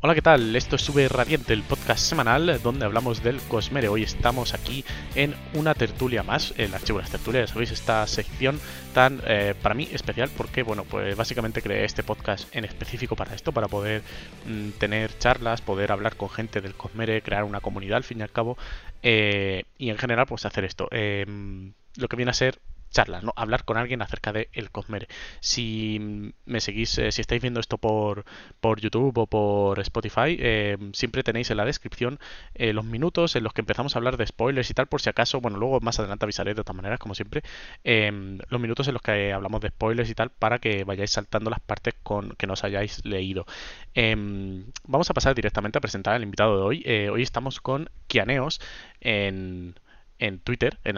Hola, ¿qué tal? Esto es Sube Radiante, el podcast semanal donde hablamos del Cosmere. Hoy estamos aquí en una tertulia más, el archivo de las tertulias, ¿sabéis? Esta sección tan, eh, para mí, especial porque, bueno, pues básicamente creé este podcast en específico para esto, para poder mm, tener charlas, poder hablar con gente del Cosmere, crear una comunidad al fin y al cabo, eh, y en general, pues hacer esto. Em, lo que viene a ser charlas, ¿no? Hablar con alguien acerca de el Cosmere. Si me seguís, eh, si estáis viendo esto por, por YouTube o por Spotify, eh, siempre tenéis en la descripción eh, los minutos en los que empezamos a hablar de spoilers y tal, por si acaso, bueno, luego más adelante avisaré de todas maneras, como siempre, em, los minutos en los que hablamos de spoilers y tal, para que vayáis saltando las partes con que nos hayáis leído. Em, vamos a pasar directamente a presentar al invitado de hoy. hoy estamos con Kianeos en en Twitter, en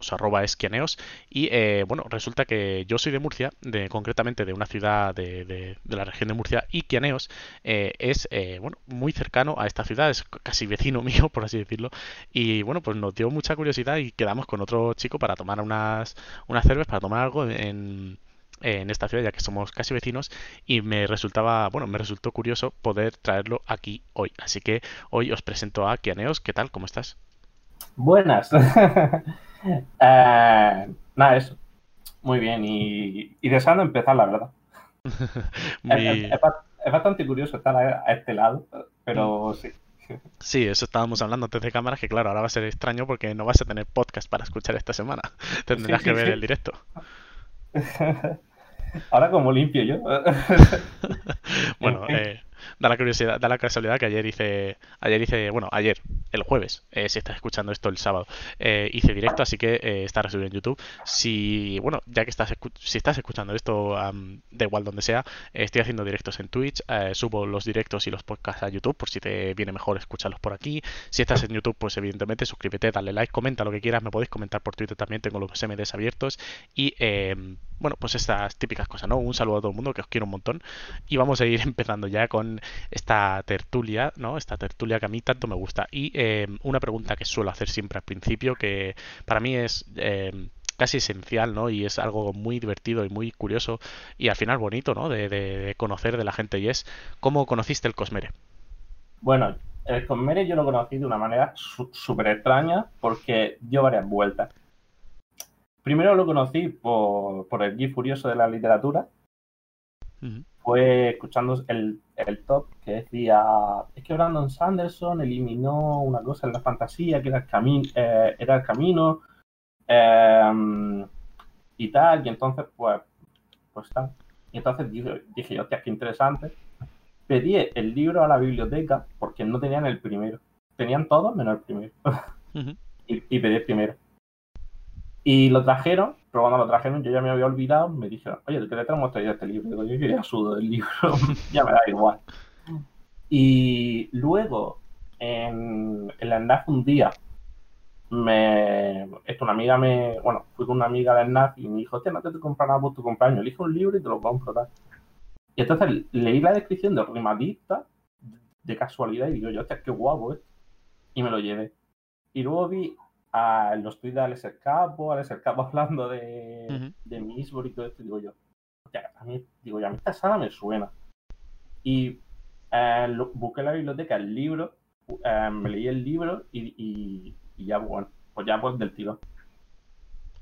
su arroba esquianeos. Y eh, bueno, resulta que yo soy de Murcia, de, concretamente de una ciudad de, de, la región de Murcia, y Quianeos eh, es eh, bueno, muy cercano a esta ciudad, es casi vecino mío, por así decirlo. Y bueno, pues nos dio mucha curiosidad y quedamos con otro chico para tomar unas, unas cervezas, para tomar algo en en esta ciudad ya que somos casi vecinos y me resultaba bueno me resultó curioso poder traerlo aquí hoy así que hoy os presento a Kianeos ¿qué tal? ¿cómo estás? Buenas. Eh, nada, eso. Muy bien. Y, deseando empezar, la verdad. es, bastante curioso estar a, este lado, pero mm. sí. Sí, eso estábamos hablando antes de cámaras, que claro, ahora va a ser extraño porque no vas a tener podcast para escuchar esta semana. Tendrás que ver el directo. Ahora como limpio yo. bueno, eh, da la curiosidad, da la casualidad que ayer hice, ayer hice, bueno, ayer, el jueves, eh, si estás escuchando esto el sábado, eh, hice directo, así que eh, está resubido en YouTube. Si, bueno, ya que estás, si estás escuchando esto, da igual donde sea, estoy haciendo directos en Twitch, subo los directos y los podcasts a YouTube por si te viene mejor escucharlos por aquí. Si estás en YouTube, pues evidentemente suscríbete, dale like, comenta lo que quieras, me podéis comentar por Twitter también, tengo los MDs abiertos y bueno, pues estas típicas cosas, ¿no? Un saludo a todo el mundo, que os quiero un montón. Y vamos a ir empezando ya con esta tertulia, ¿no? Esta tertulia que a mí tanto me gusta. Y eh, una pregunta que suelo hacer siempre al principio, que para mí es... Eh, casi esencial, ¿no? Y es algo muy divertido y muy curioso y al final bonito, ¿no? De, conocer de la gente y es ¿cómo conociste el Cosmere? Bueno, el Cosmere yo lo conocí de una manera súper extraña porque dio varias vueltas. Primero lo conocí por, por el Gui Furioso de la literatura. Fue escuchando el, top que decía, es que Brandon Sanderson eliminó una cosa en la fantasía que era el, camino eh, era el camino em, y tal, y entonces pues, pues tal. Y entonces dije, dije hostia, qué interesante. Pedí el libro a la biblioteca porque no tenían el primero. Tenían todos menos el primero. y, y pedí el primero. Y lo trajeron, pero cuando lo trajeron yo ya me había olvidado, me dijeron, oye, ¿qué le traemos traído este libro? Digo, yo ya sudo del libro, ya me da igual. Y luego, en, en la ENAF un día, me, esto, una amiga me, bueno, fui con una amiga de la y me dijo, hostia, no te, te comprar nada por tu compañero, elige un libro y te lo compro, tal. Y entonces leí la descripción de rimadista de casualidad y digo, yo, hostia, qué guapo, ¿eh? Y me lo llevé. Y luego vi a los tweets de Alex Capo, Alex Capo hablando de, uh de Misbor y todo esto, digo yo, a mí, digo yo, a mí esta saga me suena. Y eh, busqué en la biblioteca el libro, eh, me leí el libro y, y, ya, bueno, pues ya pues del tiro.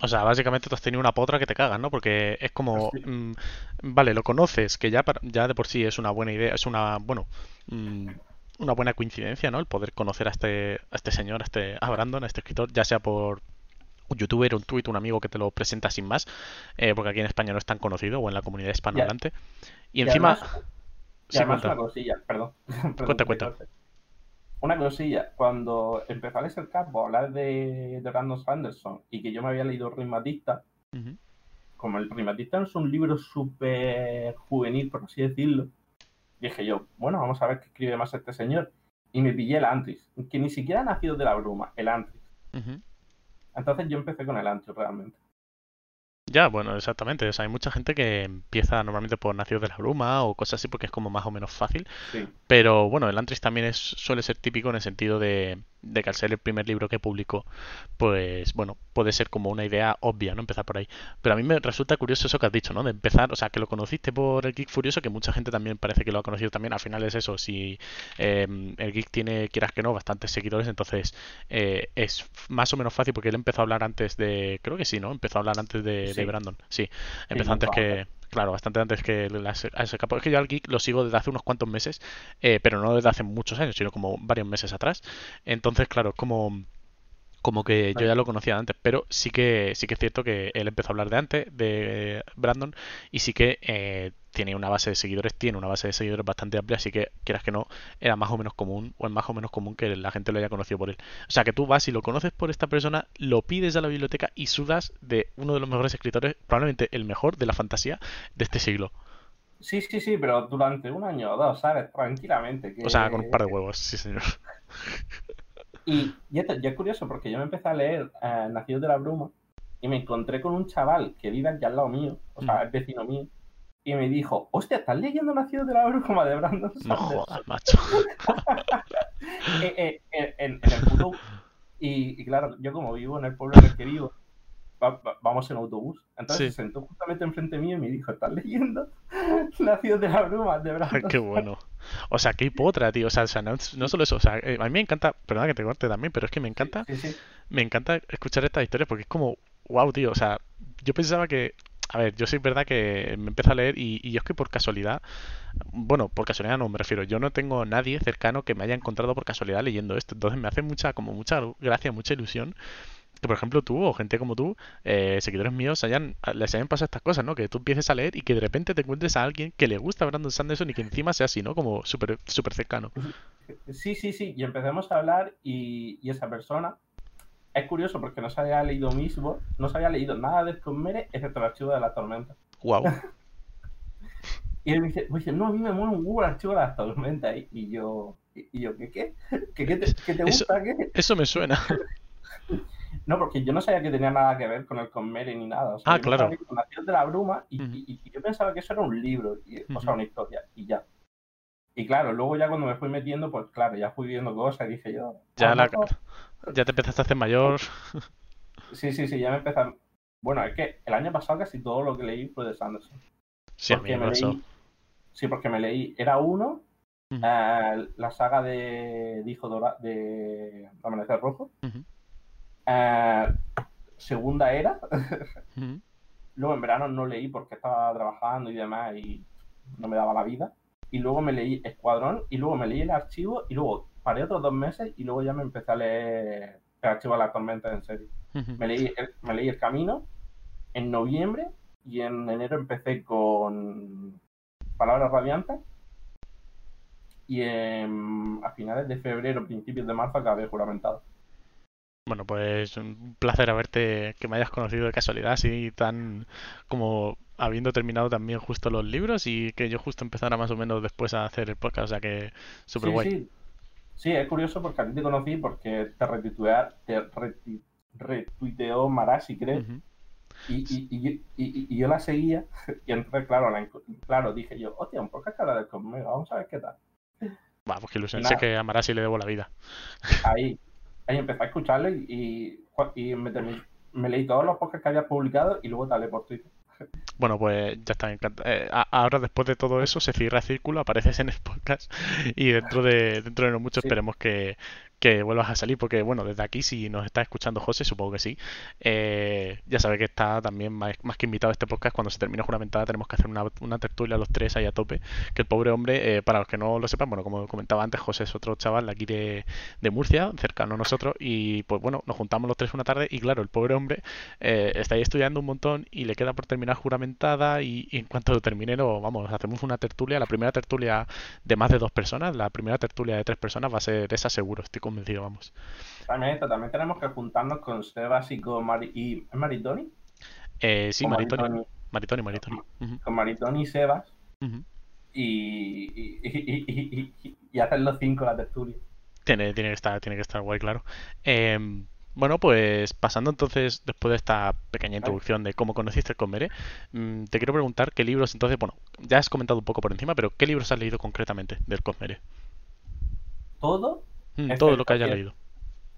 O sea, básicamente tú has tenido una potra que te cagas, ¿no? Porque es como, mm, vale, lo conoces, que ya, ya de por sí es una buena idea, es una, bueno, mm, una buena coincidencia, ¿no? El poder conocer a este, a este señor, a, este, a Brandon, a este escritor, ya sea por un youtuber, un tweet, un amigo que te lo presenta sin más, eh, porque aquí en España no es tan conocido o en la comunidad hispanohablante. Y, encima... y además una cosilla, perdón. cuenta, cuenta. Una cosilla, cuando empezó a leer campo a hablar de, de Brandon Sanderson y que yo me había leído Rimatista, como el Rimatista es un libro súper juvenil, por así decirlo, dije yo, bueno, vamos a ver qué escribe más este señor. Y me pillé el Antris, que ni siquiera ha nacido de la bruma, el Antris. Entonces yo empecé con el Antris realmente. Ya, bueno, exactamente. O sea, hay mucha gente que empieza normalmente por Nacidos de la Bruma o cosas así porque es como más o menos fácil. Pero bueno, el Antris también es, suele ser típico en el sentido de, de que al ser el primer libro que publicó, pues bueno, puede ser como una idea obvia, ¿no? Empezar por ahí. Pero a mí me resulta curioso eso que has dicho, ¿no? De empezar, o sea, que lo conociste por el Geek Furioso, que mucha gente también parece que lo ha conocido también. Al final es eso, si eh, el Geek tiene, quieras que no, bastantes seguidores, entonces eh, es más o menos fácil porque él empezó a hablar antes de, creo que sí, ¿no? Empezó a hablar antes de, de Brandon, sí, empezó antes que Claro, bastante antes que las, ese Es que yo al Geek lo sigo desde hace unos cuantos meses, eh, pero no desde hace muchos años, sino como varios meses atrás. Entonces, claro, como como que yo ya lo conocía antes, pero sí que sí que es cierto que él empezó a hablar de antes de Brandon y sí que eh, tiene una base de seguidores, tiene una base de seguidores bastante amplia, así que quieras que no, era más o menos común, o es más o menos común que la gente lo haya conocido por él. O sea, que tú vas y lo conoces por esta persona, lo pides a la biblioteca y sudas de uno de los mejores escritores, probablemente el mejor de la fantasía de este siglo. Sí, sí, sí, pero durante un año o dos, ¿sabes? Tranquilamente. O sea, con un par de huevos, sí, señor. Y, ya es curioso porque yo me empecé a leer eh, Nacidos de la Bruma y me encontré con un chaval que vive aquí al lado mío, o sea, mm. es vecino mío, y me dijo, hostia, ¿estás leyendo Nacido de la Bruma de Brandon No jodas, macho. Eh, eh, en, el pueblo, y, claro, yo como vivo en el pueblo en el que vivo, vamos en autobús. Entonces se sentó justamente enfrente mío y me dijo, ¿estás leyendo Nacido de la Bruma de Brandon Qué bueno. O sea, qué hipotra, tío. O sea, no, solo eso. O sea, a mí me encanta, perdona que te corte también, pero es que me encanta, me encanta escuchar estas historias porque es como, wow, tío. O sea, yo pensaba que a ver, yo sí verdad que me empiezo a leer y, y, yo es que por casualidad, bueno, por casualidad no me refiero, yo no tengo nadie cercano que me haya encontrado por casualidad leyendo esto, entonces me hace mucha, como mucha gracia, mucha ilusión que por ejemplo tú o gente como tú, eh, seguidores míos, hayan, les hayan pasado estas cosas, ¿no? Que tú empieces a leer y que de repente te encuentres a alguien que le gusta Brandon Sanderson y que encima sea así, ¿no? Como súper super cercano. Sí, sí, sí, y empecemos a hablar y, y esa persona es curioso porque no se había leído mismo, no se había leído nada de Mere excepto el archivo de la tormenta. Wow. y él me dice, no, a mí me mola un Google archivo de la tormenta. Y, yo, y, yo, ¿qué qué? ¿Qué, qué, te, qué te gusta? Eso, eso me suena. No, porque yo no sabía que tenía nada que ver con el Conmere ni nada. O sea, ah, claro. De la bruma y, yo pensaba que eso era un libro, y, o sea, una historia, y ya. Y claro, luego ya cuando me fui metiendo, pues claro, ya fui viendo cosas y dije yo. Ya, la, ya te empezaste a hacer mayor. Sí, sí, sí, ya me empecé. Bueno, es que el año pasado casi todo lo que leí fue de Sanderson. Sí, porque me leí... Sí, porque me leí. Era uno, eh, la saga de, Hijo Dora... de Amanecer Rojo. Eh, segunda era. Luego en verano no leí porque estaba trabajando y demás y no me daba la vida. Y luego me leí Escuadrón y luego me leí el archivo y luego paré otros dos meses y luego ya me empecé a leer el archivo de la tormenta en serio. me, leí el, me leí El Camino en noviembre y en enero empecé con Palabras Radiantes y a finales de febrero, principios de marzo acabé juramentado. Bueno, pues un placer haberte, que me hayas conocido de casualidad, así tan como habiendo terminado también justo los libros y que yo justo empezara más o menos después a hacer el podcast, o sea que súper guay. Sí. sí. es curioso porque a ti te conocí porque te, te retuiteó Marashi, creo. y, y, y, yo la seguía y entonces, claro, claro dije yo, hostia, un podcast que habla de conmigo, vamos a ver qué tal. Va, pues que ilusión, sé que a Marashi le debo la vida. Ahí, ahí empecé a escucharlo y, y, me, leí todos los podcasts que había publicado y luego tal por Twitter. Bueno, pues ya está. Eh, ahora, después de todo eso, se cierra el círculo, apareces en el podcast y dentro de dentro de no mucho esperemos que, que vuelvas a salir, porque bueno, desde aquí si nos está escuchando José, supongo que sí, eh, ya sabe que está también más, que invitado este podcast, cuando se termine juramentada tenemos que hacer una, una tertulia los tres ahí a tope, que el pobre hombre, eh, para los que no lo sepan, bueno, como comentaba antes, José es otro chaval de aquí de, de Murcia, cercano a nosotros, y pues bueno, nos juntamos los tres una tarde y claro, el pobre hombre eh, está ahí estudiando un montón y le queda por terminar juramentada y, en cuanto lo termine, vamos, hacemos una tertulia, la primera tertulia de más de dos personas, la primera tertulia de tres personas va a ser esa seguro, estoy convencido, vamos. También, también tenemos que juntarnos con Sebas y con y, Maritoni? Eh, sí, Maritoni. Maritoni, Maritoni. Con Maritoni y Sebas. y, y, y, hacer los cinco la tertulia. Tiene, tiene, que estar, tiene que estar guay, claro. Em, bueno, pues pasando entonces, después de esta pequeña introducción de cómo conociste el Conmere, mm, te quiero preguntar qué libros, entonces, bueno, ya has comentado un poco por encima, pero ¿qué libros has leído concretamente del Conmere? Todo Mm, todo lo que haya leído.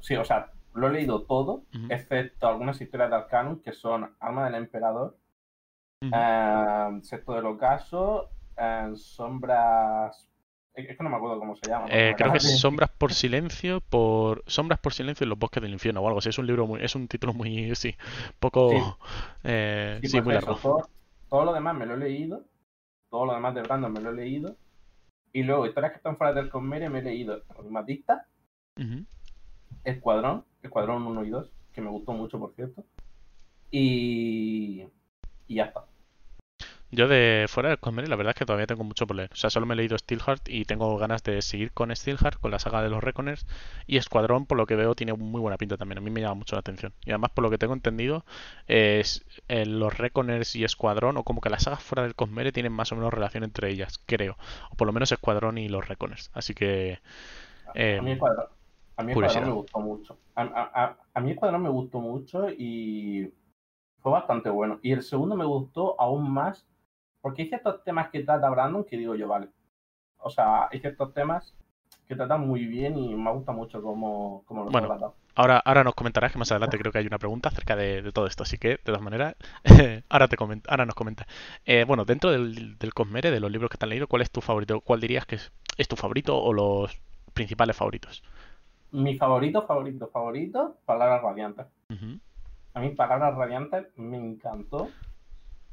sí, o sea, lo he leído todo, excepto algunas historias de Arcanum, que son Arma del Emperador, eh, Sexto del Ocaso, eh, Sombras... Es que no me acuerdo cómo se llama. Eh, creo que es Sombras por Silencio, por Sombras por Silencio en los bosques del infierno o algo así. Es un libro muy, es un título muy, sí, poco, Sí. eh, Sí, sí, pues muy eso, largo. todo, todo lo demás me lo he leído, todo lo demás de Brandon me lo he leído, y luego historias que están fuera del Conmere me he leído Matista, Ujú. Escuadrón, Escuadrón 1 y 2, que me gustó mucho, por cierto, y, y ya está. Yo de fuera del Cosmere, la verdad es que todavía tengo mucho por leer. O sea, solo me he leído Steelheart y tengo ganas de seguir con Steelheart, con la saga de los Reckoners. Y Escuadrón, por lo que veo, tiene muy buena pinta también. A mí me llama mucho la atención. Y además, por lo que tengo entendido, es eh, los Reckoners y Escuadrón, o como que las sagas fuera del Cosmere tienen más o menos relación entre ellas, creo. O por lo menos Escuadrón y los Reckoners. Así que, Eh, a mí Escuadrón, a mí. Escuadrón me gustó mucho. A- a- a mí Escuadrón me gustó mucho y fue bastante bueno. Y el segundo me gustó aún más porque hay ciertos temas que trata Brandon que digo yo, vale. O sea, hay ciertos temas que tratan muy bien y me gusta mucho cómo, cómo lo Bueno. trata. ahora, ahora nos comentarás que más adelante creo que hay una pregunta acerca de, de todo esto. Así que, de todas maneras, ahora, te coment- ahora nos comenta. Eh, bueno, dentro del, del Cosmere, de los libros que te han leído, ¿cuál es tu favorito? ¿Cuál dirías que es, es tu favorito o los principales favoritos? Mi favorito, favorito, favorito, Palabras Radiantes. A mí Palabras Radiantes me encantó.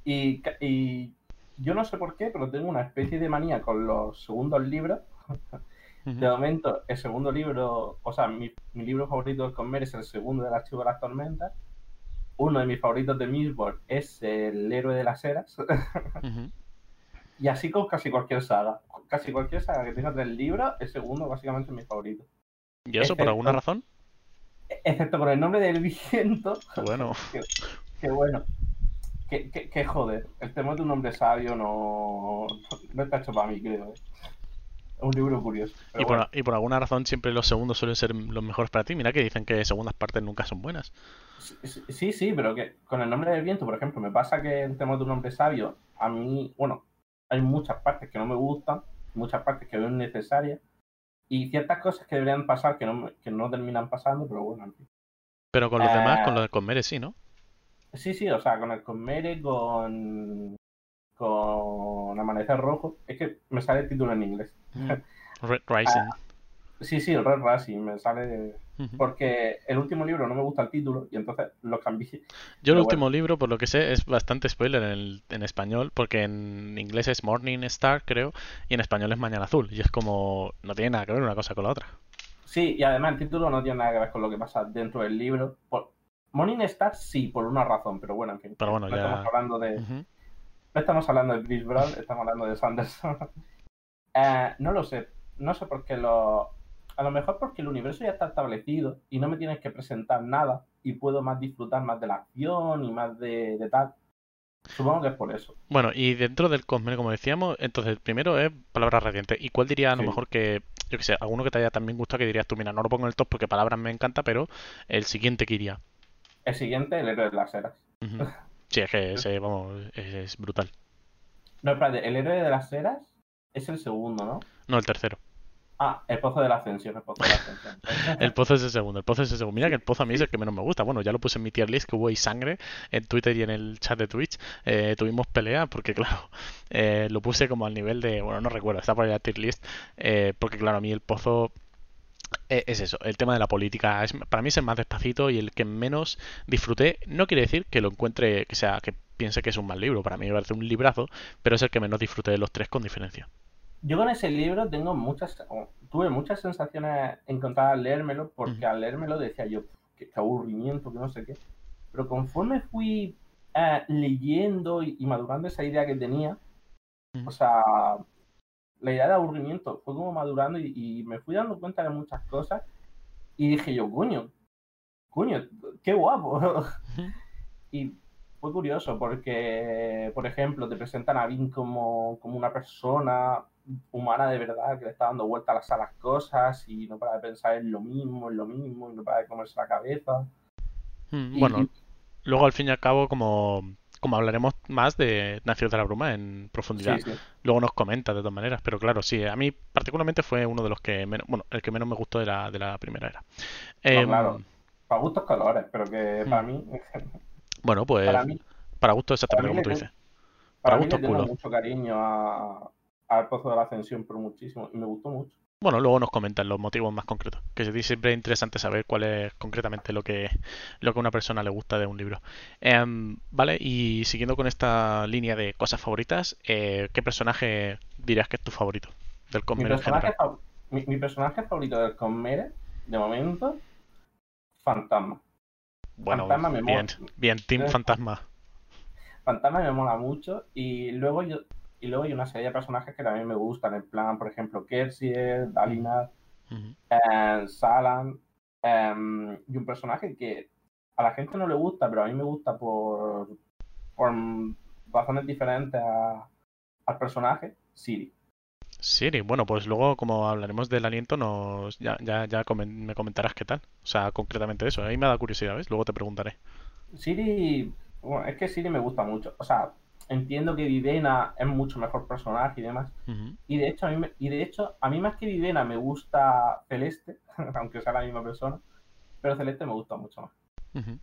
Y, ca- y yo no sé por qué, pero tengo una especie de manía con los segundos libros. De momento, el segundo libro, o sea, mi, mi libro favorito del Conmer es el segundo del Archivo de las Tormentas. Uno de mis favoritos de Mistborn es El héroe de las eras. Y así con casi cualquier saga. Casi cualquier saga que tenga tres libros, el segundo básicamente es mi favorito. ¿Y eso por alguna razón? Excepto con el nombre del viento, Bueno, que bueno. Que, que, que joder, el temor de un hombre sabio no, no está hecho para mí, creo. ¿eh? Es un libro curioso. y por, bueno. y por alguna razón siempre los segundos suelen ser los mejores para ti. Mira que dicen que segundas partes nunca son buenas. Sí, sí, sí, pero que con el nombre del viento, por ejemplo, me pasa que el tema de un hombre sabio, a mí, bueno, hay muchas partes que no me gustan, muchas partes que veo innecesarias, y ciertas cosas que deberían pasar que no, que no terminan pasando, pero bueno, en fin. Pero con los demás, con Ah. lo de Cosmere sí, ¿no? Sí, sí, o sea, con el Conmere, con, con Amanecer Rojo, es que me sale el título en inglés. Red Rising. Sí, sí, el Red Racing me sale porque el último libro no me gusta el título y entonces lo cambié. Yo el último libro, por lo que sé, es bastante spoiler en, el- en español, porque en inglés es Morning Star, creo, y en español es Mañana Azul. Y es como, no tiene nada que ver una cosa con la otra. Sí, y además el título no tiene nada que ver con lo que pasa dentro del libro. Por... Morning Star sí, por una razón, pero bueno, en fin. Pero bueno, no ya- estamos hablando de, no estamos hablando de Chris Brown, estamos hablando de Sanderson. Eh, no lo sé, no sé por qué lo... A lo mejor porque el universo ya está establecido y no me tienes que presentar nada y puedo más disfrutar más de la acción y más de, de tal. Supongo que es por eso. Bueno, y dentro del Cosmere, como decíamos, entonces primero es Palabras Radiantes. ¿Y cuál diría a lo Sí. mejor que, yo que sé, alguno que te haya también gustado que dirías tú, mira, no lo pongo en el top porque Palabras me encanta, pero el siguiente que iría? El siguiente, el héroe de las eras. Sí, es que ese, vamos, es, es brutal. No, espérate, el héroe de las eras es el segundo, ¿no? No, el tercero. Ah, el pozo de la ascensión, el pozo de la ascensión. El pozo es el segundo, el pozo es el segundo. Mira que el pozo a mí es el que menos me gusta. Bueno, ya lo puse en mi tier list, que hubo ahí sangre en Twitter y en el chat de Twitch. Eh, tuvimos pelea porque, claro, eh, lo puse como al nivel de... Bueno, no recuerdo, está por ahí la tier list. eh, porque, claro, a mí el pozo... eh, Es eso, el tema de la política es, para mí es el más despacito y el que menos disfruté. No quiere decir que lo encuentre, que sea, que piense que es un mal libro. Para mí me parece un librazo, pero es el que menos disfruté de los tres con diferencia. Yo con ese libro tengo muchas, tuve muchas sensaciones encontradas al leérmelo, porque Ujú. al leérmelo decía yo, qué, aburrimiento, que no sé qué. Pero conforme fui eh, leyendo y, y madurando esa idea que tenía, Ujú. o sea, la idea de aburrimiento fue como madurando y, y me fui dando cuenta de muchas cosas y dije yo, coño, coño, qué guapo. Y fue curioso porque, por ejemplo, te presentan a Vin como, como una persona humana de verdad que le está dando vueltas a las cosas y no para de pensar en lo mismo, en lo mismo, y no para de comerse la cabeza. Mm, Y- Bueno, y- luego al fin y al cabo, como como hablaremos más de Nacidos de la Bruma en profundidad, Sí, sí. luego nos comenta de todas maneras. Pero claro, sí, a mí particularmente fue uno de los que menos, bueno, el que menos me gustó de la, de la primera era. No, Em, claro. Para gustos colores, pero que Hmm. para mí, bueno, pues para mí, para gusto exactamente para como tú dices. para Para gustos tengo culo. mucho cariño a, al Pozo de la Ascensión, pero muchísimo. Y me gustó mucho. Bueno, luego nos comentan los motivos más concretos, que siempre es interesante saber cuál es concretamente lo que, lo que a una persona le gusta de un libro. Em, vale, y siguiendo con esta línea de cosas favoritas, eh, ¿qué personaje dirías que es tu favorito del Mi Conmere en personaje, fa- mi, mi personaje favorito del Conmere, de momento, Fantasma. Bueno, Fantasma me bien, mola. bien, Team. Fantasma. Fantasma me mola mucho. Y luego yo y luego hay una serie de personajes que también me gustan, en plan, por ejemplo, Kersier, Dalinar, Ujú. eh, Salan, em, y un personaje que a la gente no le gusta, pero a mí me gusta por, por razones diferentes a- al personaje, Siri. Siri, bueno, pues luego como hablaremos del aliento, nos ya, ya, ya comen- me comentarás qué tal. O sea, concretamente eso. Ahí me da curiosidad, ¿ves? Luego te preguntaré. Siri, bueno, es que Siri me gusta mucho. O sea, entiendo que Vivena es mucho mejor personaje y demás. Y de hecho, a mí, me- y de hecho, a mí más que Vivena me gusta Celeste, aunque sea la misma persona. Pero Celeste me gusta mucho más. Ujú.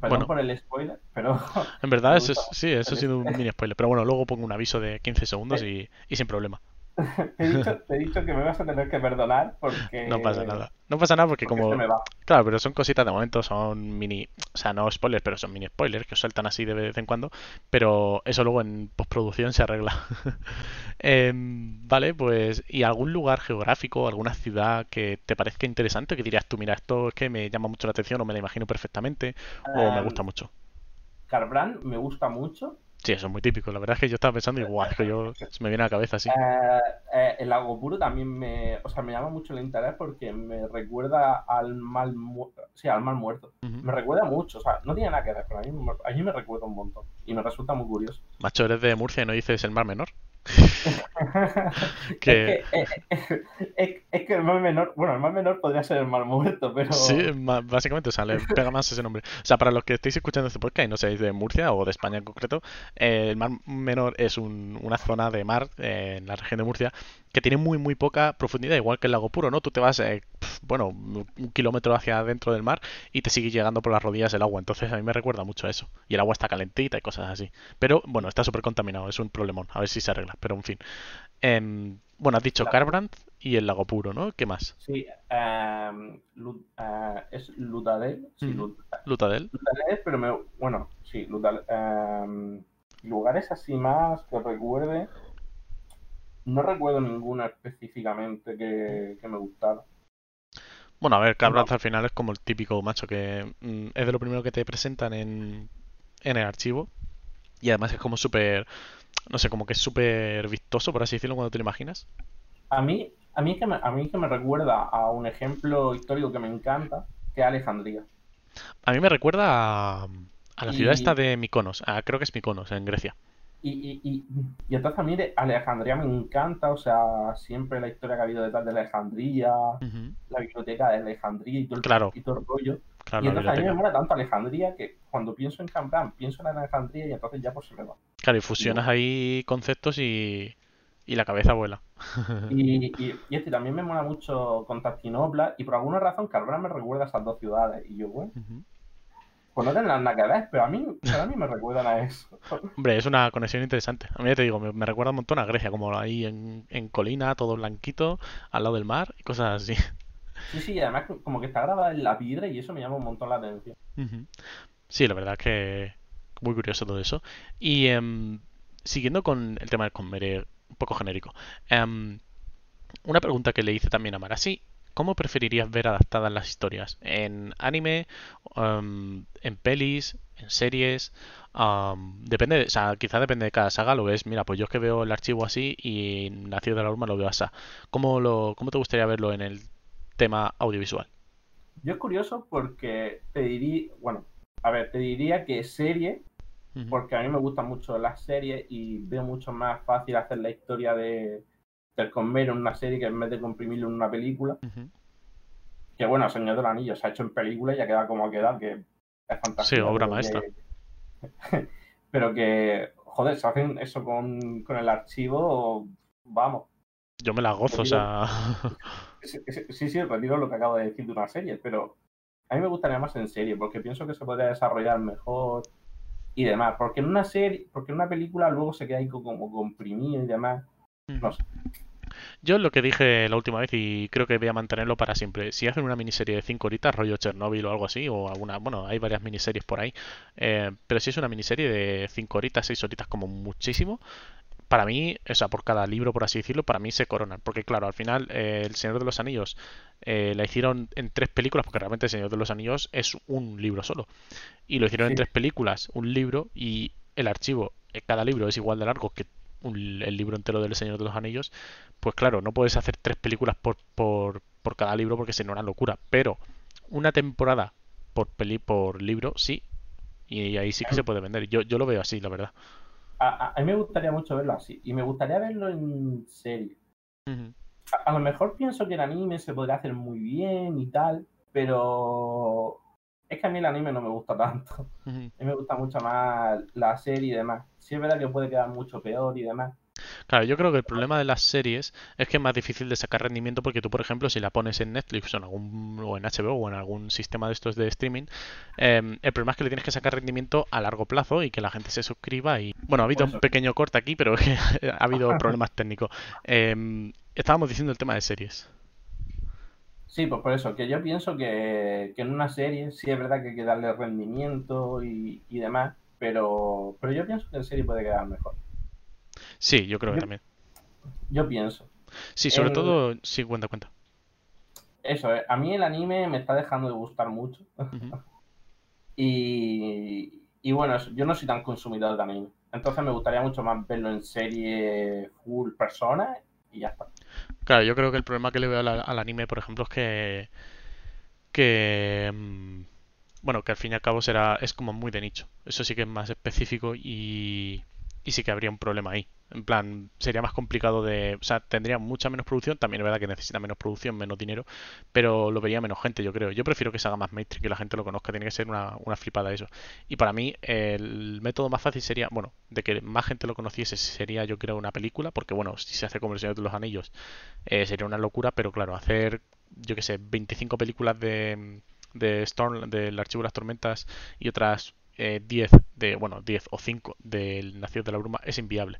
Perdón Bueno. por el spoiler, pero En verdad, eso es- sí, eso ha sido un mini spoiler. Pero bueno, luego pongo un aviso de 15 segundos y, y sin problema. te, he dicho, te he dicho que me vas a tener que perdonar porque, No pasa nada. No pasa nada porque porque como... se me va. Claro, pero son cositas de momento, son mini... O sea, no spoilers, pero son mini spoilers que os saltan así de vez en cuando. Pero eso luego en postproducción se arregla. Em, vale, pues... ¿Y algún lugar geográfico, alguna ciudad que te parezca interesante? Que dirías tú, mira, esto es que me llama mucho la atención o me la imagino perfectamente o me Em, gusta mucho. Carbran me gusta mucho. Sí, eso es muy típico. La verdad es que yo estaba pensando igual, que yo se me viene a la cabeza así. Eh, eh, el lago puro también me, o sea, me llama mucho el interés porque me recuerda al mal, mu- sí, al mal muerto. Me recuerda mucho, o sea, no tiene nada que ver, pero a mí, a mí me recuerda un montón y me resulta muy curioso. Macho, eres de Murcia y no dices el Mar Menor. Es Que- que, eh, eh, es, es que el mal menor, bueno, el mal menor podría ser el mal muerto, pero Sí, básicamente, o sea, le pega más ese nombre. O sea, para los que estéis escuchando este podcast y no seáis de Murcia o de España en concreto, eh, el Mar Menor es un- una zona de mar eh, en la región de Murcia que tiene muy, muy poca profundidad, igual que el Lago Puro, ¿no? Tú te vas, eh, pf, bueno, un kilómetro hacia adentro del mar y te sigue llegando por las rodillas el agua. Entonces a mí me recuerda mucho a eso. Y el agua está calentita y cosas así. Pero bueno, está súper contaminado, es un problemón. A ver si se arregla, pero en fin. Em, bueno, has dicho Carbrandt y el Lago Puro, ¿no? ¿Qué más? sí, em, Lu- eh, es Lutadel, sí. Lut- Lutadel. Lutadel, pero me, bueno, sí, Lutadel, em, lugares así más que recuerde, no recuerdo ninguno específicamente que, que me gustara. Bueno, a ver, Carbrandt al final es como el típico macho que mm, es de lo primero que te presentan en, en el archivo y además es como súper, no sé, como que es súper vistoso, por así decirlo, cuando te lo imaginas. A mí, a mí que me, a mí que me recuerda a un ejemplo histórico que me encanta, que es Alejandría. A mí me recuerda a, a la ciudad esta de Mykonos, ah, creo que es Mykonos, en Grecia. Y, y, y, entonces a mí de Alejandría me encanta, o sea, siempre la historia que ha habido detrás de Alejandría, la biblioteca de Alejandría y todo el, Claro. y todo el rollo. Claro, y entonces a mí me mola tanto Alejandría que cuando pienso en Cambran, pienso en Alejandría y entonces ya pues se me va. Claro, y fusionas ahí conceptos y, y la cabeza vuela. Y, y, y este también me mola mucho Constantinopla y por alguna razón Cambran me recuerda a esas dos ciudades. Y yo, bueno. Pues no tendrán nada que ver, pero a mí, pero a mí me recuerdan a eso. Hombre, es una conexión interesante. A mí ya te digo, me, me recuerda un montón a Grecia, como ahí en, en colina, todo blanquito, al lado del mar y cosas así. Sí, sí, y además como que está grabada en la piedra y eso me llama un montón la atención. Sí, la verdad es que muy curioso todo eso. Y em, siguiendo con el tema del Conmere, un poco genérico. em, una pregunta que le hice también a Marasi. ¿Cómo preferirías ver adaptadas las historias? ¿En anime? em, ¿En pelis? ¿En series? Am, depende, de- o sea, quizá depende de cada saga, lo ves, mira, pues yo es que veo el archivo así y en Nacido de la Urma lo veo así. ¿Cómo lo, cómo te gustaría verlo en el tema audiovisual? Yo es curioso porque te diría, bueno, a ver, te diría que serie, porque a mí me gustan mucho las series y veo mucho más fácil hacer la historia de del Conmero en una serie que en vez de comprimirlo en una película. Que bueno, Señor del Anillo se ha hecho en película y ya queda como ha quedado, que es fantástico. Sí, obra maestra. que- pero que, joder, se hacen eso con, con el archivo, vamos. Yo me la gozo, o sea. Sí, sí, retiro lo que acabo de decir de una serie, pero a mí me gustaría más en serie, porque pienso que se podría desarrollar mejor y demás. Porque en una serie, porque en una película luego se queda ahí como comprimido y demás. No sé. Yo lo que dije la última vez y creo que voy a mantenerlo para siempre. Si hacen una miniserie de 5 horitas, rollo Chernobyl o algo así, o alguna, bueno, hay varias miniseries por ahí, eh, pero si es una miniserie de 5 horitas, 6 horitas como muchísimo, para mí, o sea, por cada libro, por así decirlo, para mí se coronan. Porque claro, al final eh, El Señor de los Anillos eh, la hicieron en tres películas, porque realmente El Señor de los Anillos es un libro solo. Y lo hicieron en tres películas, un libro, y el archivo, cada libro es igual de largo que el libro entero del Señor de los Anillos, pues claro, no puedes hacer tres películas por, por, por cada libro porque sería una locura. Pero una temporada por peli por libro, sí. Y ahí sí que se puede vender. Yo, yo lo veo así, la verdad. A, mí me gustaría mucho verlo así. Y me gustaría verlo en serie. a, lo mejor pienso que el anime se podría hacer muy bien y tal. Pero es que a mí el anime no me gusta tanto. A mí me gusta mucho más la serie y demás. Sí es verdad que puede quedar mucho peor y demás. Claro, yo creo que el problema de las series es que es más difícil de sacar rendimiento porque tú, por ejemplo, si la pones en Netflix o en, algún, o en HBO o en algún sistema de estos de streaming, em, el problema es que le tienes que sacar rendimiento a largo plazo y que la gente se suscriba. y Bueno, ha habido un pequeño corte aquí, pero ha habido problemas técnicos. Em, estábamos diciendo el tema de series. Sí, pues por eso, que yo pienso que, en una serie sí es verdad que hay que darle rendimiento y, y demás, pero, pero yo pienso que en serie puede quedar mejor. Sí, yo creo que también. Yo pienso. Sí, sobre todo, sí, cuenta, cuenta. Eso, eh, a mí el anime me está dejando de gustar mucho. y, y bueno, yo no soy tan consumidor de anime. Entonces me gustaría mucho más verlo en serie full persona y ya está. Claro, yo creo que el problema que le veo al, anime, por ejemplo, es que. que. Mm, bueno, que al fin y al cabo será. es como muy de nicho. Eso sí que es más específico y. y sí que habría un problema ahí. En plan, sería más complicado de. O sea, tendría mucha menos producción. También es verdad que necesita menos producción, menos dinero. Pero lo vería menos gente, yo creo. Yo prefiero que se haga más mainstream, que la gente lo conozca. Tiene que ser una, una flipada eso. Y para mí, el método más fácil sería. Bueno, de que más gente lo conociese sería, yo creo, una película. Porque, bueno, si se hace como El Señor de los Anillos, eh, sería una locura. Pero claro, hacer, yo que sé, 25 películas de. De Storm, del Archivo de las Tormentas y otras 10 eh, de, bueno, 10 o 5 del Nacido de la Bruma es inviable.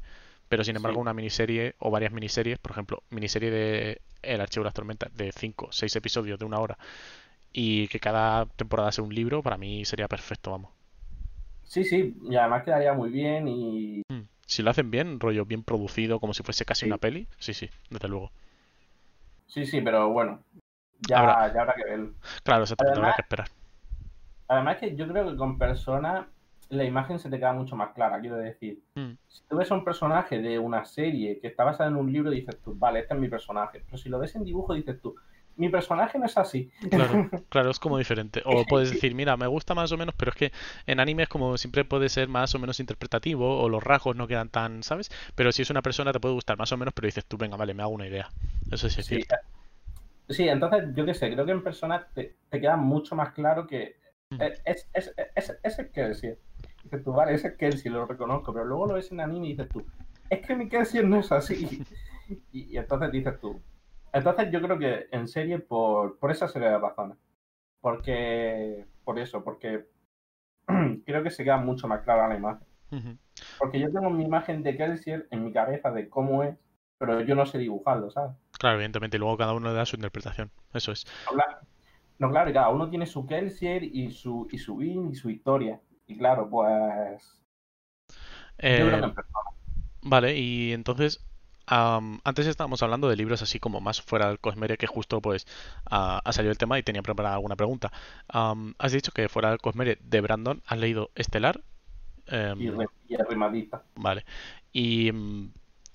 Pero sin embargo, una miniserie o varias miniseries, por ejemplo, miniserie de El Archivo de las Tormentas de 5, 6 episodios de una hora y que cada temporada sea un libro, para mí sería perfecto, vamos. Sí, sí, y además quedaría muy bien y... Hmm. Si lo hacen bien, rollo bien producido, como si fuese casi una peli, sí, sí, desde luego. Sí, sí, pero bueno, ya habrá, ya habrá que verlo. Claro, se tendrá que esperar. Además que yo creo que con personas la imagen se te queda mucho más clara, quiero decir. Mm. Si tú ves a un personaje de una serie que está basada en un libro, dices tú, vale, este es mi personaje. Pero si lo ves en dibujo, dices tú, mi personaje no es así. Claro, claro, es como diferente. O puedes decir, mira, me gusta más o menos, pero es que en anime es como siempre puede ser más o menos interpretativo, o los rasgos no quedan tan, ¿sabes? Pero si es una persona te puede gustar más o menos, pero dices tú, venga, vale, me hago una idea. Eso sí es cierto. Eh, sí, entonces yo qué sé, creo que en persona te, queda mucho más claro que. Es, es, es, es, el que tú, vale, ese es Kelsey, lo reconozco, pero luego lo ves en anime y dices tú, es que mi Kelsey no es así. Y, entonces dices tú. Entonces yo creo que en serie por, por esa serie de razones. Porque, por eso, porque creo que se queda mucho más clara la imagen. Porque yo tengo mi imagen de Kelsier en mi cabeza de cómo es, pero yo no sé dibujarlo, ¿sabes? Claro, evidentemente, y luego cada uno da su interpretación. Eso es. No, claro, y cada uno tiene su Kelsier y su, y su y su historia. Y claro, pues. Eh, vale, y entonces. antes estábamos hablando de libros así como más fuera del Cosmere, que justo pues ha salido el tema y tenía preparada alguna pregunta. has dicho que fuera del Cosmere de Brandon has leído Estelar. Em, y. Vale. Y,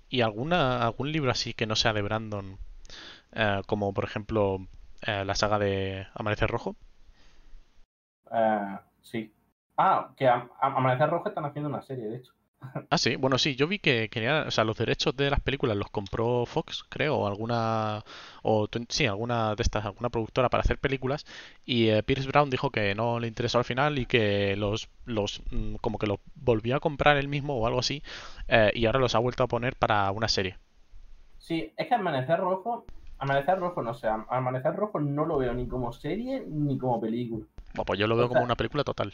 y alguna, algún libro así que no sea de Brandon, eh, como por ejemplo eh, la saga de Amanecer Rojo. sí. Ah, que a, Amanecer Rojo están haciendo una serie, de hecho. Ah, sí, bueno, sí, yo vi que quería, o sea, los derechos de las películas los compró Fox, creo, o alguna, o sí, alguna de estas, alguna productora para hacer películas, y eh, Pierce Brown dijo que no le interesó al final y que los, los, mm, como que los volvió a comprar él mismo o algo así, eh, y ahora los ha vuelto a poner para una serie. Sí, es que Amanecer Rojo, Amanecer Rojo, no sé, Am- Amanecer Rojo no lo veo ni como serie ni como película. Bueno, pues yo lo O veo como una película total.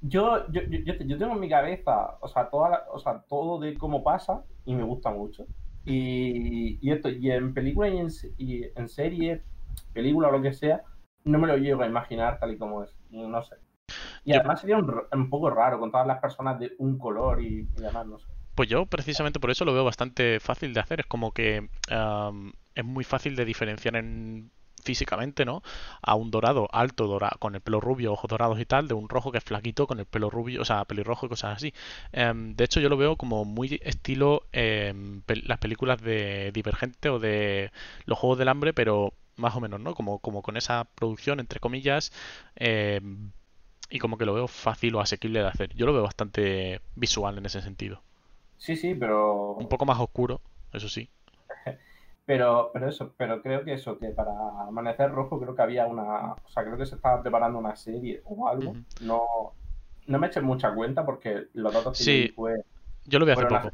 yo, yo, yo, tengo en mi cabeza, o sea, toda la- o sea, todo de cómo pasa y me gusta mucho. Y, y esto, y en película y en, se- y en serie, película o lo que sea, no me lo llego a imaginar tal y como es. y No sé. Y además sería un, un poco raro con todas las personas de un color y, y demás, no sé. Pues yo precisamente por eso lo veo bastante fácil de hacer. Es como que am, es muy fácil de diferenciar en físicamente, ¿no? A un dorado alto, dorado, con el pelo rubio, ojos dorados y tal, de un rojo que es flaquito con el pelo rubio, o sea, pelirrojo y cosas así. Em, de hecho, yo lo veo como muy estilo em, pel- las películas de Divergente o de los Juegos del Hambre, pero más o menos, ¿no? Como, como con esa producción, entre comillas, em, y como que lo veo fácil o asequible de hacer. Yo lo veo bastante visual en ese sentido. Sí, sí, Un pero poco más oscuro, eso sí. Pero, pero eso, pero creo que eso, que para Amanecer Rojo creo que había una, o sea, creo que se estaba preparando una serie o algo. No, no me eché mucha cuenta porque los datos que Sí, fue, yo lo vi hace poco.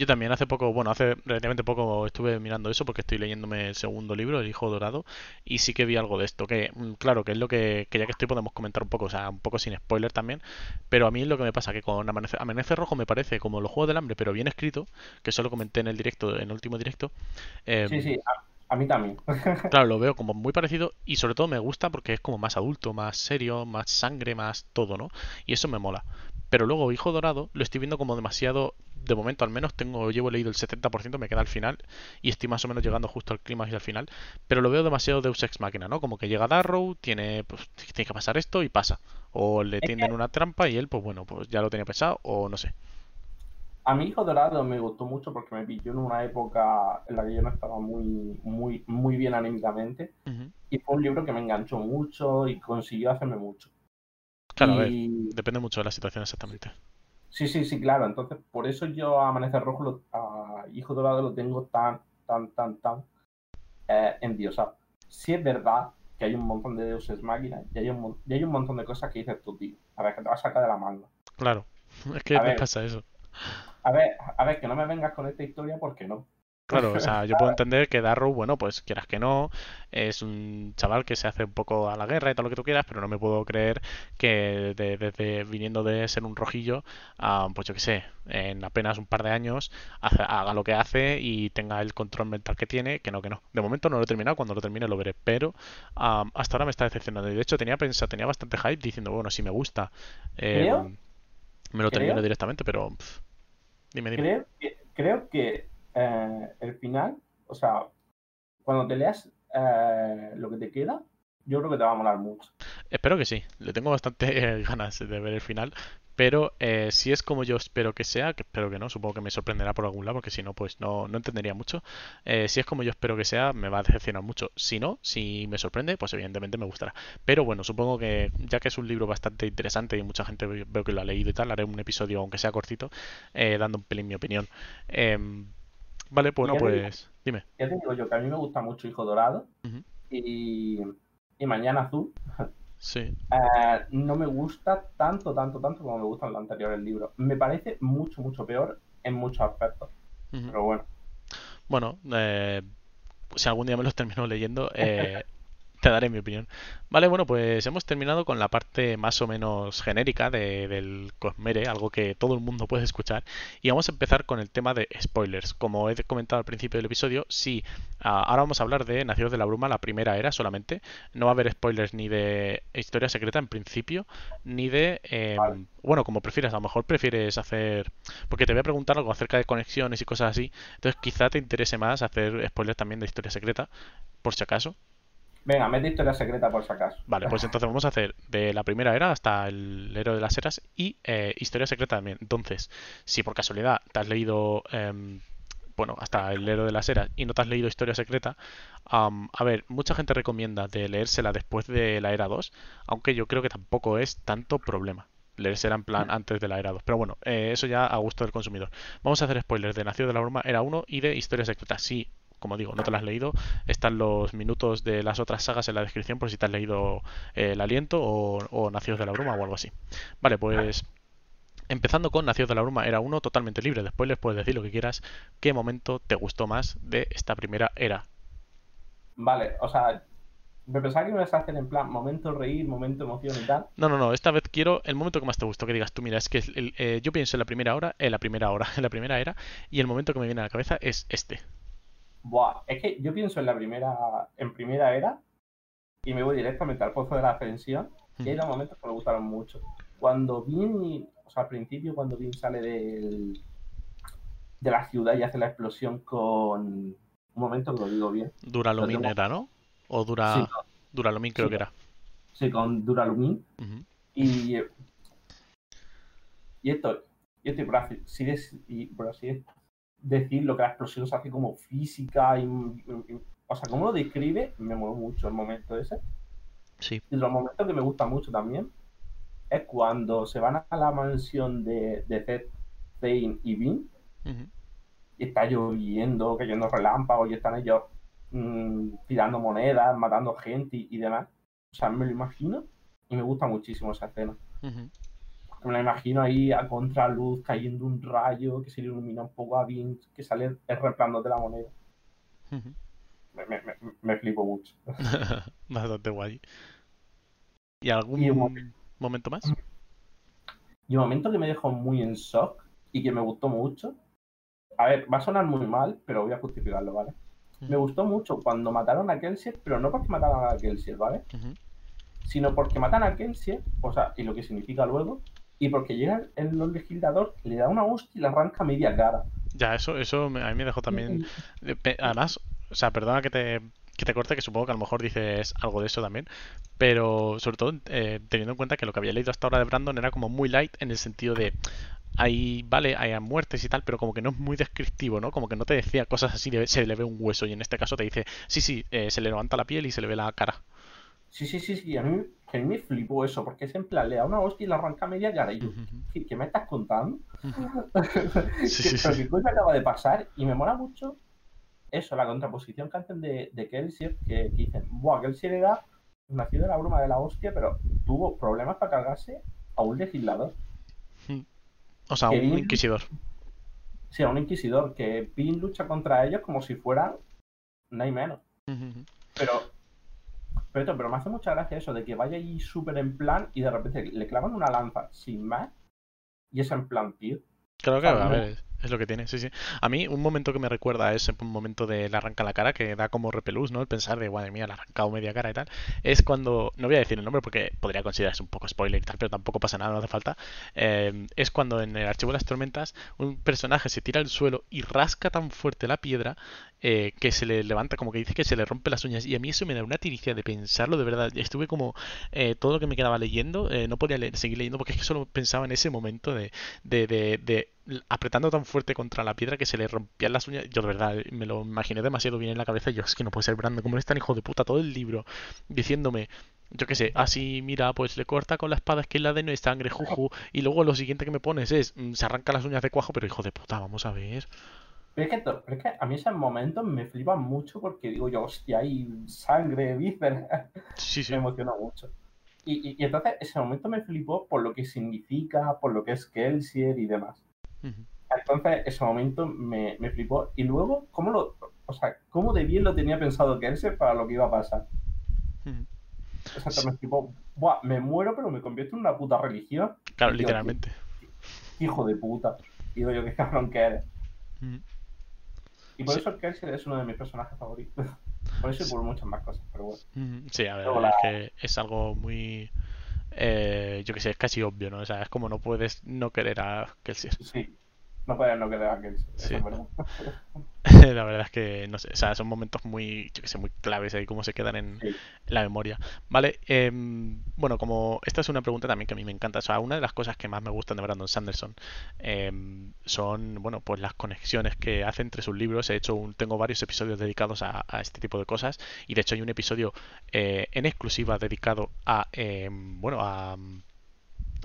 Yo también hace poco, bueno, hace relativamente poco estuve mirando eso porque estoy leyéndome el segundo libro, El Hijo Dorado, y sí que vi algo de esto, que mm, claro, que es lo que, que ya que estoy podemos comentar un poco, o sea, un poco sin spoiler también, pero a mí es lo que me pasa, que con Amanecer, Amanecer Rojo me parece como los Juegos del Hambre, pero bien escrito, que eso lo comenté en el directo, en el último directo, sí, em, sí, a, a mí también. Claro, lo veo como muy parecido y sobre todo me gusta porque es como más adulto, más serio, más sangre, más todo, ¿no? Y eso me mola. Pero luego Hijo Dorado lo estoy viendo como demasiado, de momento al menos tengo, llevo leído el 70%, me queda al final y estoy más o menos llegando justo al clímax y al final, pero lo veo demasiado Deus Ex Machina, ¿no? Como que llega Darrow, tiene, pues, tiene que pasar esto y pasa. O le tienden una trampa y él, pues bueno, pues ya lo tenía pensado o no sé. a mi hijo dorado me gustó mucho porque me pilló en una época en la que yo no estaba muy, muy, muy bien anímicamente. Y fue un libro que me enganchó mucho y consiguió hacerme mucho. Claro, a ver, Y depende mucho de la situación exactamente. Sí, sí, sí, claro. Entonces, por eso yo a Amanecer Rojo, lo- a Hijo Dorado lo tengo tan, tan, tan, tan eh, endiosado. Sí es verdad que hay un montón de deuses máquinas y hay un, y hay un montón de cosas que dices tú, tío. A ver, que te vas a sacar de la manga. Claro, es que A me ver, pasa eso. a ver, a ver, que no me vengas con esta historia porque no. Claro, o sea, yo puedo entender que Darrow, bueno, pues quieras que no, es un chaval que se hace un poco a la guerra y todo lo que tú quieras, pero no me puedo creer que de- desde viniendo de ser un rojillo, a, pues yo qué sé, en apenas un par de años haga lo que hace y tenga el control mental que tiene, que no, que no. De momento no lo he terminado, cuando lo termine lo veré, pero am, hasta ahora me está decepcionando. Y de hecho tenía pensado, tenía bastante hype diciendo, bueno, si me gusta, em, me lo termino creo, directamente, pero dime, dime. creo que, creo que eh, el final, o sea, cuando te leas eh, lo que te queda, yo creo que te va a molar mucho. Espero que sí, le tengo bastante eh, ganas de ver el final, pero si es como yo espero que sea, que espero que no, supongo que me sorprenderá por algún lado, porque si no, pues no, no entendería mucho. Si es como yo espero que sea, me va a decepcionar mucho. Si no, si me sorprende, pues evidentemente me gustará. Pero bueno, supongo que ya que es un libro bastante interesante y mucha gente ve- veo que lo ha leído y tal, haré un episodio, aunque sea cortito, dando un pelín mi opinión. Vale, te digo, pues dime. ya te digo yo que a mí me gusta mucho Hijo Dorado y, y Mañana Azul. Sí. Eh, no me gusta tanto, tanto, tanto como me gustan los anteriores libros. Me parece mucho, mucho peor en muchos aspectos. Pero bueno, Bueno, eh, si algún día me los termino leyendo, eh, te daré mi opinión. Vale, bueno, pues hemos terminado con la parte más o menos genérica de- del Cosmere, algo que todo el mundo puede escuchar, y vamos a empezar con el tema de spoilers. Como he comentado al principio del episodio, sí, ah, ahora vamos a hablar de Nacidos de la Bruma, la primera era solamente. No va a haber spoilers ni de Historia Secreta en principio, ni de... vale. em, bueno, como prefieras, a lo mejor prefieres hacer... Porque te voy a preguntar algo acerca de conexiones y cosas así, entonces quizá te interese más hacer spoilers también de Historia Secreta, por si acaso. Venga, mete historia secreta por si acaso. Vale, pues entonces vamos a hacer de la primera era hasta el héroe de las eras y eh, historia secreta también. Entonces, si por casualidad te has leído, em, bueno, hasta el héroe de las eras y no te has leído historia secreta, a ver, mucha gente recomienda de leérsela después de la era 2, aunque yo creo que tampoco es tanto problema leerse era en plan antes de la era 2. Pero bueno, eh, eso ya a gusto del consumidor. Vamos a hacer spoilers de Nacido de la Bruma era 1 y de Historias Secretas. Sí, como digo, no te lo has leído, están los minutos de las otras sagas en la descripción por si te has leído eh, El Aliento o, o Nacidos de la Bruma o algo así. Vale, pues Empezando con Nacidos de la Bruma era uno totalmente libre. Después les puedes decir lo que quieras. ¿Qué momento te gustó más de esta primera era? Vale, o sea, me pensaba que me ibas a hacer en plan momento reír, momento emoción y tal. No, no, no. Esta vez quiero el momento que más te gustó. Que digas tú, mira, es que el, eh, yo pienso en la primera hora, en la primera hora, en la primera era, y el momento que me viene a la cabeza es este. Buah, es que yo pienso en la primera, en primera era y me voy directamente al pozo de la ascensión. Y hay dos momentos que me gustaron mucho. Cuando vi o sea, al principio cuando Vin sale del, de la ciudad y hace la explosión con... Un momento que lo digo bien. Duralumin era, ¿no? O Dura... Sí, Duralumin creo que era. Sí, con Duralumin. Y... Y esto, y esto por así, y por así decirlo, que la explosión se hace como física y, o sea, como lo describe, me mueve mucho el momento ese. Sí. Y los momentos que me gustan mucho también es cuando se van a la mansión de, de Zed, Zane y Vin. Y está lloviendo, cayendo relámpagos y están ellos mm, tirando monedas, matando gente y, demás. O sea, me lo imagino y me gusta muchísimo esa escena. Me la imagino ahí a contraluz, cayendo un rayo que se le ilumina un poco a Vin, que sale el resplandor de la moneda. me, me, me, flipo mucho. Bastante guay. ¿Y algún momento más. Y un momento que me dejó muy en shock y que me gustó mucho. A ver, va a sonar muy mal, pero voy a justificarlo, ¿vale? Me gustó mucho cuando mataron a Kelsier, pero no porque mataron a Kelsier, ¿vale? Sino porque matan a Kelsier, o sea, y lo que significa luego, y porque llega el, legislador, le da una hostia y le arranca media cara. Ya, eso, eso a mí me dejó también. Además, o sea, perdona que te que te corte, que supongo que a lo mejor dices algo de eso también, pero sobre todo eh, teniendo en cuenta que lo que había leído hasta ahora de Brandon era como muy light en el sentido de hay, vale, hay muertes y tal, pero como que no es muy descriptivo, ¿no? Como que no te decía cosas así de se le ve un hueso y en este caso te dice, sí, sí, eh, se le levanta la piel y se le ve la cara. Sí, sí, sí, sí, a mí, a mí me flipó eso, porque es en plan, le da una hostia y la arranca media cara y yo, ¿qué, me estás contando? sí, sí, sí. ¿Qué acaba de pasar? Y me mola mucho eso, la contraposición que hacen de, de Kelsier, que, dicen, buah, Kelsier era nacido de la bruma de la hostia, pero tuvo problemas para cargarse a un legislador. O sea, un inquisidor. Sí, a un inquisidor, que Pin lucha contra ellos como si fueran no hay menos. Pero, pero, pero me hace mucha gracia eso, de que vaya ahí súper en plan y de repente le clavan una lanza sin más y es en plan, tío. Creo que, a ver, es lo que tiene, sí, sí. A mí, un momento que me recuerda es un momento de le arranca la cara, que da como repelús, ¿no? El pensar de, madre mía, le ha arrancado media cara y tal. Es cuando, no voy a decir el nombre porque podría considerarse un poco spoiler y tal, pero tampoco pasa nada, no hace falta. Eh, es cuando en el archivo de las tormentas un personaje se tira al suelo y rasca tan fuerte la piedra eh, que se le levanta, como que dice que se le rompe las uñas. Y a mí eso me da una tiricia de pensarlo, de verdad. Estuve como eh, todo lo que me quedaba leyendo, no podía seguir leyendo porque es que solo pensaba en ese momento de, de, de apretando tan fuerte contra la piedra que se le rompían las uñas. Yo de verdad me lo imaginé demasiado bien en la cabeza. Yo es que no puede ser Brandon, como es tan hijo de puta todo el libro diciéndome, yo qué sé, así mira, pues le corta con la espada es que la de no es sangre, juju. Y luego lo siguiente que me pones es, mm, se arranca las uñas de cuajo, pero hijo de puta, vamos a ver. Pero es, que, es que a mí esos momentos me flipan mucho porque digo yo, hostia, hay sangre, vísceras. Sí, sí. me emociona mucho. Y, y, entonces ese momento me flipó por lo que significa, por lo que es Kelsier y demás. Entonces, ese momento me, me, flipó. Y luego, ¿cómo lo, o sea, cómo de bien lo tenía pensado Kelsier para lo que iba a pasar? Exactamente, tipo, Buah, me muero, pero me convierto en una puta religión. Claro, literalmente. hijo de puta. Y digo yo, qué cabrón que eres. Y por eso Kelsier es uno de mis personajes favoritos. por eso y por muchas más cosas, pero bueno. Sí, a ver, es que es algo muy eh, yo que sé, es casi obvio, ¿no? O sea, es como no puedes no querer a Kelsier. Sí, no puedes no querer a Kelsier. Sí. la verdad es que, no sé, o sea, son momentos muy, yo que sé, muy claves ahí, como se quedan en la memoria. Vale, em, bueno, como esta es una pregunta también que a mí me encanta, o sea, una de las cosas que más me gustan de Brandon Sanderson em, son, bueno, pues las conexiones que hace entre sus libros. He hecho un, tengo varios episodios dedicados a, este tipo de cosas y de hecho hay un episodio eh, en exclusiva dedicado a, em, bueno, a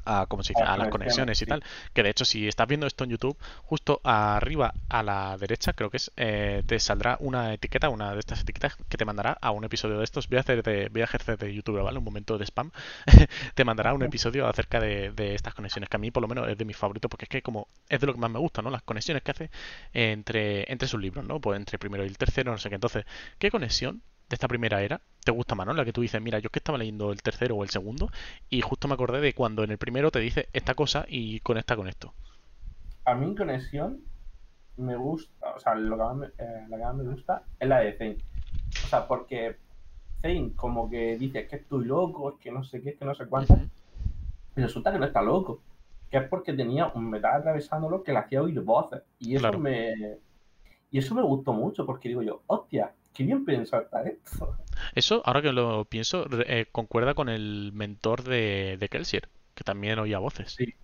a, ¿cómo se dice? a las conexiones y tal. Que de hecho, si estás viendo esto en YouTube, justo arriba a la derecha, creo que es, eh, te saldrá una etiqueta, una de estas etiquetas que te mandará a un episodio de estos. Voy a hacer de, voy a ejercer de YouTube, ¿vale? Un momento de spam. te mandará un episodio acerca de, estas conexiones, que a mí por lo menos es de mis favoritos, porque es que como es de lo que más me gusta, ¿no? Las conexiones que hace entre, entre sus libros, ¿no? Pues entre primero y el tercero, no sé qué. Entonces, ¿qué conexión de esta primera era te gusta más, ¿no? La que tú dices, mira, yo es que estaba leyendo el tercero o el segundo y justo me acordé de cuando en el primero te dice esta cosa y conecta con esto. A mí conexión me gusta, o sea, lo que más me, eh, la que más me gusta es la de Zane. O sea, porque Zane como que dice es que estoy loco, es que no sé qué, es que no sé cuánto. Y resulta que no está loco. Que es porque tenía un metal atravesándolo que le hacía oír voces. Y eso me. Y eso me gustó mucho, porque digo yo, hostia, qué bien pensado está esto. Eso, ahora que lo pienso, eh, concuerda con el mentor de, de Kelsier, que también oía voces. Sí.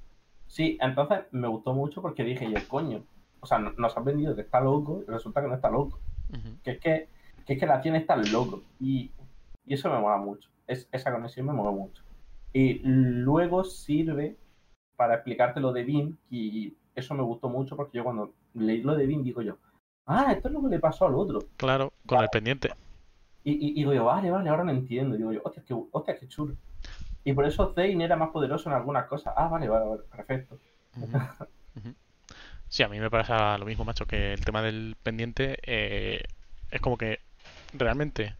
Sí, entonces me gustó mucho porque dije, y el coño, o sea, nos han vendido que está loco y resulta que no está loco. que, es que, que es que la tiene está loco. Y, y, eso me mola mucho. Es, esa conexión me mola mucho. Y luego sirve para explicarte lo de Vin y eso me gustó mucho porque yo cuando leí lo de Vin digo yo, ah, esto es lo que le pasó al otro. Claro, con el pendiente. Y, y, digo yo, vale, vale, ahora no entiendo. digo yo, hostia, qué, hostia, qué chulo. Y por eso Zane era más poderoso en algunas cosas. Ah, vale, vale, vale perfecto. Sí, a mí me parece lo mismo, macho, que el tema del pendiente eh, es como que realmente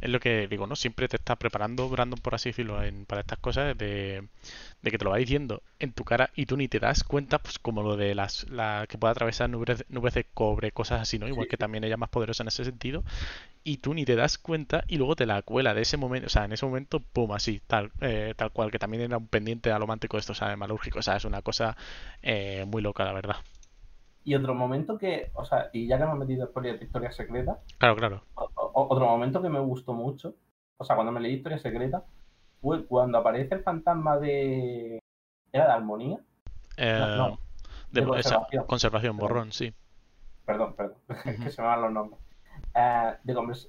es lo que digo, ¿no? Siempre te está preparando Brandon, por así decirlo, para estas cosas de, que te lo va diciendo en tu cara y tú ni te das cuenta, pues como lo de las la, que puede atravesar nubes, nubes de cobre, cosas así, ¿no? Igual que también ella es más poderosa en ese sentido y tú ni te das cuenta y luego te la cuela de ese momento, o sea, en ese momento, pum, así, tal, eh, tal cual, que también era un pendiente alomántico esto, o sea, malúrgico, o sea, es una cosa eh, muy loca, la verdad. Y otro momento que, o sea, y ya que hemos metido de historia secreta. Claro, claro. otro momento que me gustó mucho, o sea, cuando me leí historia secreta, fue cuando aparece el fantasma de. ¿Era de armonía? Eh, no, De, conservación. conservación, borrón, sí. Perdón, perdón, que se me van los nombres. Eh,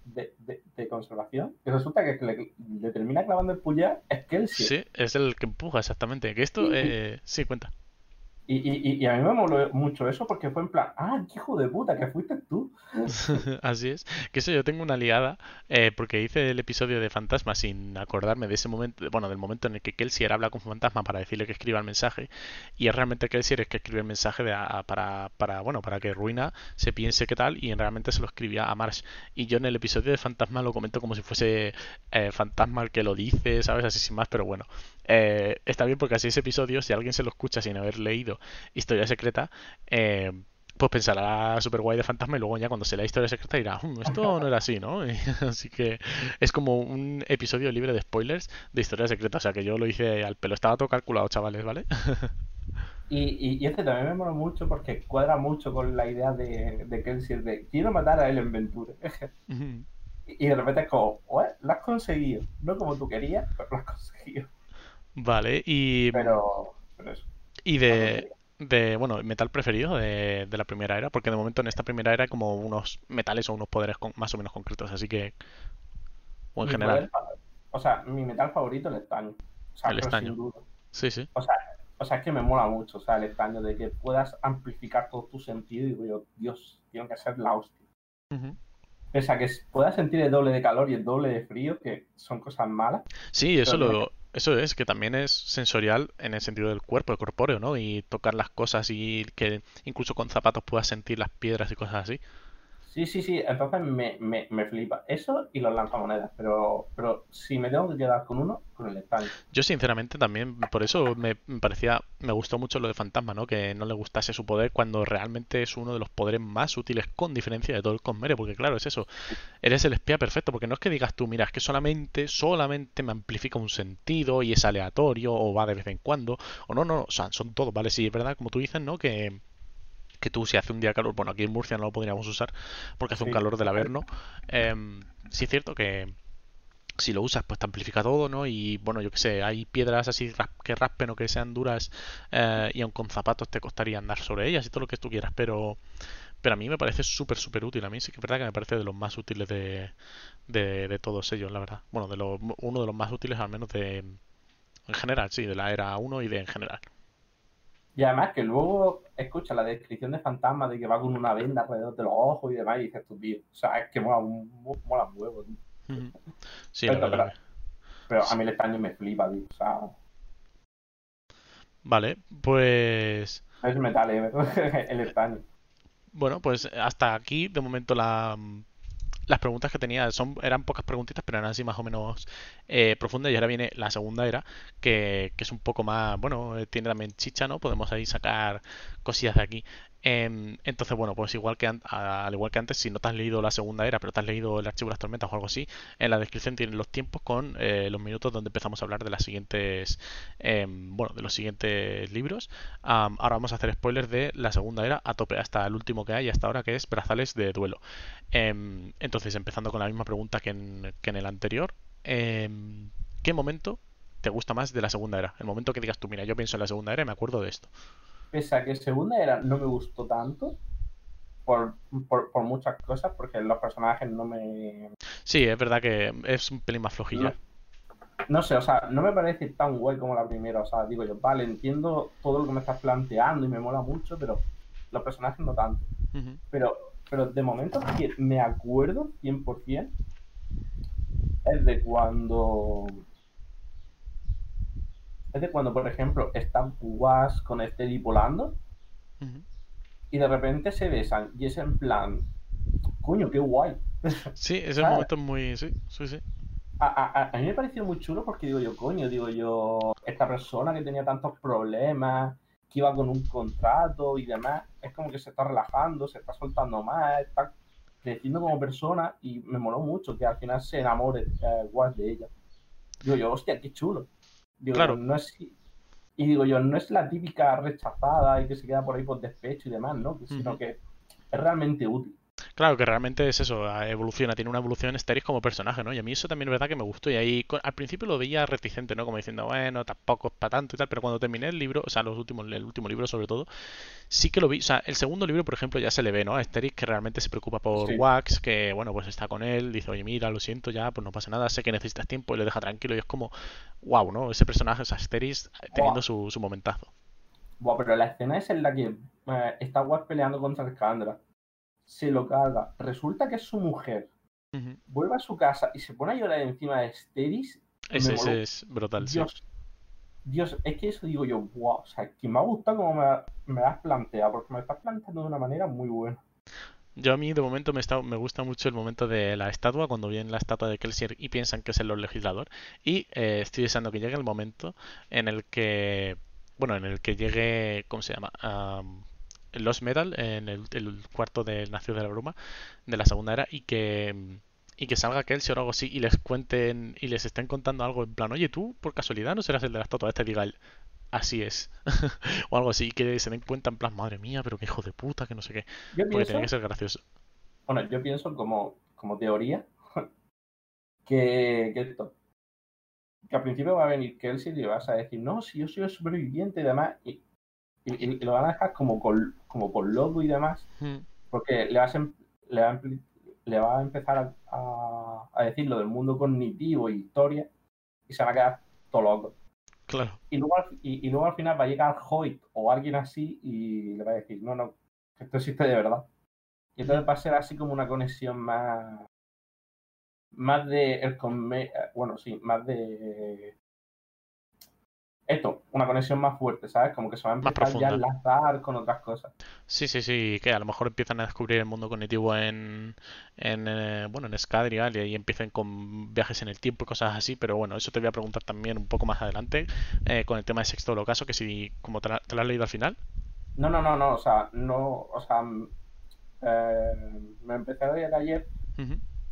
de, de, de, conservación, y resulta que le, le termina clavando el puñal es que sí. Sí, es el que empuja, exactamente. Que esto, eh, sí, cuenta. Y, y, y, a mí me moló mucho eso porque fue en plan, ah, hijo de puta, que fuiste tú. Así es. Que eso yo tengo una liada eh, porque hice el episodio de Fantasma sin acordarme de ese momento, bueno, del momento en el que Kelsier habla con Fantasma para decirle que escriba el mensaje y es realmente Kelsier es que escribe el mensaje de para, para, bueno, para que Ruina se piense qué tal y realmente se lo escribía a Marsh. Y yo en el episodio de Fantasma lo comento como si fuese eh, Fantasma el que lo dice, ¿sabes? Así sin más, pero bueno. Eh, está bien porque así ese episodio, si alguien se lo escucha sin haber leído Historia Secreta, eh, pues pensará super guay de fantasma y luego ya cuando se lea Historia Secreta dirá, mm, esto no era así, ¿no? así que es como un episodio libre de spoilers de Historia Secreta, o sea que yo lo hice al pelo, estaba todo calculado, chavales, ¿vale? Y, y, este también me mola mucho porque cuadra mucho con la idea de, de de quiero matar a él en Venture. y, de repente es como, lo has conseguido. No como tú querías, pero lo has conseguido. Vale, y. Pero. Y de. De, bueno, metal preferido de, la primera era, porque de momento en esta primera era hay como unos metales o unos poderes más o menos concretos, así que. O en general. o sea, mi metal favorito es el estaño. O sea, el estaño. Sí, sí. O sea, o sea, es que me mola mucho, o sea, el estaño de que puedas amplificar todo tu sentido y digo yo, Dios, tiene que ser la hostia. Pese a que puedas sentir el doble de calor y el doble de frío, que son cosas malas. Sí, eso lo, eso es, que también es sensorial en el sentido del cuerpo, el corpóreo, ¿no? Y tocar las cosas y que incluso con zapatos puedas sentir las piedras y cosas así. Sí, sí, sí, entonces me, me, me, flipa. Eso y los lanzamonedas, pero, pero si me tengo que quedar con uno, con el estaño. Yo sinceramente también, por eso me, parecía, me gustó mucho lo de Fantasma, ¿no? Que no le gustase su poder cuando realmente es uno de los poderes más útiles con diferencia de todo el Conmere, porque claro, es eso, eres el espía perfecto, porque no es que digas tú, mira, es que solamente, solamente me amplifica un sentido y es aleatorio o va de vez en cuando, o no, no, o sea, son todos, ¿vale? Sí, es verdad, como tú dices, ¿no? Que que tú si hace un día calor, bueno, aquí en Murcia no lo podríamos usar porque hace un calor del averno. Eh, sí es cierto que si lo usas, pues te amplifica todo, ¿no? Y bueno, yo que sé, hay piedras así que raspen o que sean duras eh, y aun con zapatos te costaría andar sobre ellas y todo lo que tú quieras, pero pero a mí me parece súper, súper útil. A mí sí que es verdad que me parece de los más útiles de, de, todos ellos, la verdad. Bueno, de lo, uno de los más útiles al menos de, en general, sí, de la era 1 y de en general. Y además que luego escucha la descripción de fantasma de que va con una venda alrededor de los ojos y demás y dices tú, tío, o sea, es que mola, mola un huevo, tío. Sí, pero, pero, pero, a mí el estaño me flipa, tío, o sea... Vale, pues... Es metal, ¿eh? el estaño. Bueno, pues hasta aquí, de momento, la, las preguntas que tenía son eran pocas preguntitas, pero eran así más o menos eh, profundas. Y ahora viene la segunda era, que, que, es un poco más, bueno, eh, tiene también chicha, ¿no? Podemos ahí sacar cosillas de aquí. Em, entonces, bueno, pues igual que al igual que antes, si no te has leído la segunda era, pero te has leído el archivo de las tormentas o algo así, en la descripción tienen los tiempos con eh, los minutos donde empezamos a hablar de las siguientes, em, bueno, de los siguientes libros. ahora vamos a hacer spoilers de la segunda era a tope, hasta el último que hay, hasta ahora que es Brazales de duelo. Em, entonces, empezando con la misma pregunta que en, que en el anterior, ¿qué momento te gusta más de la segunda era? El momento que digas tú, mira, yo pienso en la segunda era y me acuerdo de esto pese a que segunda era no me gustó tanto por, por, muchas cosas, porque los personajes no me... Sí, es verdad que es un pelín más flojilla. No, sé, o sea, no me parece tan guay como la primera, o sea, digo yo, vale, entiendo todo lo que me estás planteando y me mola mucho, pero los personajes no tanto. Pero pero de momento me acuerdo 100% es de cuando es de cuando, por ejemplo, están Was con Steady volando y de repente se besan y es en plan, coño, qué guay. Sí, ese momento es muy. Sí, sí, sí. A, a, mí me pareció muy chulo porque digo yo, coño, digo yo, esta persona que tenía tantos problemas, que iba con un contrato y demás, es como que se está relajando, se está soltando más, está creciendo como persona y me moló mucho que al final se enamore eh, de ella. Digo yo, hostia, qué chulo claro. no es, y digo yo, no es la típica rechazada y que se queda por ahí por despecho y demás, ¿no? Sino que es realmente útil. Claro, que realmente es eso, evoluciona, tiene una evolución Asterix como personaje, ¿no? Y a mí eso también es verdad que me gustó. Y ahí al principio lo veía reticente, ¿no? Como diciendo, bueno, tampoco es para tanto y tal, pero cuando terminé el libro, o sea, los últimos, el último libro sobre todo, sí que lo vi. O sea, el segundo libro, por ejemplo, ya se le ve, ¿no? A Asterix que realmente se preocupa por Wax, que bueno, pues está con él, dice, oye, mira, lo siento, ya, pues no pasa nada, sé que necesitas tiempo y le deja tranquilo. Y es como, wow, ¿no? Ese personaje, es Asterix teniendo su, su, momentazo. Wow, pero la escena es en la que eh, está Wax peleando contra Alcandra se lo carga. Resulta que es su mujer. Vuelve a su casa y se pone a llorar encima de Steris. Ese, es brutal, Dios, Dios, es que eso digo yo, wow, o sea, que me ha gustado como me, me has planteado, porque me estás planteando de una manera muy buena. Yo a mí de momento me, está, me gusta mucho el momento de la estatua, cuando viene la estatua de Kelsier y piensan que es el legislador. Y eh, estoy deseando que llegue el momento en el que, bueno, en el que llegue, ¿cómo se llama? Los Metal en el, cuarto de Nación de la Bruma de la segunda era y que y que salga Kelsey o algo así y les cuenten y les estén contando algo en plan, oye, tú por casualidad no serás el de la estatua este, diga así es, o algo así, que se den cuenta en plan, madre mía, pero qué hijo de puta, que no sé qué, porque tiene que ser gracioso. Bueno, yo pienso como, como teoría que, que esto, que al principio va a venir Kelsey y le vas a decir, no, si yo soy el superviviente y demás, y y, lo van a dejar como, como por loco y demás, hmm. porque le, vas le, va, le va a empezar a, a, decir lo del mundo cognitivo y historia y se van a quedar todo locos. Claro. Y luego, y, luego al final va a llegar Hoyt o alguien así y le va a decir, no, no, esto existe de verdad. Y entonces va a ser así como una conexión más más de el bueno sí más de esto, una conexión más fuerte, ¿sabes? Como que se va a empezar ya a enlazar con otras cosas. Sí, sí, sí, que a lo mejor empiezan a descubrir el mundo cognitivo en, en eh, bueno, en Scadrial y ahí empiecen con viajes en el tiempo y cosas así, pero bueno, eso te voy a preguntar también un poco más adelante eh, con el tema de Sexto Holocaso, que si, como te, lo has leído al final. No, no, no, no, o sea, no, o sea, eh, me empecé a leer ayer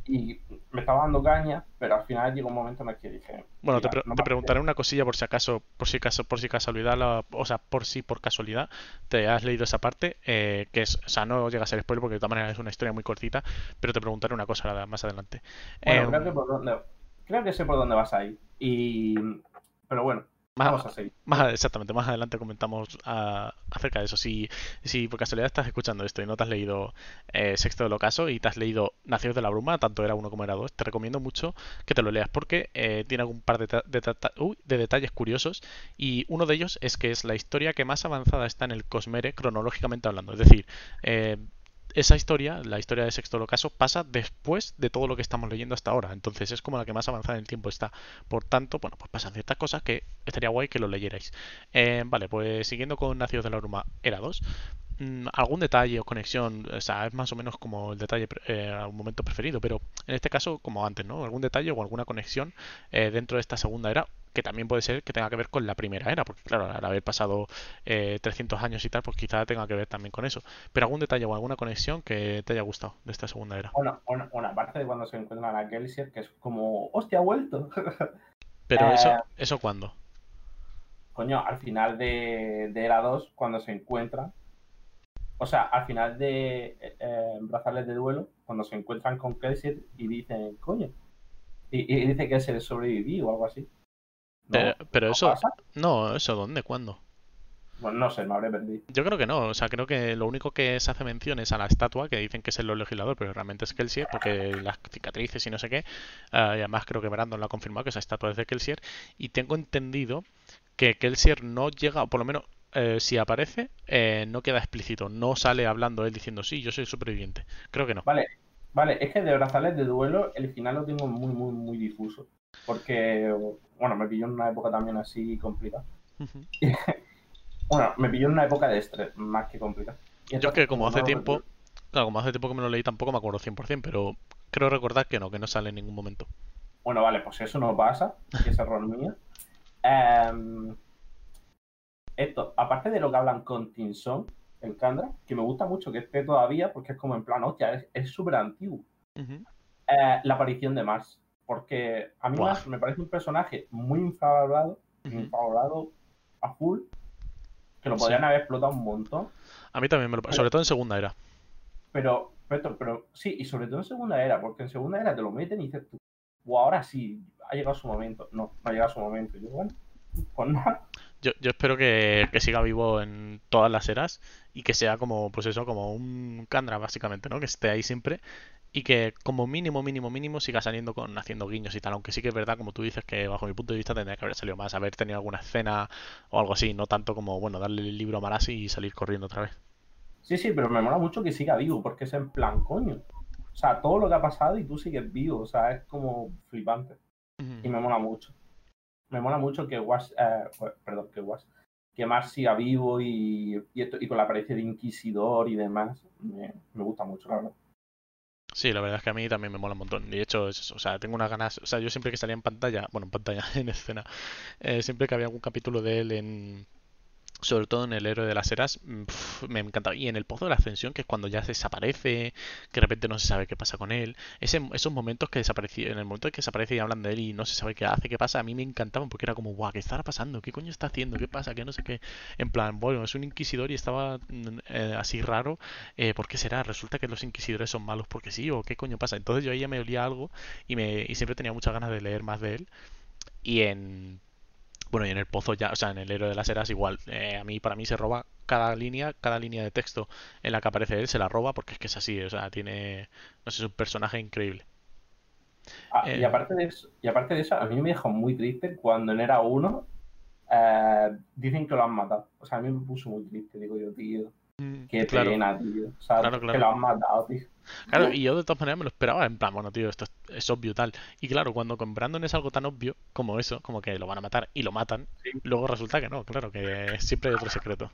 y me estaba dando caña, pero al final llegó un momento en el que dije. Bueno, te, preguntaré una cosilla por si acaso, por si caso, por si casualidad, o sea, por si por casualidad te has leído esa parte, eh, que es, o sea, no llega a ser spoiler porque de todas maneras es una historia muy cortita, pero te preguntaré una cosa más adelante. Bueno, creo, em, que por dónde, creo que sé por dónde vas a ir. Y, pero bueno, Vamos a seguir. Más, exactamente, más adelante comentamos ah, acerca de eso. Si, si por casualidad estás escuchando esto y no te has leído eh, Sexto del Ocaso y te has leído Nacidos de la Bruma, tanto era uno como era dos, te recomiendo mucho que te lo leas porque eh, tiene algún par de, de, detalles curiosos y uno de ellos es que es la historia que más avanzada está en el Cosmere cronológicamente hablando. Es decir, eh, esa historia, la historia de Sexto Ocaso, pasa después de todo lo que estamos leyendo hasta ahora. Entonces es como la que más avanzada en el tiempo está. Por tanto, bueno, pues pasan ciertas cosas que estaría guay que lo leyerais. Eh, vale, pues siguiendo con Nacidos de la Bruma, era 2. Mm, algún detalle o conexión, o sea, es más o menos como el detalle, eh, algún momento preferido, pero en este caso, como antes, ¿no? Algún detalle o alguna conexión eh, dentro de esta segunda era que también puede ser que tenga que ver con la primera era, porque claro, al haber pasado 300 años y tal, pues quizá tenga que ver también con eso. Pero algún detalle o alguna conexión que te haya gustado de esta segunda era. Bueno, una, una parte de cuando se encuentran a Kelsier, que es como, hostia, ha vuelto. Pero eso, eh, ¿eso cuándo? Coño, al final de, de Era 2, cuando se encuentran, o sea, al final de eh, Brazales de Duelo, cuando se encuentran con Kelsier y dicen, coño, y, y dice que se sobrevivió o algo así. Pero, eso. No, ¿eso dónde? ¿Cuándo? Bueno, no sé, me habré perdido. Yo creo que no, o sea, creo que lo único que se hace mención es a la estatua, que dicen que es el legislador, pero realmente es Kelsier, porque las cicatrices y no sé qué, ah, y además creo que Brandon lo ha confirmado que esa estatua es de Kelsier, y tengo entendido que Kelsier no llega, o por lo menos eh, si aparece, eh, no queda explícito, no sale hablando él diciendo sí, yo soy superviviente, creo que no. Vale, vale, es que de brazales de duelo el final lo tengo muy, muy, muy difuso, porque bueno, me pilló en una época también así complicada. bueno, me pilló en una época de estrés, más que complicada. Yo que como hace tiempo, claro, como hace tiempo que me lo leí tampoco me acuerdo 100%, pero creo recordar que no, que no sale en ningún momento. Bueno, vale, pues eso no pasa, que es error mío. Em, esto, aparte de lo que hablan con Tinson, el Kandra, que me gusta mucho que esté todavía, porque es como en plan, hostia, es súper antiguo. Eh, la aparición de Mars. Porque a mí me parece un personaje muy infravalorado, infravalorado a full, que lo podrían haber explotado un montón. A mí también me lo sobre todo en segunda era. Pero, pero, pero, sí, y sobre todo en segunda era, porque en segunda era te lo meten y dices tú, o ahora sí, ha llegado su momento. No, no ha llegado su momento. Yo, bueno, pues nada. Yo, yo espero que, que, siga vivo en todas las eras y que sea como, pues eso, como un Kandra básicamente, ¿no? Que esté ahí siempre y que como mínimo, mínimo, mínimo siga saliendo con haciendo guiños y tal. Aunque sí que es verdad, como tú dices, que bajo mi punto de vista tendría que haber salido más, haber tenido alguna escena o algo así, no tanto como, bueno, darle el libro a Marasi y salir corriendo otra vez. Sí, sí, pero me mola mucho que siga vivo, porque es en plan, coño. O sea, todo lo que ha pasado y tú sigues vivo, o sea, es como flipante. Y me mola mucho. Me mola mucho que Was, eh, perdón, que Was, que Mars siga vivo y, y, con la aparición de Inquisidor y demás. Me, me gusta mucho, la verdad. Sí, la verdad es que a mí también me mola un montón. De hecho, es. O sea, tengo unas ganas. O sea, yo siempre que salía en pantalla, bueno, en pantalla, en escena, eh, siempre que había algún capítulo de él en, sobre todo en el héroe de las eras, mm, me encanta. Y en el pozo de la ascensión, que es cuando ya desaparece, que de repente no se sabe qué pasa con él. esos momentos que desapareció, en el momento en que desaparece y hablan de él y no se sabe qué hace, qué pasa, a mí me encantaban porque era como, guau, ¿qué estará pasando? ¿Qué coño está haciendo? ¿Qué pasa? ¿Qué no sé qué? En plan, bueno, es un inquisidor y estaba mm, eh, así raro. Eh, ¿Por qué será? ¿Resulta que los inquisidores son malos porque sí? ¿O qué coño pasa? Entonces yo ahí ya me olía algo y, me, y siempre tenía muchas ganas de leer más de él. Y en bueno, y en el pozo ya, o sea, en el héroe de las eras igual. Eh, a mí, para mí se roba cada línea, cada línea de texto en la que aparece él, se la roba porque es que es así, o sea, tiene, no sé, es un personaje increíble. Ah, y, eh, aparte de eso, y aparte de eso, a mí me dejó muy triste cuando en Era 1 eh, dicen que lo han matado. O sea, a mí me puso muy triste, digo yo, tío. Mm, Qué pena, tío. O sea, que lo han matado, tío. Claro, y yo de todas maneras me lo esperaba, en plan, bueno, tío, esto es, obvio tal. Y claro, cuando con Brandon es algo tan obvio como eso, como que lo van a matar y lo matan, luego resulta que no, claro, que siempre hay otro secreto.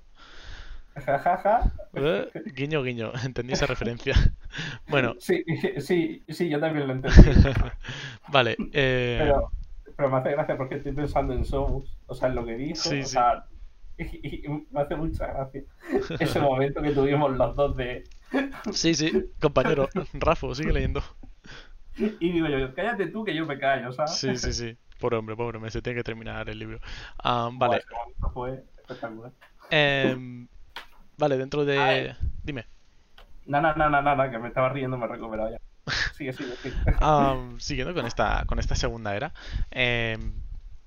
Jajaja. Eh, guiño, guiño, entendí esa referencia. bueno. Sí, sí, sí, yo también lo entendí. vale. Eh... Pero, pero me hace gracia porque estoy pensando en Somus, o sea, en lo que dijo, o sea, y, me hace mucha gracia ese momento que tuvimos los dos de... Sí, sí, compañero, Rafa, sigue leyendo. Y digo yo, cállate tú que yo me callo, ¿sabes? Sí, sí, sí. Pobre hombre, pobre hombre, se tiene que terminar el libro. Ah, vale. fue espectacular. Em, vale, dentro de... Dime. Nada, nada, nada, que me estaba riendo, me he recuperado ya. Sigue, sigue, sigue. siguiendo con esta, con esta segunda era. Eh,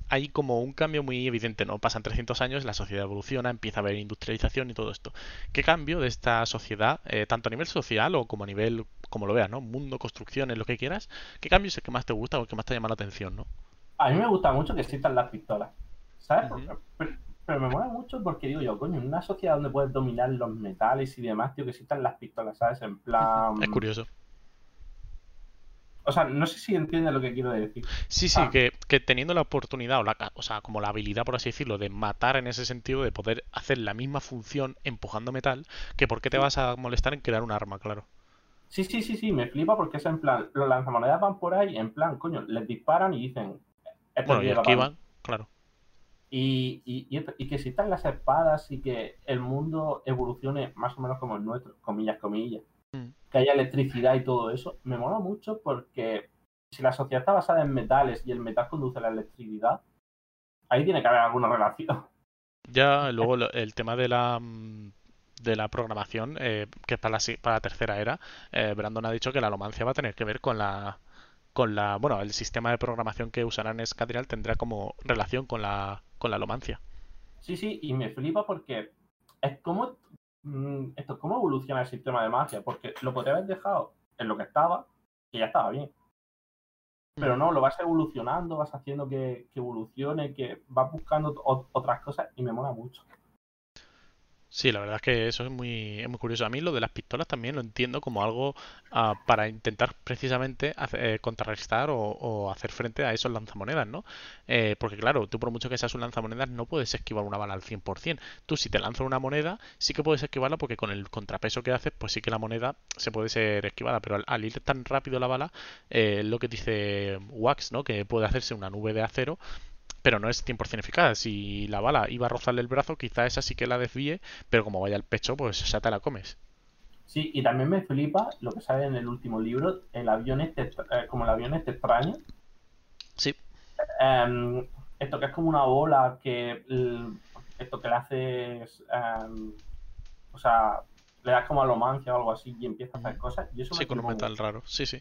hay como un cambio muy evidente, ¿no? Pasan 300 años, la sociedad evoluciona, empieza a haber industrialización y todo esto. ¿Qué cambio de esta sociedad, eh, tanto a nivel social o como a nivel, como lo veas, ¿no? Mundo, construcciones, lo que quieras, ¿qué cambio es el que más te gusta o el que más te llama la atención, ¿no? A mí me gusta mucho que existan las pistolas, ¿sabes? pero, pero, me mola mucho porque digo yo, coño, en una sociedad donde puedes dominar los metales y demás, tío, que existan las pistolas, ¿sabes? En plan... Es curioso. O sea, no sé si entiendes lo que quiero decir. Sí, sí, ah. que, teniendo la oportunidad, o, la, o sea, como la habilidad, por así decirlo, de matar en ese sentido, de poder hacer la misma función empujando metal, que por qué te vas a molestar en crear un arma, claro. Sí, sí, sí, sí, me flipa porque es en plan, los lanzamonedas van por ahí, en plan, coño, les disparan y dicen... Bueno, y esquivan, claro. Y, y, y, que existan las espadas y que el mundo evolucione más o menos como el nuestro, comillas, comillas. Mm. que haya electricidad y todo eso, me mola mucho porque si la sociedad está basada en metales y el metal conduce a la electricidad, ahí tiene que haber alguna relación. Ya, luego el tema de la mm, de la programación, eh, que es para la, para la tercera era, eh, Brandon ha dicho que la alomancia va a tener que ver con la con la bueno el sistema de programación que usarán Escadrial tendrá como relación con la con la alomancia. Sí, sí, y me flipa porque es como esto, ¿cómo evoluciona el sistema de magia? Porque lo podría haber dejado en lo que estaba, que ya estaba bien. Pero mm. no, lo vas evolucionando, vas haciendo que, que evolucione, que vas buscando otras cosas y me mola mucho. Sí, la verdad es que eso es muy, es muy curioso. A mí lo de las pistolas también lo entiendo como algo uh, para intentar precisamente hacer, eh, contrarrestar o, o, hacer frente a esos lanzamonedas, ¿no? Eh, porque claro, tú por mucho que seas un lanzamonedas no puedes esquivar una bala al 100%. Tú si te lanzas una moneda sí que puedes esquivarla porque con el contrapeso que haces pues sí que la moneda se puede ser esquivada, pero al, al ir tan rápido la bala, eh, lo que dice Wax, ¿no? Que puede hacerse una nube de acero pero no es 100% eficaz. Si la bala iba a rozarle el brazo, quizá esa sí que la desvíe, pero como vaya al pecho, pues ya te la comes. Sí, y también me flipa lo que sale en el último libro, el avión este, eh, como el avión este extraño. Sí. Em, esto que es como una bola que esto que le haces, em, o sea, le das como alomancia o algo así y empieza a hacer cosas. Y eso sí, con un metal raro. Sí, sí.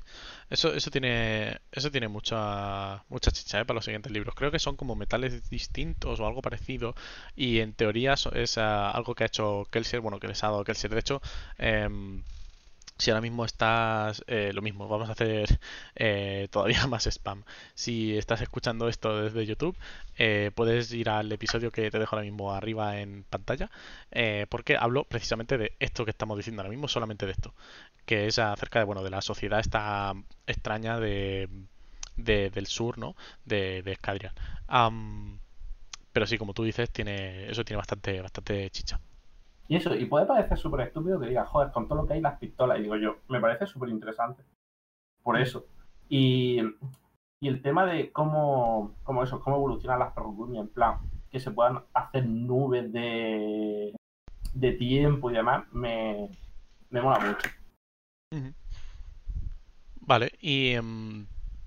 Eso, eso tiene, eso tiene mucha, mucha chicha ¿eh? para los siguientes libros. Creo que son como metales distintos o algo parecido. Y en teoría es ah, algo que ha hecho Kelsier, bueno, que les ha dado Kelsier. De hecho, eh, si ahora mismo estás eh, lo mismo, vamos a hacer eh, todavía más spam. Si estás escuchando esto desde YouTube, eh, puedes ir al episodio que te dejo ahora mismo arriba en pantalla, porque hablo precisamente de esto que estamos diciendo ahora mismo, solamente de esto, que es acerca de bueno de la sociedad esta extraña de, del sur, ¿no? De, de Escadrian. pero sí, como tú dices, tiene eso tiene bastante bastante chicha. Y eso, y puede parecer súper estúpido que diga, joder, con todo lo que hay las pistolas. Y digo yo, me parece súper interesante. Por eso. Y, y, el tema de cómo, cómo eso, cómo evolucionan las perrucuñas, en plan, que se puedan hacer nubes de, de tiempo y demás, me, me mola mucho. Vale, y em,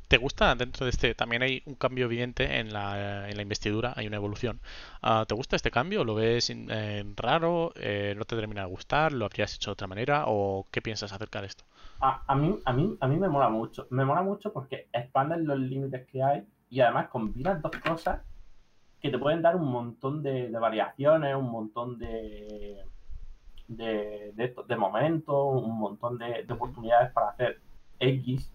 ¿Te gusta dentro de este? También hay un cambio evidente en la, en la investidura, hay una evolución. Ah, ¿Te gusta este cambio? ¿Lo ves eh, raro? Eh, ¿No te termina de gustar? ¿Lo habrías hecho de otra manera? ¿O qué piensas acerca de esto? A, a, mí, a, mí, a mí me mola mucho. Me mola mucho porque expanden los límites que hay y además combinan dos cosas que te pueden dar un montón de, variaciones, un montón de, de, de, momentos, un montón de, de oportunidades para hacer X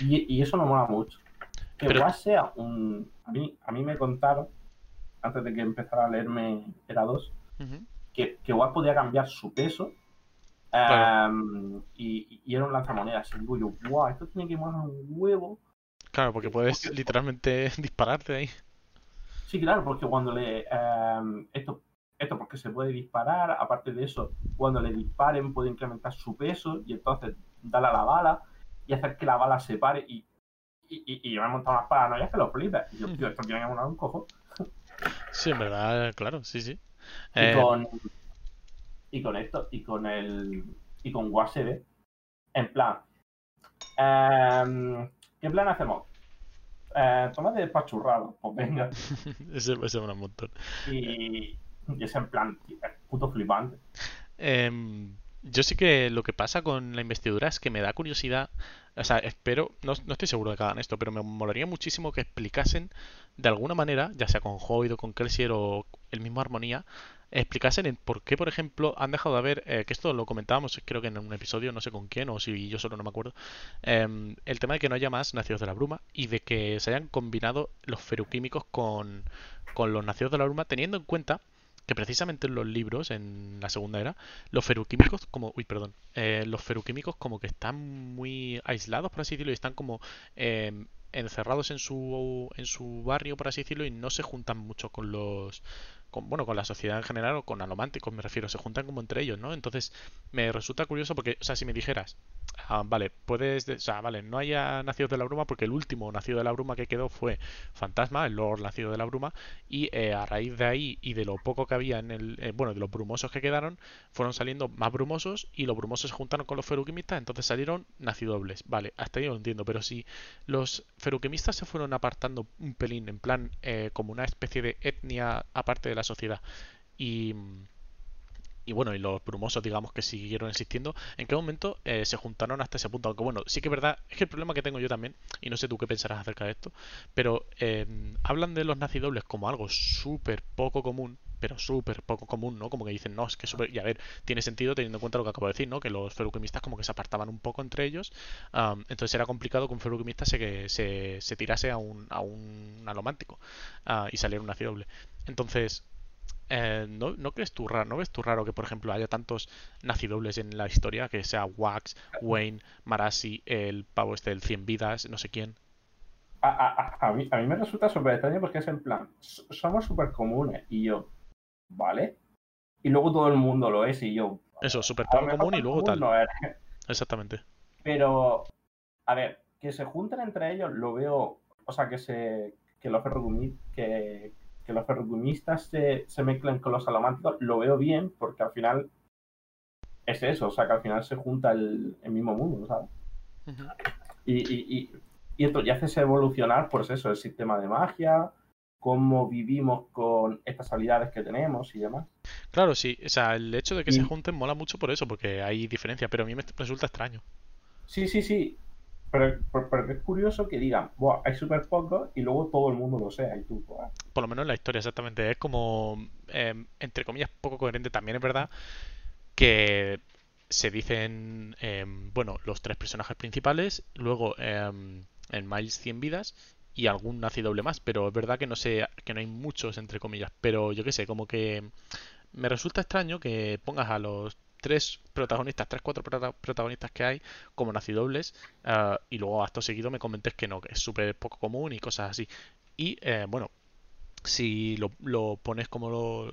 y, eso me mola mucho. Que Pero... sea un. A mí, a mí me contaron, antes de que empezara a leerme Era 2, que, que WAS podía cambiar su peso em, y, y, era un lanzamonedas. Y digo yo, wow, esto tiene que molar un huevo. Claro, porque puedes literalmente dispararte ahí. Sí, claro, porque cuando le. Em, esto, esto porque se puede disparar, aparte de eso, cuando le disparen puede incrementar su peso y entonces darle a la bala y hacer que la bala se pare y, y, y, yo me he montado unas paranoias que lo flipes. Y yo, tío, esto tiene que un cojo. Sí, en verdad, claro, sí, sí. Y, eh, con, y con esto, y con el. Y con WASD, en plan. Eh, ¿Qué plan hacemos? Eh, toma de despachurrado, pues venga. ese, ese un montón. Y, y ese en plan, tío, es puto flipante. Eh, Yo sí que lo que pasa con la investidura es que me da curiosidad, o sea, espero, no, no estoy seguro de que hagan esto, pero me molaría muchísimo que explicasen de alguna manera, ya sea con Hoyd o con Kelsier o el mismo Armonía, explicasen el por qué, por ejemplo, han dejado de haber, eh, que esto lo comentábamos creo que en un episodio, no sé con quién, o si yo solo no me acuerdo, em, el tema de que no haya más nacidos de la bruma y de que se hayan combinado los feroquímicos con, con los nacidos de la bruma, teniendo en cuenta que precisamente en los libros, en la segunda era, los feroquímicos como, uy, perdón, eh, los feroquímicos como que están muy aislados, por así decirlo, y están como em, encerrados en su, en su barrio, por así decirlo, y no se juntan mucho con los, con, bueno, con la sociedad en general o con alománticos, me refiero, se juntan como entre ellos, ¿no? Entonces, me resulta curioso porque, o sea, si me dijeras, Ah, vale, puedes. O sea, vale, no haya nacido de la bruma porque el último nacido de la bruma que quedó fue Fantasma, el Lord nacido de la bruma, y eh, a raíz de ahí y de lo poco que había en el. Eh, bueno, de los brumosos que quedaron, fueron saliendo más brumosos y los brumosos se juntaron con los feruquimistas, entonces salieron nacidobles. Vale, hasta ahí lo entiendo, pero si los feruquimistas se fueron apartando un pelín, en plan, eh, como una especie de etnia aparte de la sociedad, y y bueno, y los brumosos, digamos, que siguieron existiendo, ¿en qué momento eh, se juntaron hasta ese punto? Aunque bueno, sí que es verdad, es que el problema que tengo yo también, y no sé tú qué pensarás acerca de esto, pero em, hablan de los nacidobles como algo súper poco común, pero súper poco común, ¿no? Como que dicen, no, es que súper... Y a ver, tiene sentido teniendo en cuenta lo que acabo de decir, ¿no? Que los feruquimistas como que se apartaban un poco entre ellos, entonces era complicado que un feruquimista se, se, se tirase a un, a un alomántico uh, y saliera un nacidoble. Entonces, eh, ¿no, ¿no, crees tú raro, ¿no ves tú raro que, por ejemplo, haya tantos nacidobles en la historia? Que sea Wax, Wayne, Marasi, el pavo este del 100 vidas, no sé quién. A, a, a, mí, a mí, me resulta súper extraño porque es en plan, somos súper comunes y yo, ¿vale? Y luego todo el mundo lo es y yo... Eso, súper común y luego tal. Exactamente. Pero, a ver, que se junten entre ellos lo veo, o sea, que se que los que, que los ferrogumistas se, se mezclen con los salománticos, lo veo bien porque al final es eso, o sea que al final se junta el, mismo mundo, ¿sabes? y, esto ya hace evolucionar, pues eso, el sistema de magia, cómo vivimos con estas habilidades que tenemos y demás. Claro, sí, o sea, el hecho de que se junten mola mucho por eso, porque hay diferencia, pero a mí me resulta extraño. Sí, sí, sí, pero, es curioso que digan, Buah, hay súper poco y luego todo el mundo lo sea y tú, Por lo menos en la historia, exactamente. Es como, em, entre comillas, poco coherente. También es verdad que se dicen, em, bueno, los tres personajes principales, luego em, en Miles 100 vidas y algún nazi doble más, pero es verdad que no sé, que no hay muchos, entre comillas. Pero yo qué sé, como que me resulta extraño que pongas a los tres protagonistas, tres, cuatro protagonistas que hay como nacidobles uh, y luego acto seguido me comentes que no, que es súper poco común y cosas así. Y eh, bueno, si lo, lo, pones como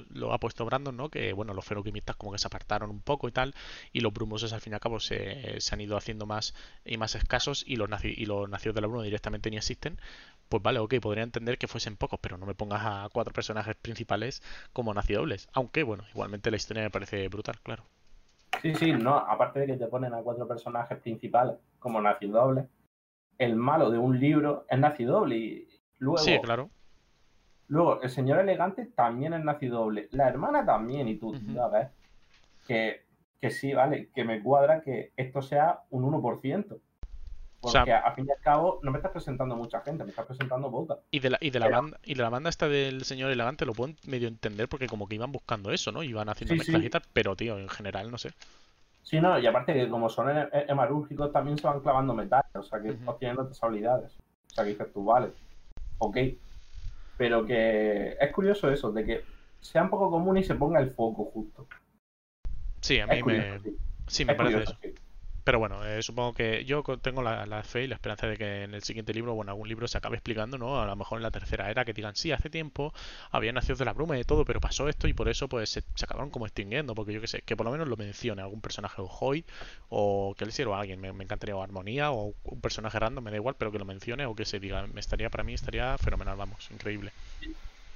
lo, ha puesto Brandon, ¿no? Que bueno, los feroquimistas como que se apartaron un poco y tal, y los brumosos al fin y al cabo se, se han ido haciendo más y más escasos y los, naci y los nacidos de la bruma directamente ni existen, pues vale, ok, podría entender que fuesen pocos, pero no me pongas a cuatro personajes principales como nacidobles. Aunque bueno, igualmente la historia me parece brutal, claro. Sí, sí, no, aparte de que te ponen a cuatro personajes principales como nacidobles, el malo de un libro es nacidoble y luego... Sí, claro. Luego, el señor elegante también es nacidoble, la hermana también, y tú, uh ves que, que sí, vale, que me cuadra que esto sea un 1%. Porque a fin y al cabo no me estás presentando mucha gente, me estás presentando poca. Y de la, y de la banda, y de la banda esta del señor elegante lo puedo medio entender porque como que iban buscando eso, ¿no? Iban haciendo sí, pero tío, en general no sé. Sí, no, y aparte que como son hemarúrgicos también se van clavando metales, o sea que uh tienen otras habilidades. O sea que dices tú, vale, ok. Pero que es curioso eso, de que sea un poco común y se ponga el foco justo. Sí, a mí me... Sí, me parece eso. Pero bueno, eh, supongo que yo tengo la, fe y la esperanza de que en el siguiente libro, bueno, algún libro se acabe explicando, ¿no? A lo mejor en la tercera era que digan, sí, hace tiempo había nacido de la bruma y de todo, pero pasó esto y por eso pues se, acabaron como extinguiendo, porque yo que sé, que por lo menos lo mencione algún personaje o Hoy o que le sirva a alguien, me, encantaría o Armonía o un personaje random, me da igual, pero que lo mencione o que se diga, me estaría para mí estaría fenomenal, vamos, increíble.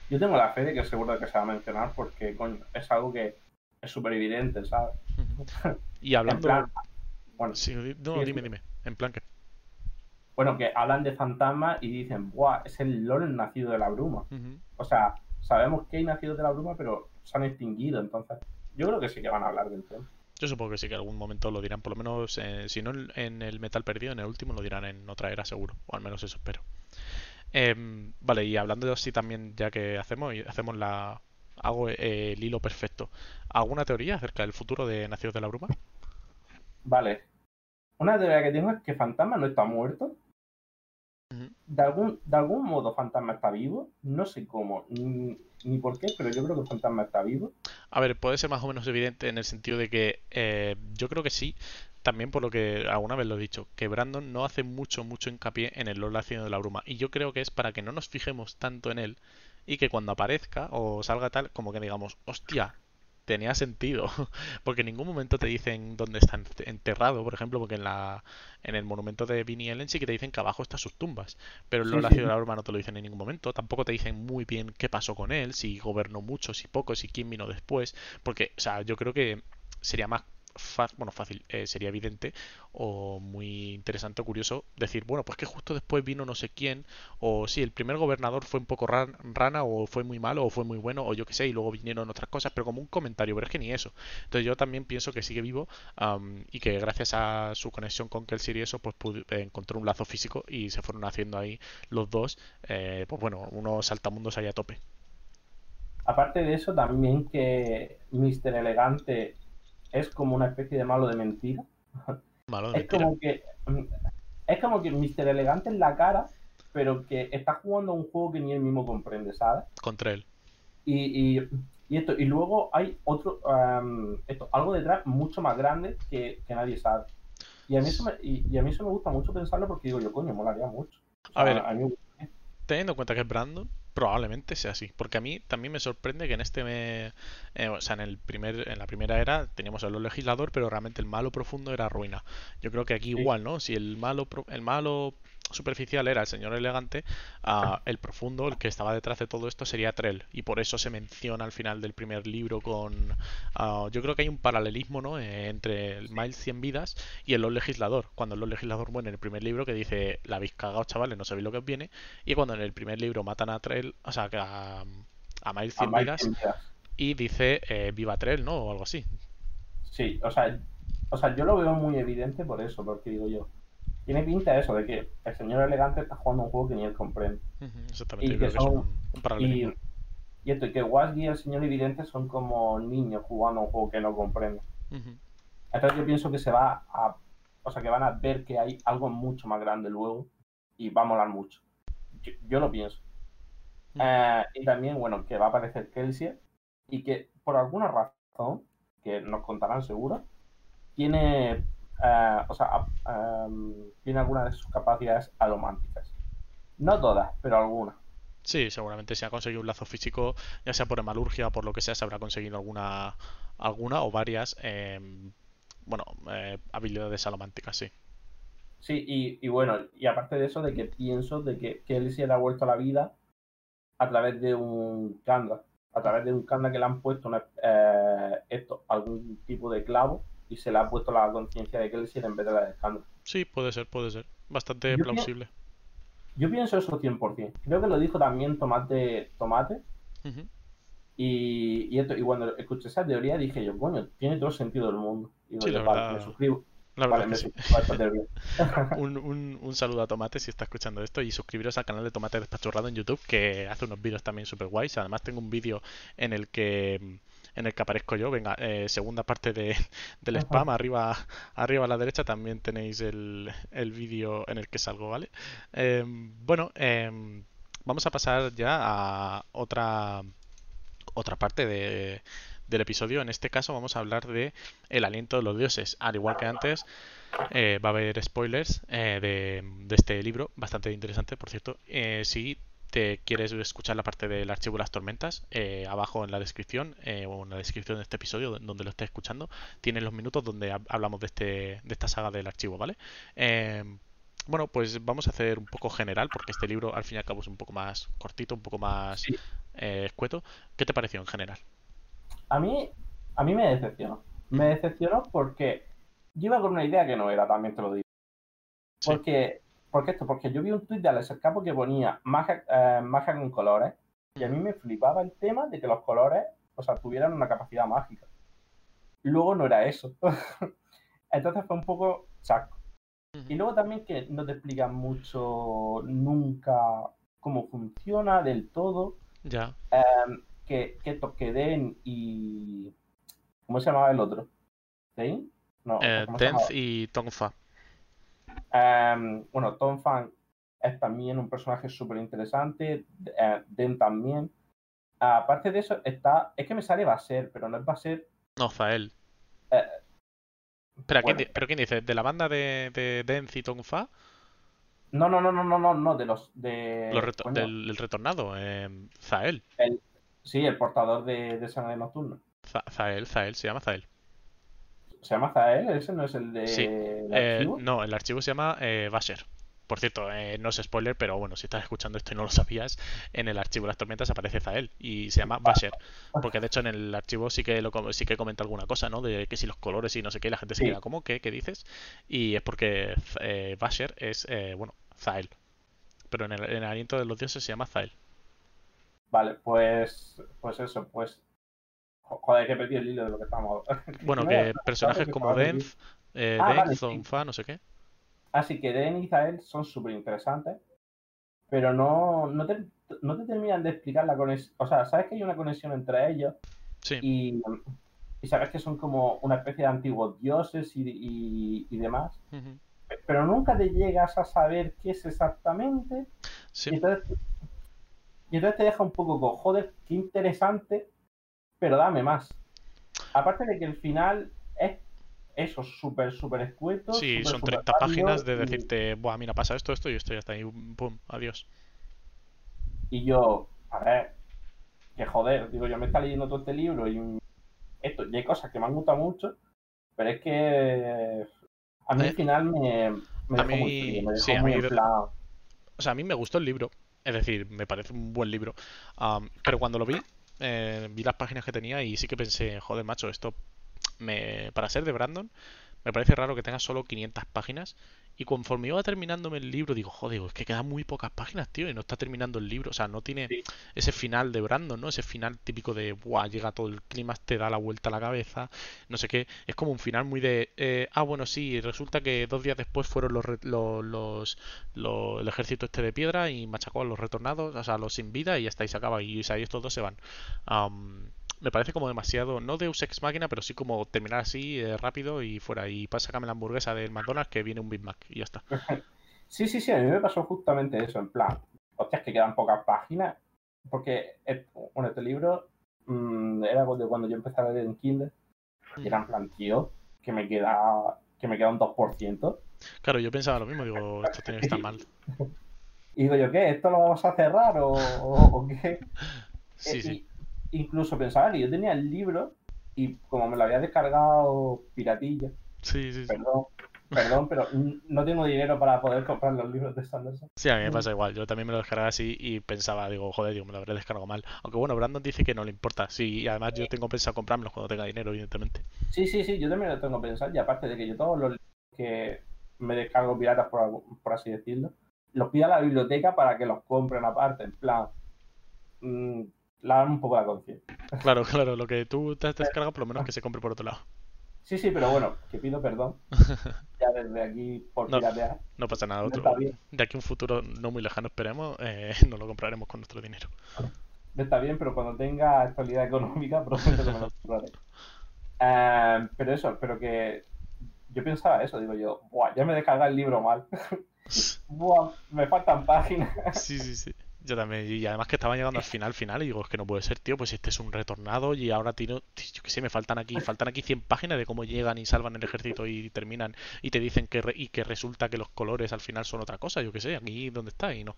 Yo tengo la fe de que seguro que se va a mencionar porque, coño, es algo que es súper evidente, ¿sabes? Y hablando... Bueno, sí, no, dime, dime. En plan que. Bueno, que hablan de fantasmas y dicen, ¡buah! Es el Loren nacido de la bruma. O sea, sabemos que hay nacidos de la bruma, pero se han extinguido, entonces. Yo creo que sí que van a hablar del tema. Yo supongo que sí, que algún momento lo dirán, por lo menos, eh, si no en el Metal Perdido, en el último lo dirán en otra era seguro, o al menos eso espero. Em, vale, y hablando de así también, ya que hacemos, hacemos la, hago eh, el hilo perfecto. ¿Alguna teoría acerca del futuro de Nacidos de la Bruma? Vale. Una teoría que tengo es que Fantasma no está muerto. De algún, de algún modo Fantasma está vivo. No sé cómo ni, por qué, pero yo creo que Fantasma está vivo. A ver, puede ser más o menos evidente en el sentido de que eh, yo creo que sí. También por lo que alguna vez lo he dicho, que Brandon no hace mucho, mucho hincapié en el LOL haciendo de la bruma. Y yo creo que es para que no nos fijemos tanto en él y que cuando aparezca o salga tal, como que digamos, hostia, tenía sentido. porque en ningún momento te dicen dónde está enterrado, por ejemplo, porque en la en el monumento de Vinnie Ellen sí que te dicen que abajo están sus tumbas. Pero en la ciudad de la no te lo dicen en ningún momento. Tampoco te dicen muy bien qué pasó con él, si gobernó mucho, si poco, si quién vino después. Porque, o sea, yo creo que sería más bueno, fácil, eh, sería evidente o muy interesante o curioso decir, bueno, pues que justo después vino no sé quién, o si el primer gobernador fue un poco rana, o fue muy malo, o fue muy bueno, o yo qué sé, y luego vinieron otras cosas, pero como un comentario, pero es que ni eso. Entonces yo también pienso que sigue vivo y que gracias a su conexión con Kelsier y eso, pues pude, encontró un lazo físico y se fueron haciendo ahí los dos, eh, pues bueno, unos saltamundos ahí a tope. Aparte de eso, también que Mr. Elegante es como una especie de malo de mentira. Malo de es como que es como que Mr. Elegante en la cara, pero que está jugando a un juego que ni él mismo comprende, ¿sabes? Contra él. Y, esto, y luego hay otro, esto, algo detrás mucho más grande que, nadie sabe. Y a, mí eso me, y, a mí eso me gusta mucho pensarlo porque digo yo, coño, molaría mucho. a ver, teniendo en cuenta que es Brandon, probablemente sea así. Porque a mí también me sorprende que en este me, eh, o sea, en el primer, en la primera era teníamos a los legislador, pero realmente el malo profundo era ruina. Yo creo que aquí igual, ¿no? Si el malo, el malo superficial era el señor elegante, el profundo, el que estaba detrás de todo esto sería Trell. Y por eso se menciona al final del primer libro con... Ah, yo creo que hay un paralelismo ¿no? Eh, entre el Miles 100 vidas y el Lord Legislador. Cuando el Lord Legislador muere en el primer libro que dice, la habéis cagado chavales, no sabéis lo que os viene. Y cuando en el primer libro matan a Trell, o sea, a, a Miles 100 vidas, y dice, eh, viva Trell, ¿no? O algo así. Sí, o sea, o sea, yo lo veo muy evidente por eso, porque digo yo, tiene pinta eso de que el señor elegante está jugando un juego que ni él comprende. exactamente, y que, son, y, esto, y que Wasgy y el señor evidente son como niños jugando un juego que no comprende. Entonces yo pienso que se va a, o sea, que van a ver que hay algo mucho más grande luego y va a molar mucho. Yo, lo pienso. Eh, y también, bueno, que va a aparecer Kelsey y que por alguna razón, que nos contarán seguro, tiene eh, o sea, em, tiene algunas de sus capacidades alománticas. No todas, pero algunas. Sí, seguramente si ha conseguido un lazo físico, ya sea por hemalurgia o por lo que sea, se habrá conseguido alguna, alguna o varias, em, bueno, eh, habilidades alománticas, sí. Sí, y, bueno, y aparte de eso, de que pienso de que, que él se le ha vuelto a la vida a través de un kanda, a través de un kanda que le han puesto eh, esto, algún tipo de clavo y se le ha puesto la conciencia de Kelsier en vez de la de. Sí, puede ser, puede ser. Bastante plausible. yo pienso eso 100%. Creo que lo dijo también Tomate Tomate. y, esto, y cuando escuché esa teoría dije yo, coño, tiene todo el sentido del mundo. Y sí, vale, me suscribo. un, un, un, saludo a Tomate si está escuchando esto y suscribiros al canal de Tomate Despachurrado en YouTube que hace unos vídeos también super guays. Además tengo un vídeo en el que en el que aparezco yo. Venga, eh, segunda parte de, del spam, arriba, arriba a la derecha también tenéis el, el vídeo en el que salgo, ¿vale? Em, bueno, em, vamos a pasar ya a otra, otra parte de, del episodio. En este caso vamos a hablar de el aliento de los dioses. Al igual que antes, eh, va a haber spoilers eh, de, de, este libro, bastante interesante, por cierto. Eh, si te quieres escuchar la parte del archivo de las tormentas, eh, abajo en la descripción eh, o en la descripción de este episodio donde lo estés escuchando, tienes los minutos donde hablamos de, este, de esta saga del archivo, ¿vale? Eh, bueno, pues vamos a hacer un poco general, porque este libro al fin y al cabo es un poco más cortito, un poco más escueto. ¿Qué te pareció en general? A mí, a mí me decepcionó. Me decepcionó porque yo iba con una idea que no era, también te lo digo. Porque ¿Por qué esto? Porque yo vi un tuit de Alex Capo que ponía magia, eh, magia con colores y a mí me flipaba el tema de que los colores, o sea, tuvieran una capacidad mágica. luego no era eso. Entonces fue un poco chaco. Y luego también que no te explican mucho nunca cómo funciona del todo. Ya. Em, que, que Tokeden y. ¿Cómo se llamaba el otro? ¿Dein? No, Eh, ¿cómo se Tenth llamaba? y Tongfa. Em, bueno, Tom Fan es también un personaje súper interesante. eh, Den también. Aparte de eso, está. Es que me sale Baser, pero no es Baser. No, Zael. Eh, Espera, ¿quién bueno. di- ¿pero quién dice? ¿De la banda de, de y Tongfa? No, no, no, no, no, no, no, de los. De, Los reto- del, del retornado. eh, Zael. el- sí, el portador de, de sangre nocturna. Za- Zael, Zael, se llama Zael. ¿Se llama Zael? ¿Ese no es el de. Sí, el Eh, archivo? no, el archivo se llama eh, Basher. Por cierto, eh, no es spoiler, pero bueno, si estás escuchando esto y no lo sabías, en el archivo de las tormentas aparece Zael y se llama Basher. Porque de hecho en el archivo sí que lo sí que comenta alguna cosa, ¿no? De que si los colores y no sé qué, la gente se Sí. queda, ¿cómo? ¿Qué? ¿Qué dices? Y es porque eh, Basher es, eh, bueno, Zael. Pero en el, en el aliento de los dioses se llama Zael. Vale, pues. Pues eso, pues. Jo- Joder, que perdí el hilo de lo que estábamos. Bueno, No, que personajes como perdido. Denz, eh, Ah, Denz, vale, sí. Zonfa, no sé qué. Así que Den y Zael son súper interesantes, pero no, no, te, no te terminan de explicar la conexión. O sea, sabes que hay una conexión entre ellos Sí, y, y sabes que son como una especie de antiguos dioses y, y- y demás, pero nunca te llegas a saber qué es exactamente. sí. Y entonces, y entonces te deja un poco con, joder, qué interesante, pero dame más. Aparte de que el final es eso, súper, súper escueto. Sí, son súper 30 rápido páginas de y- decirte, buah, mira, pasa esto, esto y esto ya está ahí, pum, adiós. Y yo, a ver, que joder, digo, yo me está leyendo todo este libro y esto, y hay cosas que me han gustado mucho, pero es que a mí Eh, al final me, me a dejó mí- muy frío, me dejó sí, a muy mí O sea, a mí me gustó el libro, es decir, me parece un buen libro, pero cuando lo vi, eh, vi las páginas que tenía y sí que pensé, joder, macho, esto me, para ser de Brandon, me parece raro que tenga solo 500 páginas. Y conforme iba terminándome el libro, digo, joder, es que quedan muy pocas páginas, tío, y no está terminando el libro. O sea, no tiene Sí. ese final de Brandon, ¿no? Ese final típico de, buah, llega todo el clima, te da la vuelta a la cabeza, no sé qué. Es como un final muy de, eh, ah, bueno, sí, resulta que dos días después fueron los, los, los- los- el ejército este de piedra y machacó a los retornados, o sea, a los sin vida y hasta ahí se acaba. Y, o sea, y estos dos se van. Me parece como demasiado, no Deus Ex Máquina, pero sí como terminar así eh, rápido y fuera. Y pasa sácame la hamburguesa del McDonald's que viene un Big Mac y ya está. Sí, sí, sí, a mí me pasó justamente eso, en plan, hostias, que quedan pocas páginas, porque, et- bueno, este libro mm, era de cuando yo empecé a leer en Kindle, y era en plan, tío, que me queda, que me queda un 2%, Claro, yo pensaba lo mismo, digo, esto tiene que estar mal. y digo yo, ¿qué? ¿Esto lo vamos a cerrar o, o- o qué? Sí, Eh, sí. Incluso pensaba que yo tenía el libro, y como me lo había descargado piratilla, Sí, sí, sí. perdón, perdón, pero no tengo dinero para poder comprar los libros de Sanderson. Sí, a mí me pasa igual. Yo también me lo descargaba así y pensaba, digo, joder, digo, me lo habré descargado mal. Aunque bueno, Brandon dice que no le importa. Sí, y además yo tengo pensado comprármelos cuando tenga dinero, evidentemente. Sí, sí, sí, yo también lo tengo pensar, y aparte de que yo todos los libros que me descargo piratas, por, por así decirlo, los pido a la biblioteca para que los compren aparte, en plan, mm, lavan un poco la conciencia. Claro, claro, lo que tú te has descargado, por lo menos que se compre por otro lado. Sí, sí, pero bueno, que pido perdón, ya desde aquí por No. piratear. No pasa nada, otro. De aquí a un futuro no muy lejano, esperemos, eh, nos lo compraremos con nuestro dinero. Está bien, pero cuando tenga actualidad económica, prometo que me lo compraré. Eh, pero eso, pero que yo pensaba eso, digo yo, Buah, ya me descarga el libro mal. Buah, me faltan páginas. Sí, sí, sí. Yo también. Y además que estaba llegando al final, final, y digo, es que no puede ser, tío, pues este es un retornado y ahora tiro, yo qué sé, me faltan aquí, faltan aquí 100 páginas de cómo llegan y salvan el ejército y terminan y te dicen que re- y que resulta que los colores al final son otra cosa, yo qué sé, aquí donde está y no.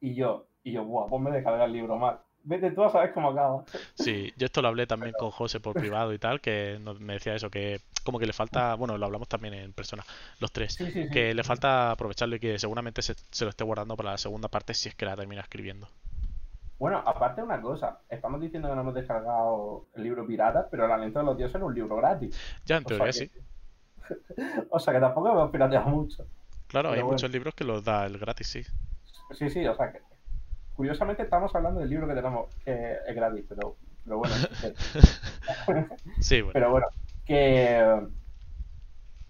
Y yo, y yo, buah, pues me descarga el libro mal. Vete tú a saber cómo acaba. Sí, yo esto lo hablé también con José por privado y tal, que nos- me decía eso, que como que le falta, bueno, lo hablamos también en persona, los tres, Sí, sí, sí. que le falta aprovecharlo y que seguramente se, se lo esté guardando para la segunda parte si es que la termina escribiendo. Bueno, aparte una cosa, estamos diciendo que no hemos descargado el libro pirata, pero el aliento de los dioses era un libro gratis. Ya, en O sea teoría que- sí. O sea que tampoco hemos pirateado mucho. Claro, hay bueno. muchos libros que los da el gratis, sí. Sí, sí, o sea que curiosamente estamos hablando del libro que tenemos que es gratis, pero pero bueno. sí, bueno. Pero bueno, que.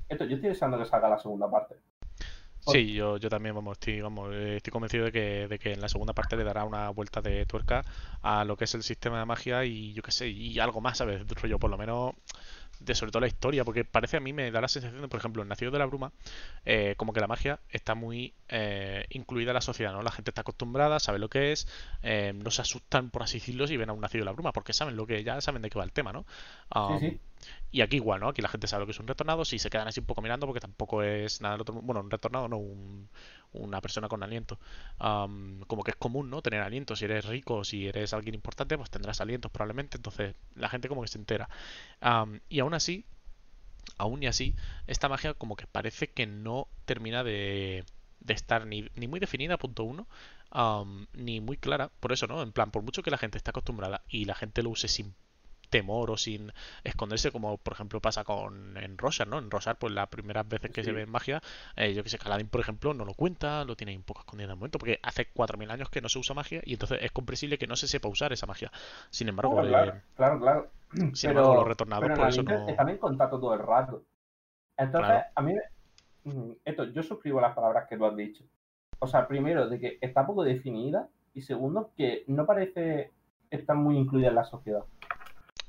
Esto, yo estoy deseando que salga la segunda parte. Sí, yo, yo también, vamos, estoy, vamos, estoy convencido de que, de que en la segunda parte le dará una vuelta de tuerca a lo que es el sistema de magia y yo qué sé, y algo más, ¿sabes? Rollo, por lo menos de sobre todo la historia, porque parece a mí me da la sensación de, por ejemplo, en Nacido de la Bruma, eh, como que la magia está muy eh, incluida en la sociedad, ¿no? La gente está acostumbrada, sabe lo que es, eh, no se asustan, por así decirlo, si ven a un Nacido de la Bruma, porque saben lo que ya saben de qué va el tema, ¿no? sí, sí. Y aquí igual, ¿no? Aquí la gente sabe lo que es un retornado, si se quedan así un poco mirando, porque tampoco es nada del otro Bueno, un retornado no, una persona con aliento. como que es común, ¿no? Tener aliento. Si eres rico, si eres alguien importante, pues tendrás alientos probablemente. Entonces la gente como que se entera. y aún así, aún y así, esta magia como que parece que no termina de, de estar ni, muy definida, punto uno, ni muy clara. Por eso, ¿no? En plan, por mucho que la gente esté acostumbrada y la gente lo use sin temor o sin esconderse, como por ejemplo pasa con en Rosar, ¿no? En Rosar, pues las primeras veces que se ve en magia, eh, yo que sé, Caladín, por ejemplo, no lo cuenta, lo tiene un poco escondido en el momento, porque hace 4.000 años que no se usa magia y entonces es comprensible que no se sepa usar esa magia. Sin embargo, claro, eh, claro, claro, Sin embargo, los retornados por eso no... Están en contacto todo el rato. Entonces, a mí, mm, esto, yo suscribo las palabras que tú has dicho. O sea, primero, de que está poco definida y segundo, que no parece estar muy incluida en la sociedad.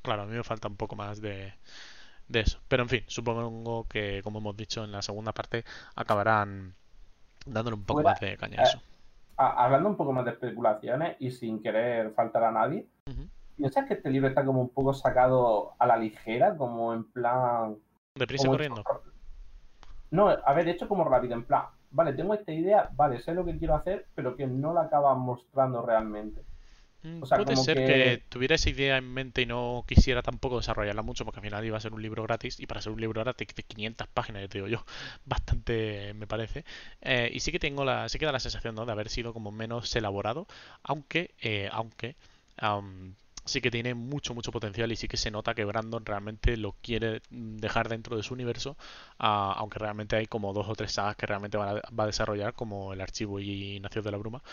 Claro, a mí me falta un poco más de, eso. Pero en fin, supongo que, como hemos dicho en la segunda parte, acabarán dándole un poco más de caña a eh, eso. hablando un poco más de especulaciones y sin querer faltar a nadie, ¿piensas que este libro está como un poco sacado a la ligera? Como en plan. ¿Deprisa corriendo? No, a ver, hecho como rápido, en plan, vale, tengo esta idea, vale, sé lo que quiero hacer, pero que no la acaba mostrando realmente. Mm, puede ser que... tuviera esa idea en mente y no quisiera tampoco desarrollarla mucho porque al final iba a ser un libro gratis y para ser un libro gratis de 500 páginas, te digo yo, bastante me parece. Eh, y sí que tengo la, sí que da la sensación de haber sido como menos elaborado, aunque, eh, aunque sí que tiene mucho, mucho potencial y sí que se nota que Brandon realmente lo quiere dejar dentro de su universo, ah, aunque realmente hay como dos o tres sagas que realmente va a, va a desarrollar, como el archivo y Nación de la Bruma,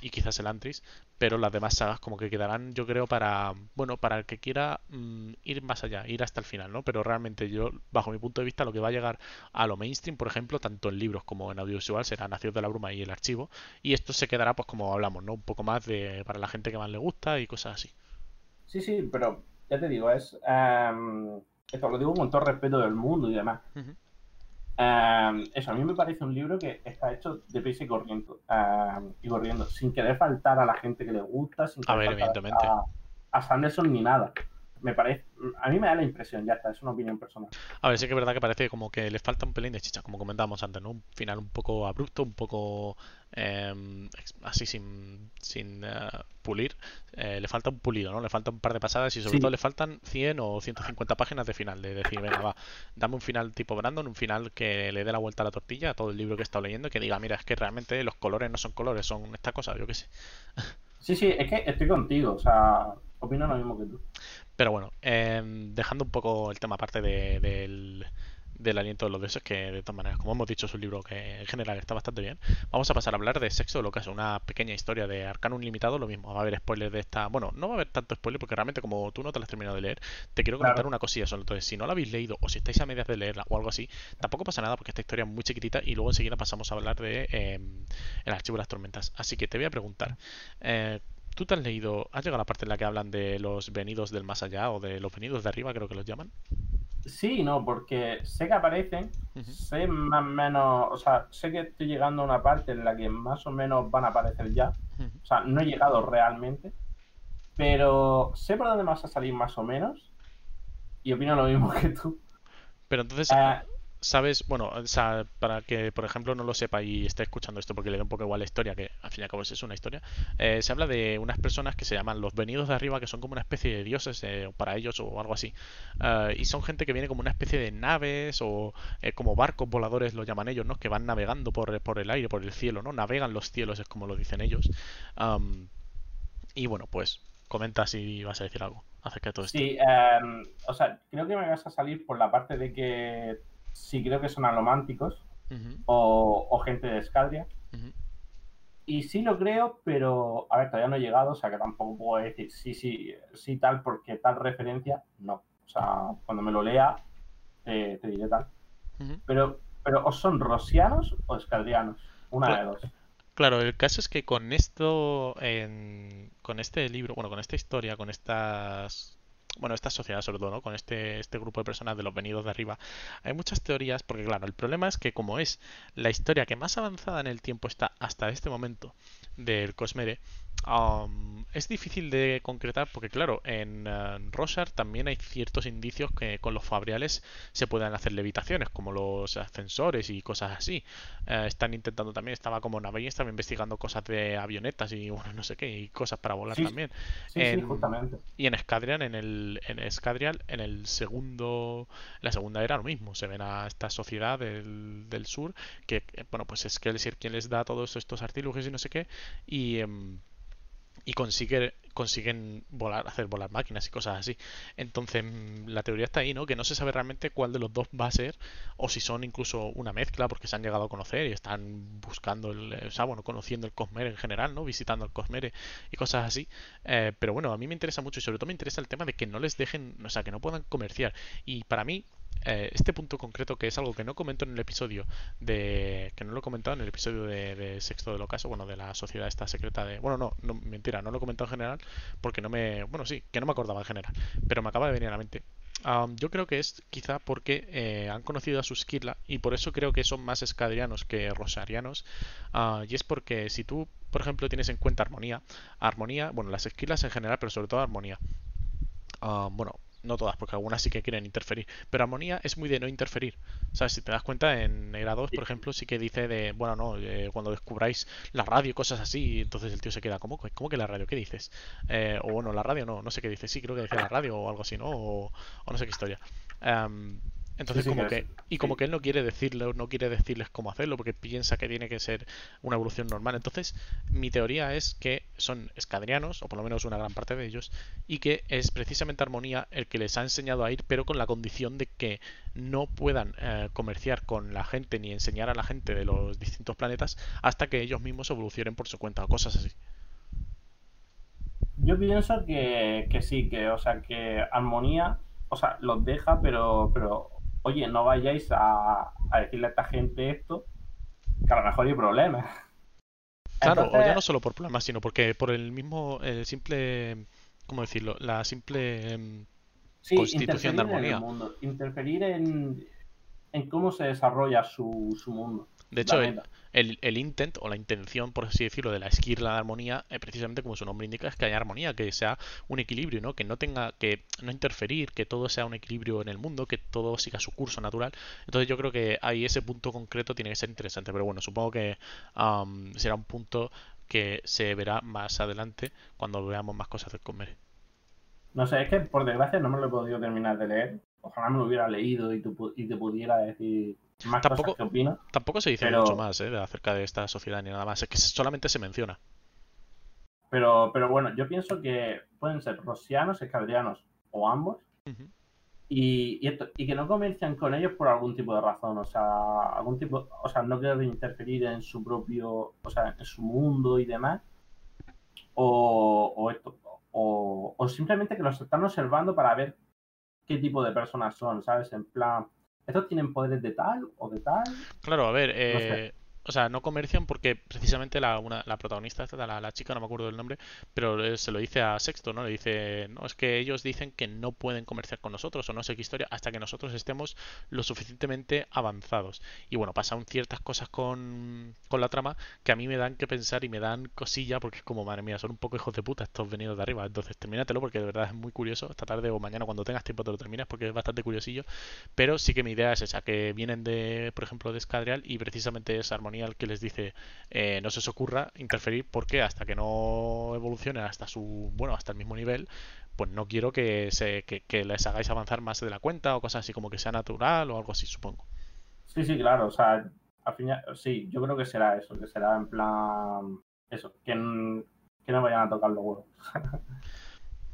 y quizás el Antris, pero las demás sagas como que quedarán, yo creo, para, bueno, para el que quiera mm, ir más allá, ir hasta el final, ¿no? Pero realmente yo, bajo mi punto de vista, lo que va a llegar a lo mainstream, por ejemplo, tanto en libros como en audiovisual, será Nación de la Bruma y el archivo, y esto se quedará, pues como hablamos, ¿no? Un poco más de para la gente que más le gusta y cosas así. Sí, sí, pero ya te digo, es... Em, esto lo digo con todo respeto del mundo y demás. Eso, a mí me parece un libro que está hecho de prisa y corriendo, y corriendo, sin querer faltar a la gente que le gusta, sin a ver, evidentemente. A, a Sanderson ni nada me parece, a mí me da la impresión, ya está, es una opinión personal. A ver, sí que es verdad que parece como que le falta un pelín de chicha, como comentábamos antes, ¿no? Un final un poco abrupto, un poco em, así sin, sin eh, pulir. Eh, le falta un pulido, ¿no? Le falta un par de pasadas y sobre todo le faltan 100 o 150 páginas de final, de decir, venga, va, dame un final tipo Brandon, un final que le dé la vuelta a la tortilla a todo el libro que he estado leyendo, que diga, mira, es que realmente los colores no son colores, son esta cosa, yo qué sé. Sí, sí, es que estoy contigo, o sea, opino lo mismo que tú. Pero bueno, em, dejando un poco el tema aparte del, aliento de los dioses, que de todas maneras, como hemos dicho, es un libro que en general está bastante bien. Vamos a pasar a hablar de Sexo de lo que es una pequeña historia de Arcanum Limitado. Lo mismo, va a haber spoilers de esta. Bueno, no va a haber tanto spoiler porque realmente, como tú no te la has terminado de leer, te quiero comentar una cosilla solo. Entonces, si no la habéis leído o si estáis a medias de leerla o algo así, tampoco pasa nada porque esta historia es muy chiquitita y luego enseguida pasamos a hablar de em, El archivo de las tormentas. Así que te voy a preguntar. Eh, ¿Tú te has leído, has llegado a la parte en la que hablan de los venidos del más allá o de los venidos de arriba, creo que los llaman? Sí, no, porque sé que aparecen, sé más o menos, o sea, sé que estoy llegando a una parte en la que más o menos van a aparecer ya. O sea, no he llegado realmente, pero sé por dónde vas a salir más o menos y opino lo mismo que tú. Pero entonces, eh, sabes, bueno, o sea, para que por ejemplo no lo sepa y esté escuchando esto porque le da un poco igual la historia, que al fin y al cabo es una historia, eh, se habla de unas personas que se llaman los venidos de arriba, que son como una especie de dioses eh, para ellos o algo así. Eh, y son gente que viene como una especie de naves o como barcos voladores, lo llaman ellos, ¿no? Que van navegando por, por el aire, por el cielo, ¿no? Navegan los cielos, es como lo dicen ellos. y bueno, pues comenta si vas a decir algo acerca de todo esto. Sí, em, o sea, creo que me vas a salir por la parte de que sí creo que son alománticos o, gente de Escaldria. y sí lo creo, pero a ver, todavía no he llegado, o sea que tampoco puedo decir sí, sí, sí tal, porque tal referencia, no. O sea, cuando me lo lea, eh, te diré tal. Pero, pero, ¿o son rosianos o escaldrianos? Una de dos. Claro, el caso es que con esto, con este libro, bueno, con esta historia, con estas bueno, esta sociedad sobre todo, ¿no? Con este, este grupo de personas de los venidos de arriba. Hay muchas teorías, porque claro, el problema es que como es la historia que más avanzada en el tiempo está hasta este momento del Cosmere, es difícil de concretar porque, claro, en uh, también hay ciertos indicios que con los fabriales se pueden hacer levitaciones, como los ascensores y cosas así. Eh, están intentando también, estaba como Navy, estaba investigando cosas de avionetas y bueno, no sé qué, y cosas para volar también. Sí, justamente. Y en Escadrian, en el en Escadrial, en el segundo, la segunda era lo mismo. Se ven a esta sociedad del, del sur que, bueno, pues es que decir quien les da todos estos artilugios y no sé qué. Y. Em, y consigue, consiguen volar, hacer volar máquinas y cosas así. Entonces, mm, la teoría está ahí, ¿no? Que no se sabe realmente cuál de los dos va a ser, o si son incluso una mezcla, porque se han llegado a conocer y están buscando el, o sea, bueno, conociendo el Cosmere en general, ¿no? Visitando el Cosmere y cosas así. Eh, pero bueno, a mí me interesa mucho y sobre todo me interesa el tema de que no les dejen, o sea, que no puedan comerciar. Y para mí, eh, este punto concreto que es algo que no comento en el episodio de que no lo he comentado en el episodio de, sexto del ocaso bueno de la sociedad esta secreta de bueno no, mentira no lo he comentado en general porque no me bueno sí que no me acordaba en general pero me acaba de venir a la mente yo creo que es quizá porque eh, han conocido a su Skirla y por eso creo que son más escadrianos que rosarianos. Ah, y es porque si tú, por ejemplo, tienes en cuenta armonía, armonía, bueno, las Skirlas en general, pero sobre todo armonía. bueno, no todas, porque algunas sí que quieren interferir, pero Armonía es muy de no interferir. O sea, si te das cuenta, en Era 2, por ejemplo, sí que dice de, bueno, no, eh, cuando descubráis la radio y cosas así, entonces el tío se queda, ¿cómo, ¿cómo que la radio? ¿Qué dices? Eh, o bueno, la radio no, no sé qué dice, sí, creo que dice la radio o algo así, ¿no? O, no sé qué historia. Em, entonces, como que, y como que él no quiere decirle, no quiere decirles cómo hacerlo, porque piensa que tiene que ser una evolución normal. Entonces, mi teoría es que son escadrianos, o por lo menos una gran parte de ellos, y que es precisamente Armonía el que les ha enseñado a ir, pero con la condición de que no puedan eh, comerciar con la gente ni enseñar a la gente de los distintos planetas hasta que ellos mismos evolucionen por su cuenta o cosas así. Yo pienso que, que sí, que, o sea, que Armonía, o sea, los deja, pero, pero oye, no vayáis a, decirle a esta gente esto, que a lo mejor hay problemas. Claro, o ya no solo por problemas, sino porque por el mismo, el simple, ¿cómo decirlo? La simple em, constitución de armonía. interferir en, en cómo se desarrolla su, su mundo. De hecho, el, intent o la intención, por así decirlo, de la esquirla de armonía, eh, precisamente como su nombre indica, es que haya armonía, que sea un equilibrio, ¿no? Que no tenga que no interferir, que todo sea un equilibrio en el mundo, que todo siga su curso natural. Entonces yo creo que ahí ese punto concreto tiene que ser interesante. Pero bueno, supongo que será un punto que se verá más adelante cuando veamos más cosas del comer. No sé, es que por desgracia no me lo he podido terminar de leer. Ojalá me lo hubiera leído y, y te pudiera decir tampoco, Tampoco se dice mucho más ¿eh? acerca de esta sociedad ni nada más, es que solamente se menciona. Pero, pero bueno, yo pienso que pueden ser rosianos, escadrianos o ambos. y, y, que no comercian con ellos por algún tipo de razón, o sea, algún tipo, o sea, no quieren interferir en su propio, o sea, en su mundo y demás, o, o esto, o, o simplemente que los están observando para ver qué tipo de personas son, ¿sabes? En plan, ¿Estos tienen poderes de tal o de tal? Claro, a ver, eh, o sea, no comercian porque precisamente la, una, la protagonista, la, la, chica, no me acuerdo del nombre, pero se lo dice a Sexto, ¿no? Le dice, no, es que ellos dicen que no pueden comerciar con nosotros o no sé qué historia hasta que nosotros estemos lo suficientemente avanzados. Y bueno, pasan ciertas cosas con, con la trama que a mí me dan que pensar y me dan cosilla porque es como, madre mía, son un poco hijos de puta estos venidos de arriba. Entonces, termínatelo porque de verdad es muy curioso. Esta tarde o mañana cuando tengas tiempo te lo terminas porque es bastante curiosillo. Pero sí que mi idea es esa, que vienen de, por ejemplo, de Escadrial y precisamente esa armonía que les dice eh, no se os ocurra interferir porque hasta que no evolucione hasta su bueno hasta el mismo nivel pues no quiero que, se, que, les hagáis avanzar más de la cuenta o cosas así como que sea natural o algo así supongo sí sí claro o sea al final sí yo creo que será eso que será en plan eso que, no vayan a tocar huevos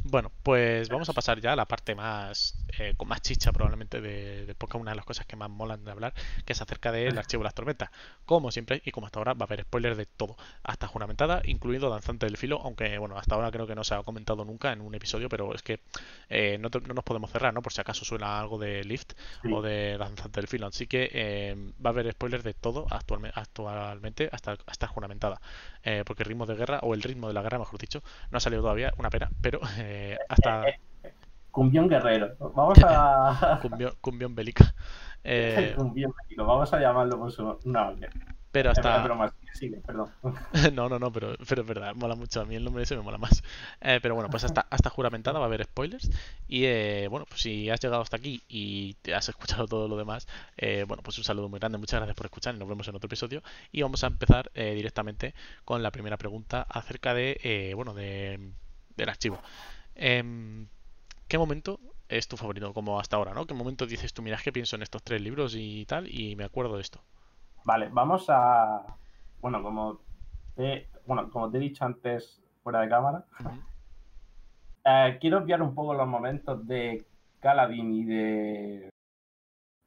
Bueno, pues vamos a pasar ya a la parte más eh, con más chicha probablemente de, de podcast, una de las cosas que más molan de hablar, que es acerca del archivo de las tormentas. Como siempre, y como hasta ahora, va a haber spoilers de todo, hasta juramentada, incluido Danzante del Filo, aunque bueno, hasta ahora creo que no se ha comentado nunca en un episodio, pero es que eh, no, no, nos podemos cerrar, ¿no? Por si acaso suena algo de Lift o de Danzante del Filo. Así que eh, va a haber spoilers de todo actualmente, actualmente hasta, hasta juramentada. Eh, porque el ritmo de guerra, o el ritmo de la guerra, mejor dicho, no ha salido todavía, una pena, pero eh, hasta... Cumbión guerrero. Vamos a... cumbión, cumbión bélica. Eh... cumbión bélico. Vamos a llamarlo por su nombre. Pero hasta. perdón. no, no, no, pero, pero es verdad, mola mucho. A mí el nombre ese me mola más. Eh, pero bueno, pues hasta, hasta juramentada va a haber spoilers. Y eh, bueno, pues si has llegado hasta aquí y te has escuchado todo lo demás, eh, bueno, pues un saludo muy grande. Muchas gracias por escuchar y nos vemos en otro episodio. Y vamos a empezar eh, directamente con la primera pregunta acerca de, eh, bueno, de, del archivo. Em, ¿Qué momento es tu favorito como hasta ahora, no? ¿Qué momento dices tú, mira, es que pienso en estos tres libros y tal y me acuerdo de esto? Vale, vamos a. Bueno, como te, bueno, como te he dicho antes fuera de cámara, uh -huh. eh, quiero obviar un poco los momentos de Caladín y de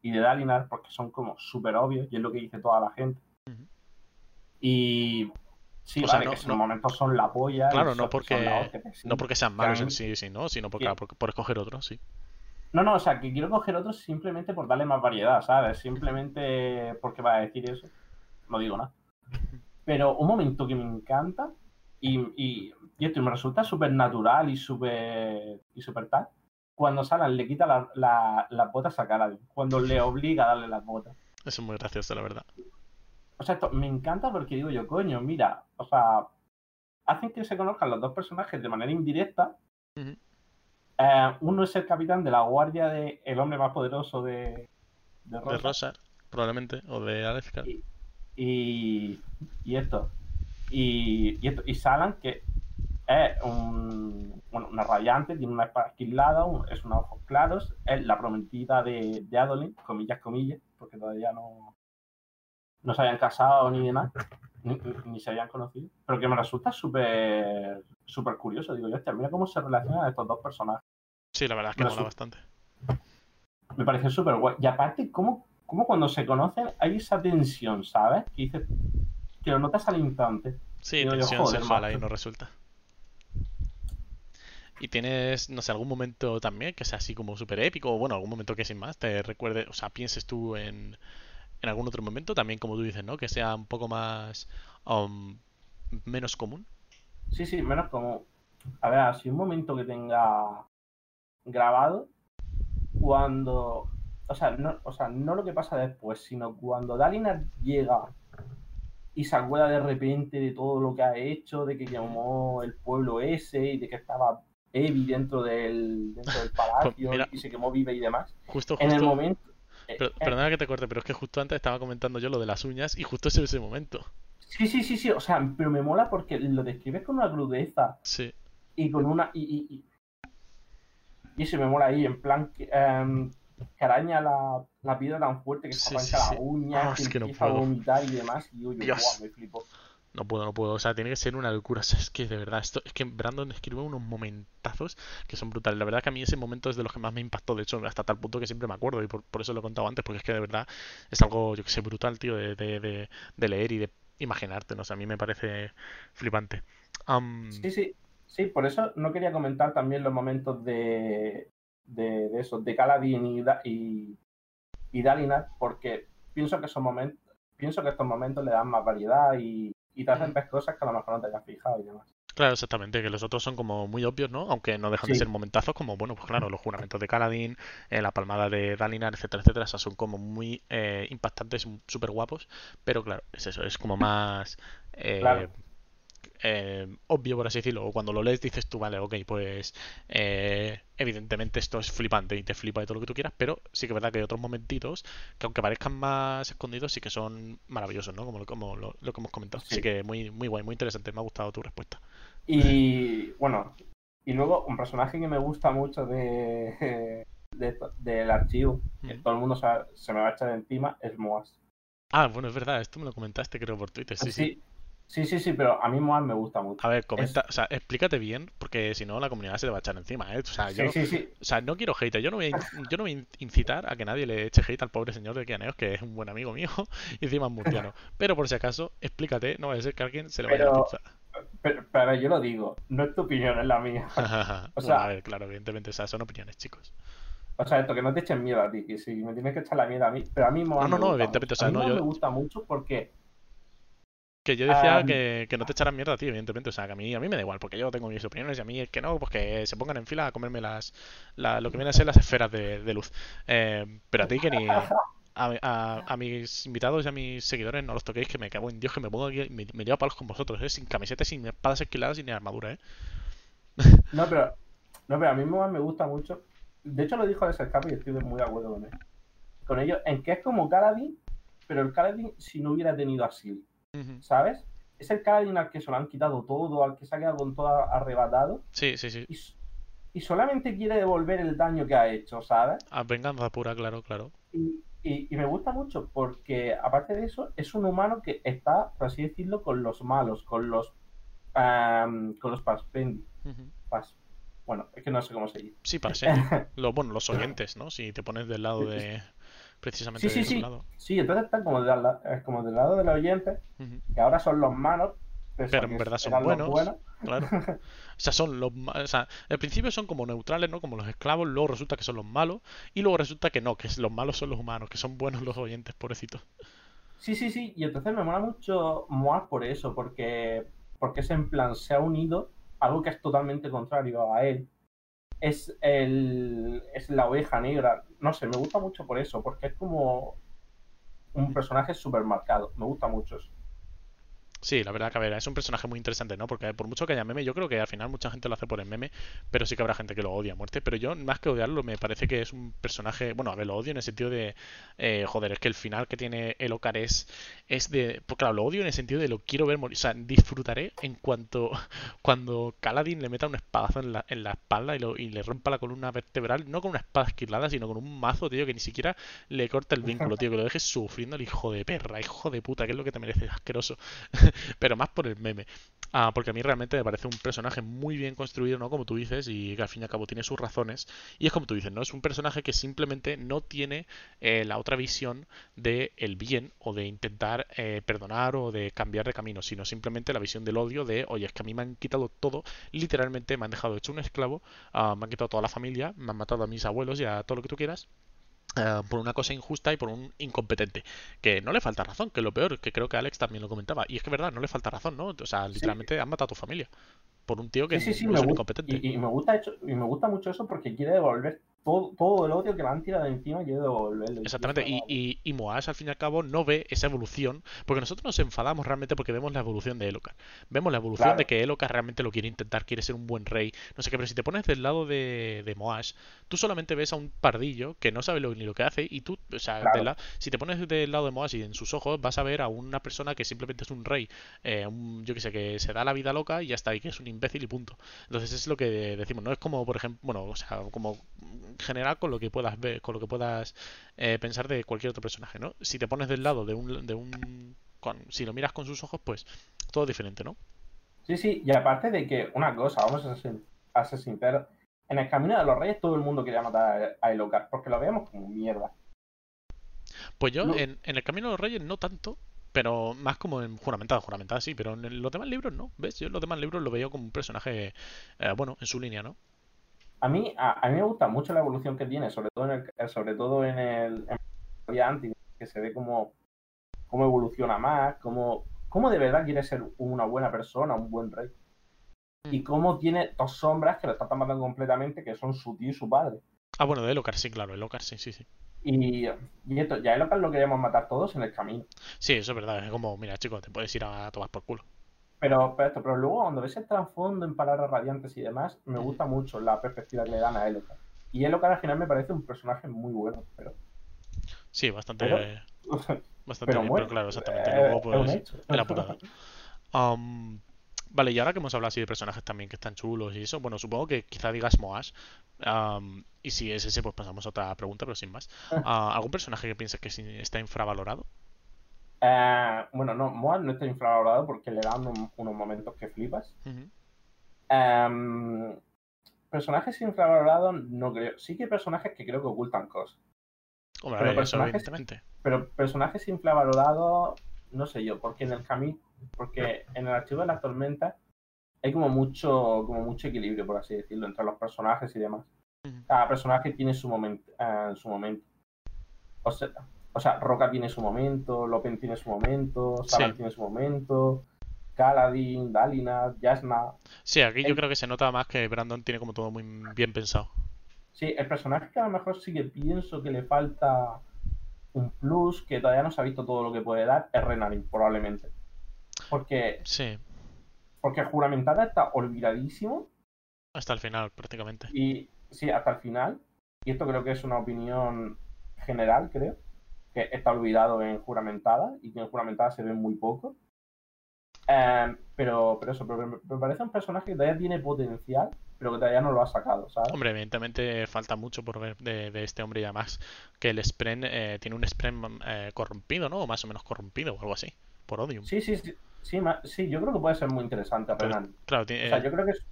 y de Dalinar porque son como súper obvios y es lo que dice toda la gente. Uh -huh. Y sí, O vale, sea, no- que esos no- momentos son la polla. Claro, son- no porque, la sí. no porque sean malos en sí, sí, ¿no? Sino porque, por, por escoger otros, sí. No, no, o sea, que quiero coger otros simplemente por darle más variedad, ¿sabes? Simplemente porque va a decir eso. No digo nada. Pero un momento que me encanta y, y, y esto me resulta súper natural y súper y súper tal. Cuando Salan le quita la- la- las botas a Kaladin. Cuando le obliga a darle las botas. Eso es muy gracioso, la verdad. O sea, esto me encanta porque digo yo, coño, mira, o sea, hacen que se conozcan los dos personajes de manera indirecta. Eh, uno es el capitán de la guardia de el hombre más poderoso de, de De Rosa. Rosa, probablemente, o de Alezcar. Y- y, y esto. Y, y esto. Y Salan, que es un, bueno, una radiante, tiene una espada esquilada, un- es unos ojos claros, es la prometida de, de Adolin, comillas, comillas, porque todavía no, no se habían casado ni demás, ni, ni- se habían conocido, pero que me resulta súper súper curioso. Digo, yo, hostia, mira cómo se relacionan estos dos personajes. Sí, la verdad es que Pero mola bastante. Me pareció súper guay. Y aparte, cómo, cómo cuando se conocen hay esa tensión, ¿sabes? Que dices, que lo notas al instante. Sí, Digo yo, tensión joder, sexual ahí macho. no resulta. ¿Y tienes, no sé, algún momento también que sea así como súper épico? O bueno, algún momento que sin más te recuerde, o sea, pienses tú en, en algún otro momento, también como tú dices, ¿no? Que sea un poco más, um, menos común. Sí, sí, menos como. A ver, así un momento que tenga grabado cuando. O sea, no, o sea, no lo que pasa después, sino cuando Dalinar llega y se acuerda de repente de todo lo que ha hecho, de que quemó el pueblo ese y de que estaba Evi dentro del, dentro del palacio Pues mira. y se quemó viva y demás. Justo, En el justo, momento. Eh, pero- eh, perdona que te corte, pero es que justo antes estaba comentando yo lo de las uñas y justo ese ese momento. sí, sí, sí, sí. O sea, pero me mola porque lo describes con una crudeza Sí, y con una y, y, y, y eso me mola ahí en plan que, que araña la, la piedra tan fuerte que se Sí, arranca sí, sí. la uña Ah, que es que no empieza a vomitar y demás y yo, yo me flipo no puedo, no puedo. O sea, tiene que ser una locura. O sea, es que de verdad, esto, es que Brandon escribe unos momentazos que son brutales. La verdad que a mí ese momento es de los que más me impactó, de hecho, hasta tal punto que siempre me acuerdo y por, por eso lo he contado antes, porque es que de verdad es algo, yo que sé, brutal, tío, de, de, de, de leer y de imaginarte, no sé, a mí me parece flipante. Am, sí sí sí por eso no quería comentar también los momentos de de, de eso de Caladín y, y, y Dalinar porque pienso que esos momentos pienso que estos momentos le dan más variedad y, y te hacen Mm. ver cosas que a lo mejor no te hayas fijado y demás Claro, exactamente, que los otros son como muy obvios, ¿no? Aunque no dejan de ser momentazos, como, bueno, pues claro, los juramentos de Kaladin, eh, la palmada de Dalinar, etcétera, etcétera, esas son como muy eh, impactantes, súper guapos, pero claro, es eso, es como más eh, Claro. Eh, obvio, por así decirlo, o cuando lo lees dices tú, vale, ok, pues eh, evidentemente esto es flipante y te flipa de todo lo que tú quieras, pero sí que es verdad que hay otros momentitos que aunque parezcan más escondidos, sí que son maravillosos, ¿no? Como, lo- como lo, lo que hemos comentado. Sí. Así que muy, muy guay, muy interesante, me ha gustado tu respuesta. Y bueno, y luego un personaje que me gusta mucho de, del archivo, que todo el mundo se, se me va a echar encima, es Moas. Ah, bueno, es verdad, esto me lo comentaste creo por Twitter, sí, sí. Sí, Sí, sí, sí, pero a mí Moaz me gusta mucho. A ver, comenta, o sea, explícate bien, porque si no la comunidad se te va a echar encima, ¿eh? O sea, yo, sí, sí, sí. o sea, no quiero hate, yo no voy a, yo no voy a incitar a que nadie le eche hate al pobre señor de Kianeos, que es un buen amigo mío, y encima es murciano. Pero por si acaso, explícate, no va a ser que a alguien se le vaya Pero- la pizza. Pero, pero yo lo digo, no es tu opinión, es la mía. O sea- Bueno, a ver, claro, evidentemente, o sea, son opiniones, chicos. O sea, esto, que no te echen miedo a ti, que si me tienes que echar la mierda a mí, pero a mí Moaz No, no, me no, gusta evidentemente, mucho. o sea, a mí no, Moaz yo- me gusta mucho porque Que yo decía que, que no te echaran mierda a ti, evidentemente. O sea, que a mí, a mí me da igual, porque yo tengo mis opiniones y a mí es que no, pues que se pongan en fila a comerme las, la- lo que vienen a ser las esferas de, de luz. Eh, pero a ti que ni... A, a- a mis invitados y a mis seguidores no los toquéis, que me cago en Dios, que me pongo aquí, me, me llevo a palos con vosotros, ¿eh? Sin camiseta, sin espadas esquiladas y ni armadura, ¿eh? No, pero, no, pero a mí me gusta mucho. De hecho, lo dijo ese escape y estoy muy de acuerdo con él. Con ello, en que es como Kaladin, pero el Kaladin si no hubiera tenido ¿sabes? Es el Kaladin al que se lo han quitado todo, al que se ha quedado con todo arrebatado Sí, sí, sí. y, solamente quiere devolver el daño que ha hecho, ¿sabes? A venganza pura, claro, claro. Y, y- y me gusta mucho porque, aparte de eso, es un humano que está, por así decirlo, con los malos, con los am, con los paspendi. Pas, bueno, es que no sé cómo se dice. Sí, para ser. Lo, bueno, los oyentes, ¿no? Si te pones del lado de... Precisamente Sí, sí, de su sí. lado. Sí, entonces están como, del la- eh, como del lado del oyente, Ujú. que ahora son los malos, Pero en verdad son los buenos. Claro. O sea, son los o sea, al principio son como neutrales, ¿no? Como los esclavos, luego resulta que son los malos, y luego resulta que no, que los malos son los humanos, que son buenos los oyentes, pobrecitos. Sí, sí, sí, y entonces me mola mucho Moaz por eso, porque, porque es en plan, se ha unido algo que es totalmente contrario a él. Es, el, es la oveja negra. No sé, me gusta mucho por eso, porque es como un personaje súper marcado. Me gusta mucho eso. Sí, la verdad que a ver, es un personaje muy interesante, ¿no? Porque por mucho que haya meme, yo creo que al final mucha gente lo hace por el meme, pero sí que habrá gente que lo odia a muerte. Pero yo, más que odiarlo, me parece que es un personaje. Bueno, a ver, lo odio en el sentido de. eh, joder, es que el final que tiene el Ocar es, es de. Pues claro, lo odio en el sentido de lo quiero ver morir. O sea, disfrutaré en cuanto. Cuando Kaladin le meta un espadazo en la, en la espalda y, lo- y le rompa la columna vertebral, no con una espada esquilada, sino con un mazo, tío, que ni siquiera le corta el vínculo, tío, que lo dejes sufriendo al hijo de perra, hijo de puta, que es lo que te mereces, asqueroso. pero más por el meme. Ah, porque a mí realmente me parece un personaje muy bien construido, ¿no? Como tú dices, y que al fin y al cabo tiene sus razones. Y es como tú dices, ¿no? Es un personaje que simplemente no tiene eh, la otra visión de el bien o de intentar eh, perdonar o de cambiar de camino, sino simplemente la visión del odio de, oye, es que a mí me han quitado todo, literalmente me han dejado hecho un esclavo, ah, me han quitado toda la familia, me han matado a mis abuelos y a todo lo que tú quieras. Eh, por una cosa injusta y por un incompetente que no le falta razón, que es lo peor, que creo que Alex también lo comentaba, y es que es verdad, no le falta razón, ¿no? O sea, literalmente han matado a tu familia por un tío que Sí, sí, sí, no me es un incompetente. y, y me gusta hecho, y me gusta mucho eso porque quiere devolver todo, todo el odio que le han tirado encima, quiere devolverlo. Exactamente, y, y, y Moash al fin y al cabo no ve esa evolución, porque nosotros nos enfadamos realmente porque vemos la evolución de Elocar. Vemos la evolución Claro. de que Elocar realmente lo quiere intentar, quiere ser un buen rey, no sé qué, pero si te pones del lado de, de Moash, tú solamente ves a un pardillo que no sabe lo, ni lo que hace, y tú, o sea, Claro. del la- si te pones del lado de Moash y en sus ojos vas a ver a una persona que simplemente es un rey, eh, un- yo que sé, que se da la vida loca y ya está, y que es un imbécil y punto. Entonces es lo que decimos, no es como, por ejemplo, bueno, o sea, como general con lo que puedas ver, con lo que puedas eh, pensar de cualquier otro personaje, ¿no? Si te pones del lado de un, de un con- si lo miras con sus ojos, pues todo diferente, ¿no? Sí, sí, y aparte de que, una cosa, vamos a ser, a ser sinceros, en el Camino de los Reyes todo el mundo quería matar a Elocar, porque lo veíamos como mierda. Pues yo No. en, en el Camino de los Reyes no tanto, pero más como en Juramentada, Juramentada sí, pero en los demás libros no, ¿ves? Yo en los demás libros lo veía como un personaje, eh, bueno, en su línea, ¿no? A mí, a, a mí me gusta mucho la evolución que tiene, sobre todo en el, sobre todo en el en antes, que se ve cómo, cómo evoluciona más, cómo, cómo de verdad quiere ser una buena persona, un buen rey. Y cómo tiene dos sombras que lo están matando completamente, que son su tío y su padre. Ah, bueno, de Elocar sí, claro, Elocar sí, sí, sí. Y, y esto, ya Elocar lo queríamos matar todos en el camino. Sí, eso es verdad, es como, mira, chicos, te puedes ir a tomar por culo. Pero, pero, esto, pero luego cuando ves el trasfondo en palabras radiantes y demás, me gusta mucho la perspectiva que le dan a Elocar. Y Elocar al final me parece un personaje muy bueno, pero... Sí, bastante, Pero- eh, bastante pero bien, muere. pero claro, exactamente. Eh, Luego, pues, la putada. Am, vale, y ahora que hemos hablado así de personajes también que están chulos y eso, bueno, supongo que quizá digas Moash. am, y si es ese, pues pasamos a otra pregunta, pero sin más. Ah, ¿Algún personaje que pienses que está infravalorado? Eh, bueno, no, Moas no está infravalorado porque le dan unos momentos que flipas. Personajes infravalorados no creo. Sí que hay personajes que creo que ocultan cosas. pero, personajes, pero personajes infravalorados, no sé yo, porque en el camino, porque en el archivo de la tormenta hay como mucho, como mucho equilibrio, por así decirlo, entre los personajes y demás. Cada personaje tiene su momento, eh, su momento. O sea, o sea, Roca tiene su momento, Lopen tiene su momento, Saban tiene su momento, Kaladin, Dalina, Jasna. Sí, aquí yo creo que se nota más que Brandon tiene como todo muy bien pensado. Sí, el personaje que a lo mejor sí que pienso que le falta un plus, que todavía no se ha visto todo lo que puede dar, es Renarin, probablemente. Porque. Sí. Porque Juramentada está olvidadísimo. Hasta el final, prácticamente. Y sí, hasta el final. Y esto creo que es una opinión general, creo. Que está olvidado en Juramentada y que en Juramentada se ve muy poco. Em, pero, pero eso, me, parece un personaje que todavía tiene potencial, pero que todavía no lo ha sacado, ¿sabes? Hombre, evidentemente falta mucho por ver de, este hombre y además que el Spren eh, tiene un Spren eh, corrompido, ¿no? O más o menos corrompido o algo así, por Odium. Sí, sí, sí. Sí, yo creo que puede ser muy interesante, Claro, o sea, yo creo que es,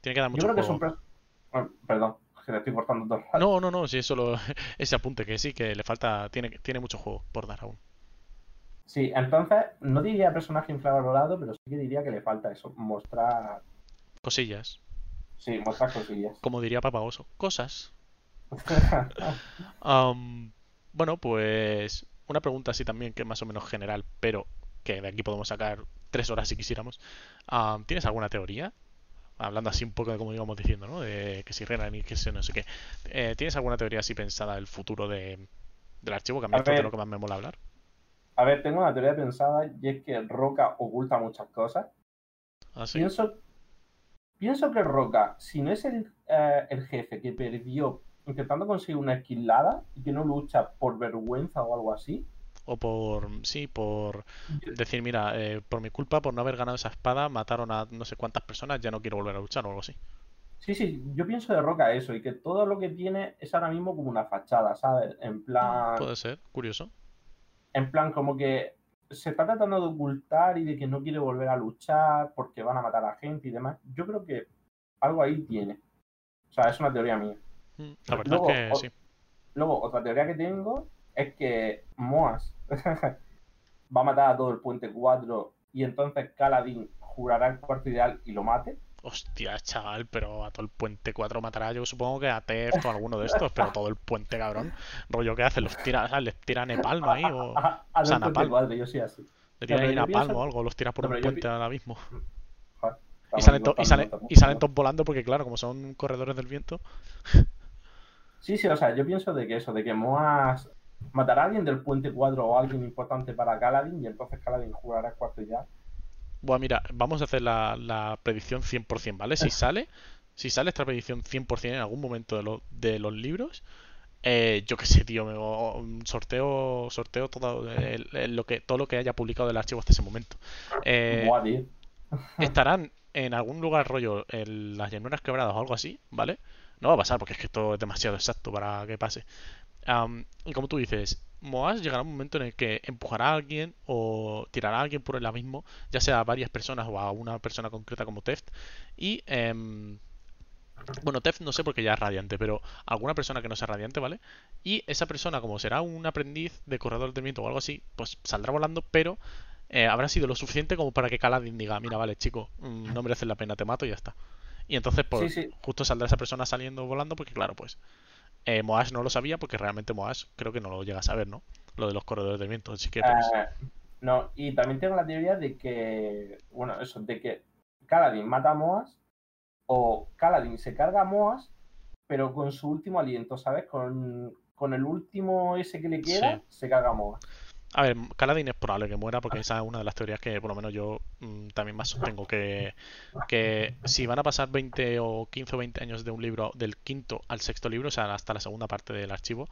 tiene que dar mucho yo creo que es un Perdón, que te estoy cortando todo. No, no, no, sí, es solo ese apunte, que sí, que le falta, tiene, tiene mucho juego por dar aún. Sí, entonces no diría personaje infravalorado, pero sí que diría que le falta eso, mostrar cosillas. Sí, mostrar cosillas. Como diría Papa Oso, cosas. bueno, pues una pregunta así también que es más o menos general, pero que de aquí podemos sacar tres horas si quisiéramos. ¿Tienes alguna teoría? Hablando así un poco de como íbamos diciendo, ¿no? De que si Renan y que si no sé qué. Eh, ¿Tienes alguna teoría así pensada del futuro de, del archivo? Que a mí es de lo que más me mola hablar. A ver, tengo una teoría pensada y es que Roca oculta muchas cosas. ¿Ah, sí? pienso, pienso que Roca, si no es el, eh, el jefe que perdió intentando conseguir una esquilada y que no lucha por vergüenza o algo así. O por, sí, por decir, mira, eh, por mi culpa, por no haber ganado esa espada, mataron a no sé cuántas personas, ya no quiero volver a luchar o algo así. Sí, sí, yo pienso de Roca eso, y que todo lo que tiene es ahora mismo como una fachada, ¿sabes? En plan... Puede ser, curioso. En plan, como que se está tratando de ocultar y de que no quiere volver a luchar porque van a matar a gente y demás. Yo creo que algo ahí tiene. O sea, es una teoría mía. Mm, la verdad luego, que sí. Luego, otra teoría que tengo es que Moas va a matar a todo el puente 4 y entonces Kaladin jurará el cuarto ideal y lo mate. Hostia, chaval, pero a todo el puente 4 matará yo supongo que a Teft o a alguno de estos, pero todo el puente, cabrón. Rollo, ¿qué hace? ¿Los tira, ¿Les tira a Nepalm ahí? O, a, a, o sea, Napalm. 4, yo sí así. Le tira a Napalm o algo, los tira por un puente ahora mismo. y salen, y, salen, y salen todos volando porque, claro, como son corredores del viento. Sí, sí, o sea, yo pienso de que eso, de que Moas matará a alguien del puente 4 o alguien importante para Kaladin y entonces Kaladin jugará cuarto ideal. Bueno, mira, vamos a hacer la, predicción 100%, ¿vale? Si sale, si sale esta predicción 100% en algún momento de, de los libros, eh, yo qué sé, tío, me, sorteo sorteo todo lo que todo lo que haya publicado del archivo hasta ese momento. Eh, estarán en algún lugar rollo en las llanuras quebradas o algo así, ¿vale? No va a pasar porque es que esto es demasiado exacto para que pase. Y como tú dices, Moas llegará un momento en el que empujará a alguien o tirará a alguien por el abismo, ya sea a varias personas o a una persona concreta como Teft. Y. Em, bueno, Teft no sé porque ya es radiante, pero alguna persona que no sea radiante, ¿vale? Y esa persona, como será un aprendiz de corredor del viento o algo así, pues saldrá volando, pero eh, habrá sido lo suficiente como para que Kaladin diga, mira, vale, chico, mm, no merece la pena, te mato y ya está. Y entonces, pues, justo saldrá esa persona saliendo volando porque, claro, pues, eh, Moash no lo sabía porque realmente Moash creo que no lo llega a saber, ¿no? Lo de los corredores del viento. Así que, pues, eh, no, y también tengo la teoría de que, bueno, eso, de que Kaladin mata a Moas o Kaladin se carga a Moas, pero con su último aliento, ¿sabes? Con, con el último ese que le queda, se carga a Moas. A ver, Kaladin es probable que muera porque esa es una de las teorías que por lo menos yo mm, también más sostengo que, que si van a pasar 20 o 15 o 20 años de un libro del quinto al sexto libro, o sea, hasta la segunda parte del archivo,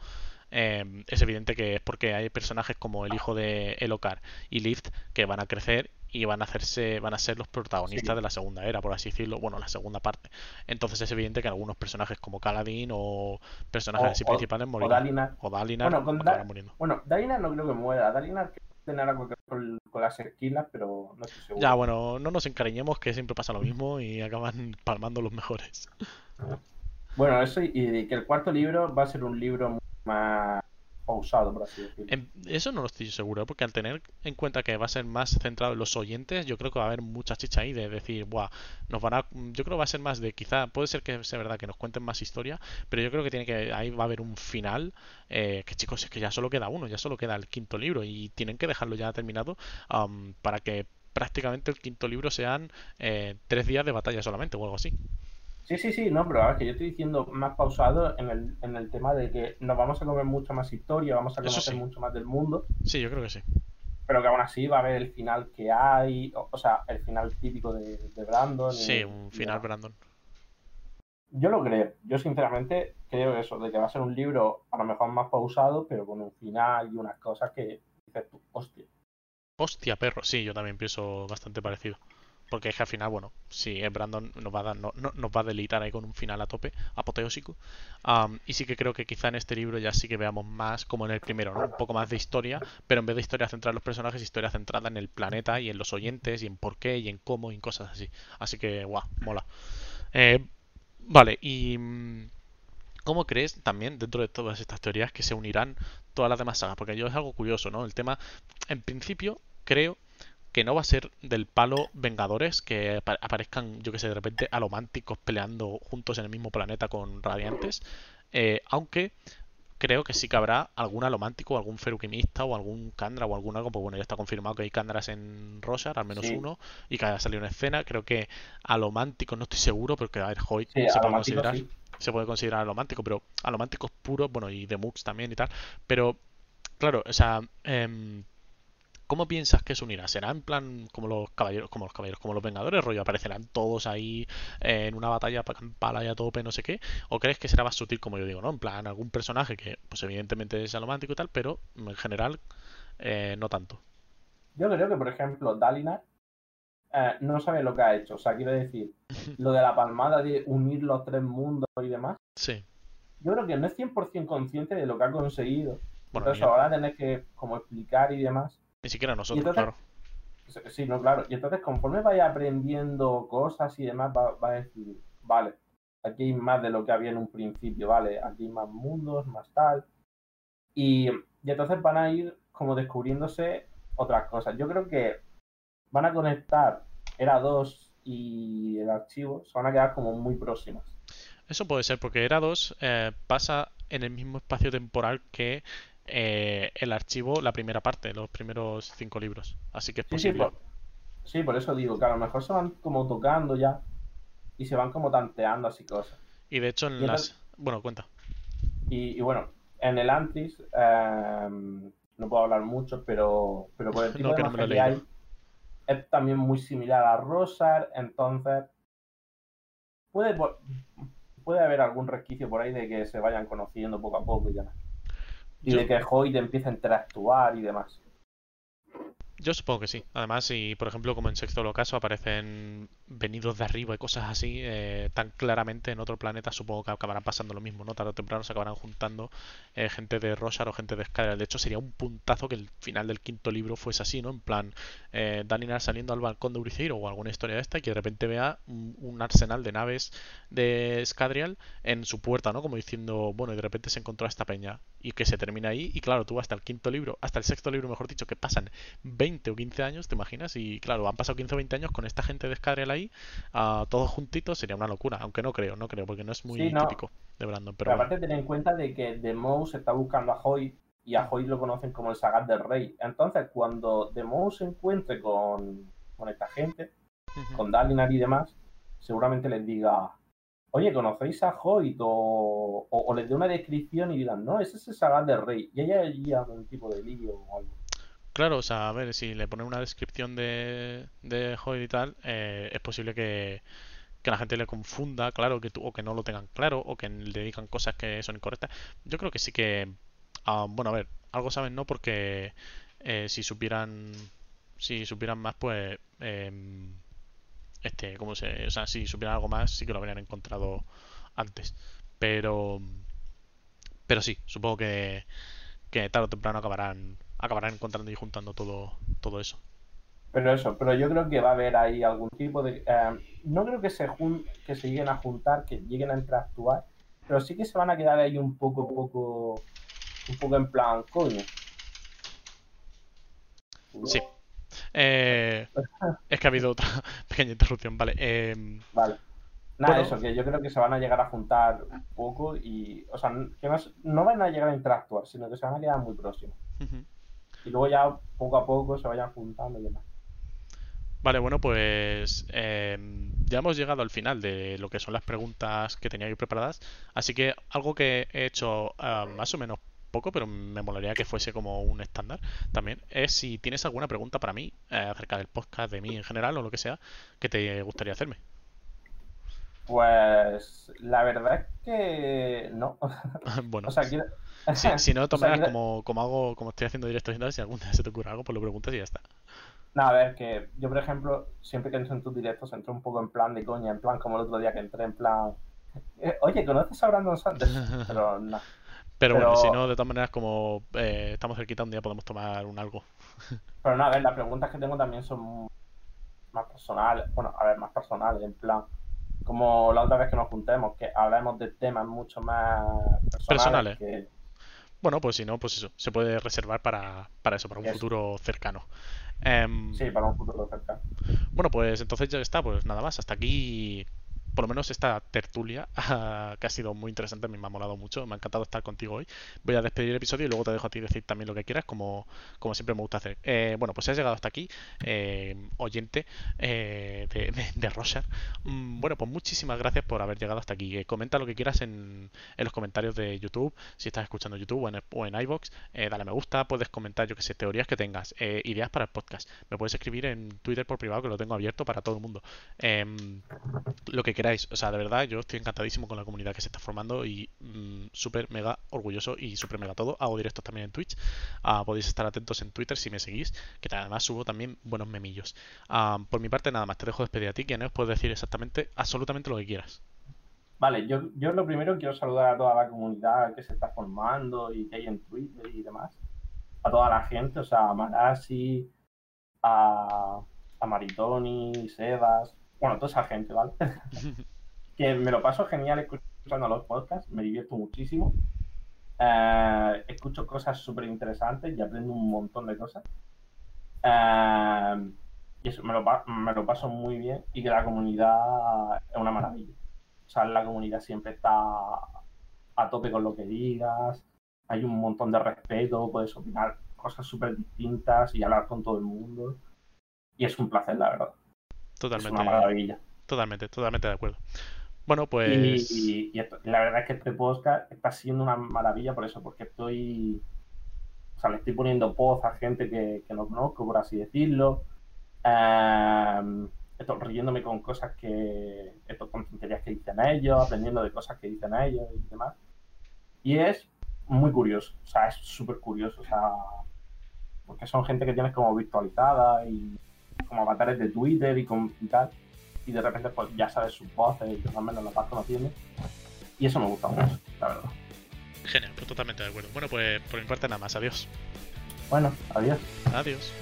eh, es evidente que es porque hay personajes como el hijo de Elokar y Lift que van a crecer y van a hacerse van a ser los protagonistas de la segunda era por así decirlo bueno la segunda parte entonces es evidente que algunos personajes como Kaladin o personajes así principales morirán o Dalinar, o Dalinar bueno, con muriendo. bueno Dalinar no creo que muera Dalinar tener algo que ver con, las esquilas, pero no estoy seguro. Ya, bueno, no nos encariñemos que siempre pasa lo mismo y acaban palmando los mejores. Bueno, eso y que el cuarto libro va a ser un libro más pausado, por así decirlo. Em, eso no lo estoy seguro, porque al tener en cuenta que va a ser más centrado en los oyentes, yo creo que va a haber mucha chicha ahí de decir, buah, nos van a. Yo creo que va a ser más de quizá, puede ser que sea verdad que nos cuenten más historia, pero yo creo que tiene que ahí va a haber un final. Eh, que chicos, es que ya solo queda uno, ya solo queda el quinto libro y tienen que dejarlo ya terminado para que prácticamente el quinto libro sean eh, tres días de batalla solamente o algo así. Sí, sí, sí, no, pero es que yo estoy diciendo más pausado en el, en el tema de que nos vamos a comer mucho más historia, vamos a conocer mucho más del mundo. Sí, yo creo que sí. Pero que aún así va a haber el final que hay, o, sea, el final típico de, Brandon. Sí, un final Brandon. Yo lo creo, yo sinceramente creo eso, de que va a ser un libro a lo mejor más pausado, pero con un final y unas cosas que dices tú, hostia. Hostia, perro, sí, yo también pienso bastante parecido. Porque es que al final, bueno, si es Brandon nos va a dar, no, nos va a delitar ahí con un final a tope, apoteósico. y sí que creo que quizá en este libro ya sí que veamos más como en el primero, ¿no? Un poco más de historia, pero en vez de historia centrada en los personajes, historia centrada en el planeta y en los oyentes y en por qué y en cómo y en cosas así. Así que, guau, mola. Eh, vale, y... Mm, ¿Cómo crees también dentro de todas estas teorías que se unirán todas las demás sagas? Porque yo es algo curioso, ¿no? El tema, en principio, creo que no va a ser del palo Vengadores, que aparezcan, yo que sé, de repente alománticos peleando juntos en el mismo planeta con radiantes. Eh, aunque creo que sí que habrá algún alomántico, algún ferukimista o algún Kandra o algún algo. Pues bueno, ya está confirmado que hay Kandras en Rosar, al menos uno, y que haya salido una escena. Creo que alomántico no estoy seguro, porque a ver, Hoy se puede considerar. Se puede considerar alomántico, pero alománticos puros, bueno, y de Mux también y tal. Pero, claro, o sea, eh, ¿Cómo piensas que se unirá? ¿Será en plan como los caballeros, como los caballeros, como los vengadores, rollo? ¿Aparecerán todos ahí eh, en una batalla para y a tope, no sé qué? ¿O crees que será más sutil, como yo digo, ¿no? En plan, algún personaje que, pues evidentemente es alomántico y tal, pero en general eh, no tanto. Yo creo que, por ejemplo, Dalinar eh, no sabe lo que ha hecho. O sea, quiero decir, lo de la palmada de unir los tres mundos y demás. Sí. Yo creo que no es 100% consciente de lo que ha conseguido. Bueno, Entonces ahora tenés que como explicar y demás. Ni siquiera nosotros, claro. Sí, no, claro. Y entonces, conforme vaya aprendiendo cosas y demás, va, a decir, vale, aquí hay más de lo que había en un principio, vale, aquí hay más mundos, más tal. Y, y entonces van a ir como descubriéndose otras cosas. Yo creo que van a conectar ERA 2 y el archivo, se van a quedar como muy próximas. Eso puede ser, porque ERA 2 eh, pasa en el mismo espacio temporal que eh, el archivo, la primera parte, los primeros cinco libros. Así que es posible. Sí, por, eso digo que a lo mejor se van como tocando ya y se van como tanteando así cosas. Y de hecho en las... Bueno, cuenta. Y, bueno, en el Antris em, no puedo hablar mucho, pero, pero por el tipo de no que hay es también muy similar a Rosar, entonces puede, puede haber algún resquicio por ahí de que se vayan conociendo poco a poco y ya. Y de que Hoyt empieza a interactuar y demás. Yo supongo que sí. Además, si por ejemplo, como en sexto ocaso aparecen venidos de arriba y cosas así, eh, tan claramente en otro planeta, supongo que acabarán pasando lo mismo, ¿no? Tarde o temprano se acabarán juntando eh, gente de Rosar o gente de Skyler. De hecho, sería un puntazo que el final del quinto libro fuese así, ¿no? En plan, eh, Daniel saliendo al balcón de Uriceiro o alguna historia de esta y que de repente vea un, arsenal de naves de Scadrial en su puerta, ¿no? Como diciendo, bueno, y de repente se encontró esta peña y que se termina ahí. Y claro, tú hasta el quinto libro, hasta el sexto libro, mejor dicho, que pasan 20 20 o 15 años, ¿te imaginas? Y claro, han pasado 15 o 20 años con esta gente de Escadrial ahí, uh, todos juntitos, sería una locura. Aunque no creo, no creo, porque no es muy típico de Brandon. Pero, aparte, ten en cuenta de que The Mouse está buscando a Hoy y a Hoy lo conocen como el Sagat del Rey. Entonces, cuando The Mouse se encuentre con, con esta gente, con Dalinar y demás, seguramente les diga, oye, ¿conocéis a Hoyt? O, o, les dé una descripción y digan, no, ese es el Sagat del Rey. Y haya allí algún tipo de lío o algo. Claro, o sea, a ver, si le ponen una descripción de, de Hoy y tal, eh, es posible que, la gente le confunda, claro, que o que no lo tengan claro, o que le digan cosas que son incorrectas. Yo creo que sí que, ah, bueno, a ver, algo saben, ¿no? Porque eh, si supieran, si supieran más, pues, em, este, ¿cómo se, o sea, si supieran algo más, sí que lo habrían encontrado antes. Pero, pero sí, supongo que, que tarde o temprano acabarán acabarán encontrando y juntando todo, todo eso. Pero eso, pero yo creo que va a haber ahí algún tipo de... Eh, no creo que se, que se lleguen a juntar, que lleguen a interactuar, pero sí que se van a quedar ahí un poco, poco, un poco en plan, coño. Sí. Eh, es que ha habido otra pequeña interrupción, vale. Eh, vale. Nada, eso, que yo creo que se van a llegar a juntar un poco y, o sea, que no, van a llegar a interactuar, sino que se van a quedar muy próximos. Y luego ya poco a poco se vayan juntando y demás. Vale, bueno, pues em, ya hemos llegado al final de lo que son las preguntas que tenía aquí preparadas. Así que algo que he hecho ah, más o menos poco, pero me molaría que fuese como un estándar también, es si tienes alguna pregunta para mí eh, acerca del podcast, de mí en general o lo que sea, que te gustaría hacerme. Pues la verdad es que no. bueno, o sea, si no, tomas como, como hago, como estoy haciendo directos y tal, si algún día se te ocurre algo, pues lo preguntas y ya está. No, a ver, que yo, por ejemplo, siempre que entro en tus directos, entro un poco en plan de coña, en plan como el otro día que entré en plan. Eh, oye, ¿conoces a Brandon Sanders? Pero no. Pero, bueno, si no, de todas maneras, como eh, estamos cerquita, un día podemos tomar un algo. Pero no, a ver, las preguntas que tengo también son más personales. Bueno, a ver, más personales, en plan. Como la otra vez que nos juntemos, que hablemos de temas mucho más personales. Bueno, pues si no, pues eso, se puede reservar para, para eso, para un futuro cercano. Em, sí, para un futuro cercano. Bueno, pues entonces ya está, pues nada más. Hasta aquí por lo menos esta tertulia que ha sido muy interesante, me ha molado mucho, me ha encantado estar contigo hoy. Voy a despedir el episodio y luego te dejo a ti decir también lo que quieras, como, como siempre me gusta hacer. Eh, bueno, pues si has llegado hasta aquí, eh, oyente eh, de, de, mm, bueno, pues muchísimas gracias por haber llegado hasta aquí. comenta lo que quieras en, en, los comentarios de YouTube, si estás escuchando YouTube o en, o dale me gusta, puedes comentar, yo que sé, teorías que tengas, ideas para el podcast. Me puedes escribir en Twitter por privado, que lo tengo abierto para todo el mundo. Em, lo que queráis. O sea, de verdad, yo estoy encantadísimo con la comunidad que se está formando y mm, súper mega orgulloso y súper mega todo. Hago directos también en Twitch. Ah, podéis estar atentos en Twitter si me seguís, que además subo también buenos memillos. Ah, por mi parte, nada más, te dejo despedir a ti, que no os puedo decir exactamente, absolutamente lo que quieras. Vale, yo, yo lo primero quiero saludar a toda la comunidad que se está formando y que hay en Twitter y demás. A toda la gente, o sea, a Marasi, a, a Maritoni, Sebas, bueno, toda esa gente, ¿vale? que me lo paso genial escuchando los podcasts, me divierto muchísimo. Eh, escucho cosas súper interesantes y aprendo un montón de cosas. Eh, y eso me lo, me lo paso muy bien y que la comunidad es una maravilla. O sea, la comunidad siempre está a tope con lo que digas, hay un montón de respeto, puedes opinar cosas súper distintas y hablar con todo el mundo. Y es un placer, la verdad. Totalmente. Es una maravilla. Totalmente, totalmente de acuerdo. Bueno, pues. Y, la verdad es que este podcast está siendo una maravilla por eso, porque estoy. O sea, le estoy poniendo voz a gente que, no conozco, por así decirlo. Em, estoy riéndome con cosas que. Esto, con tonterías que dicen ellos, aprendiendo de cosas que dicen ellos y demás. Y es muy curioso, o sea, es súper curioso, o sea, porque son gente que tienes como virtualizada y como avatares de Twitter y, con, y tal. Y de repente pues ya sabes sus voces y más o menos las vas conociendo. Y eso me gusta mucho, la verdad. Genial, pues totalmente de acuerdo. Bueno, pues por mi parte nada más, adiós. Bueno, adiós. Adiós.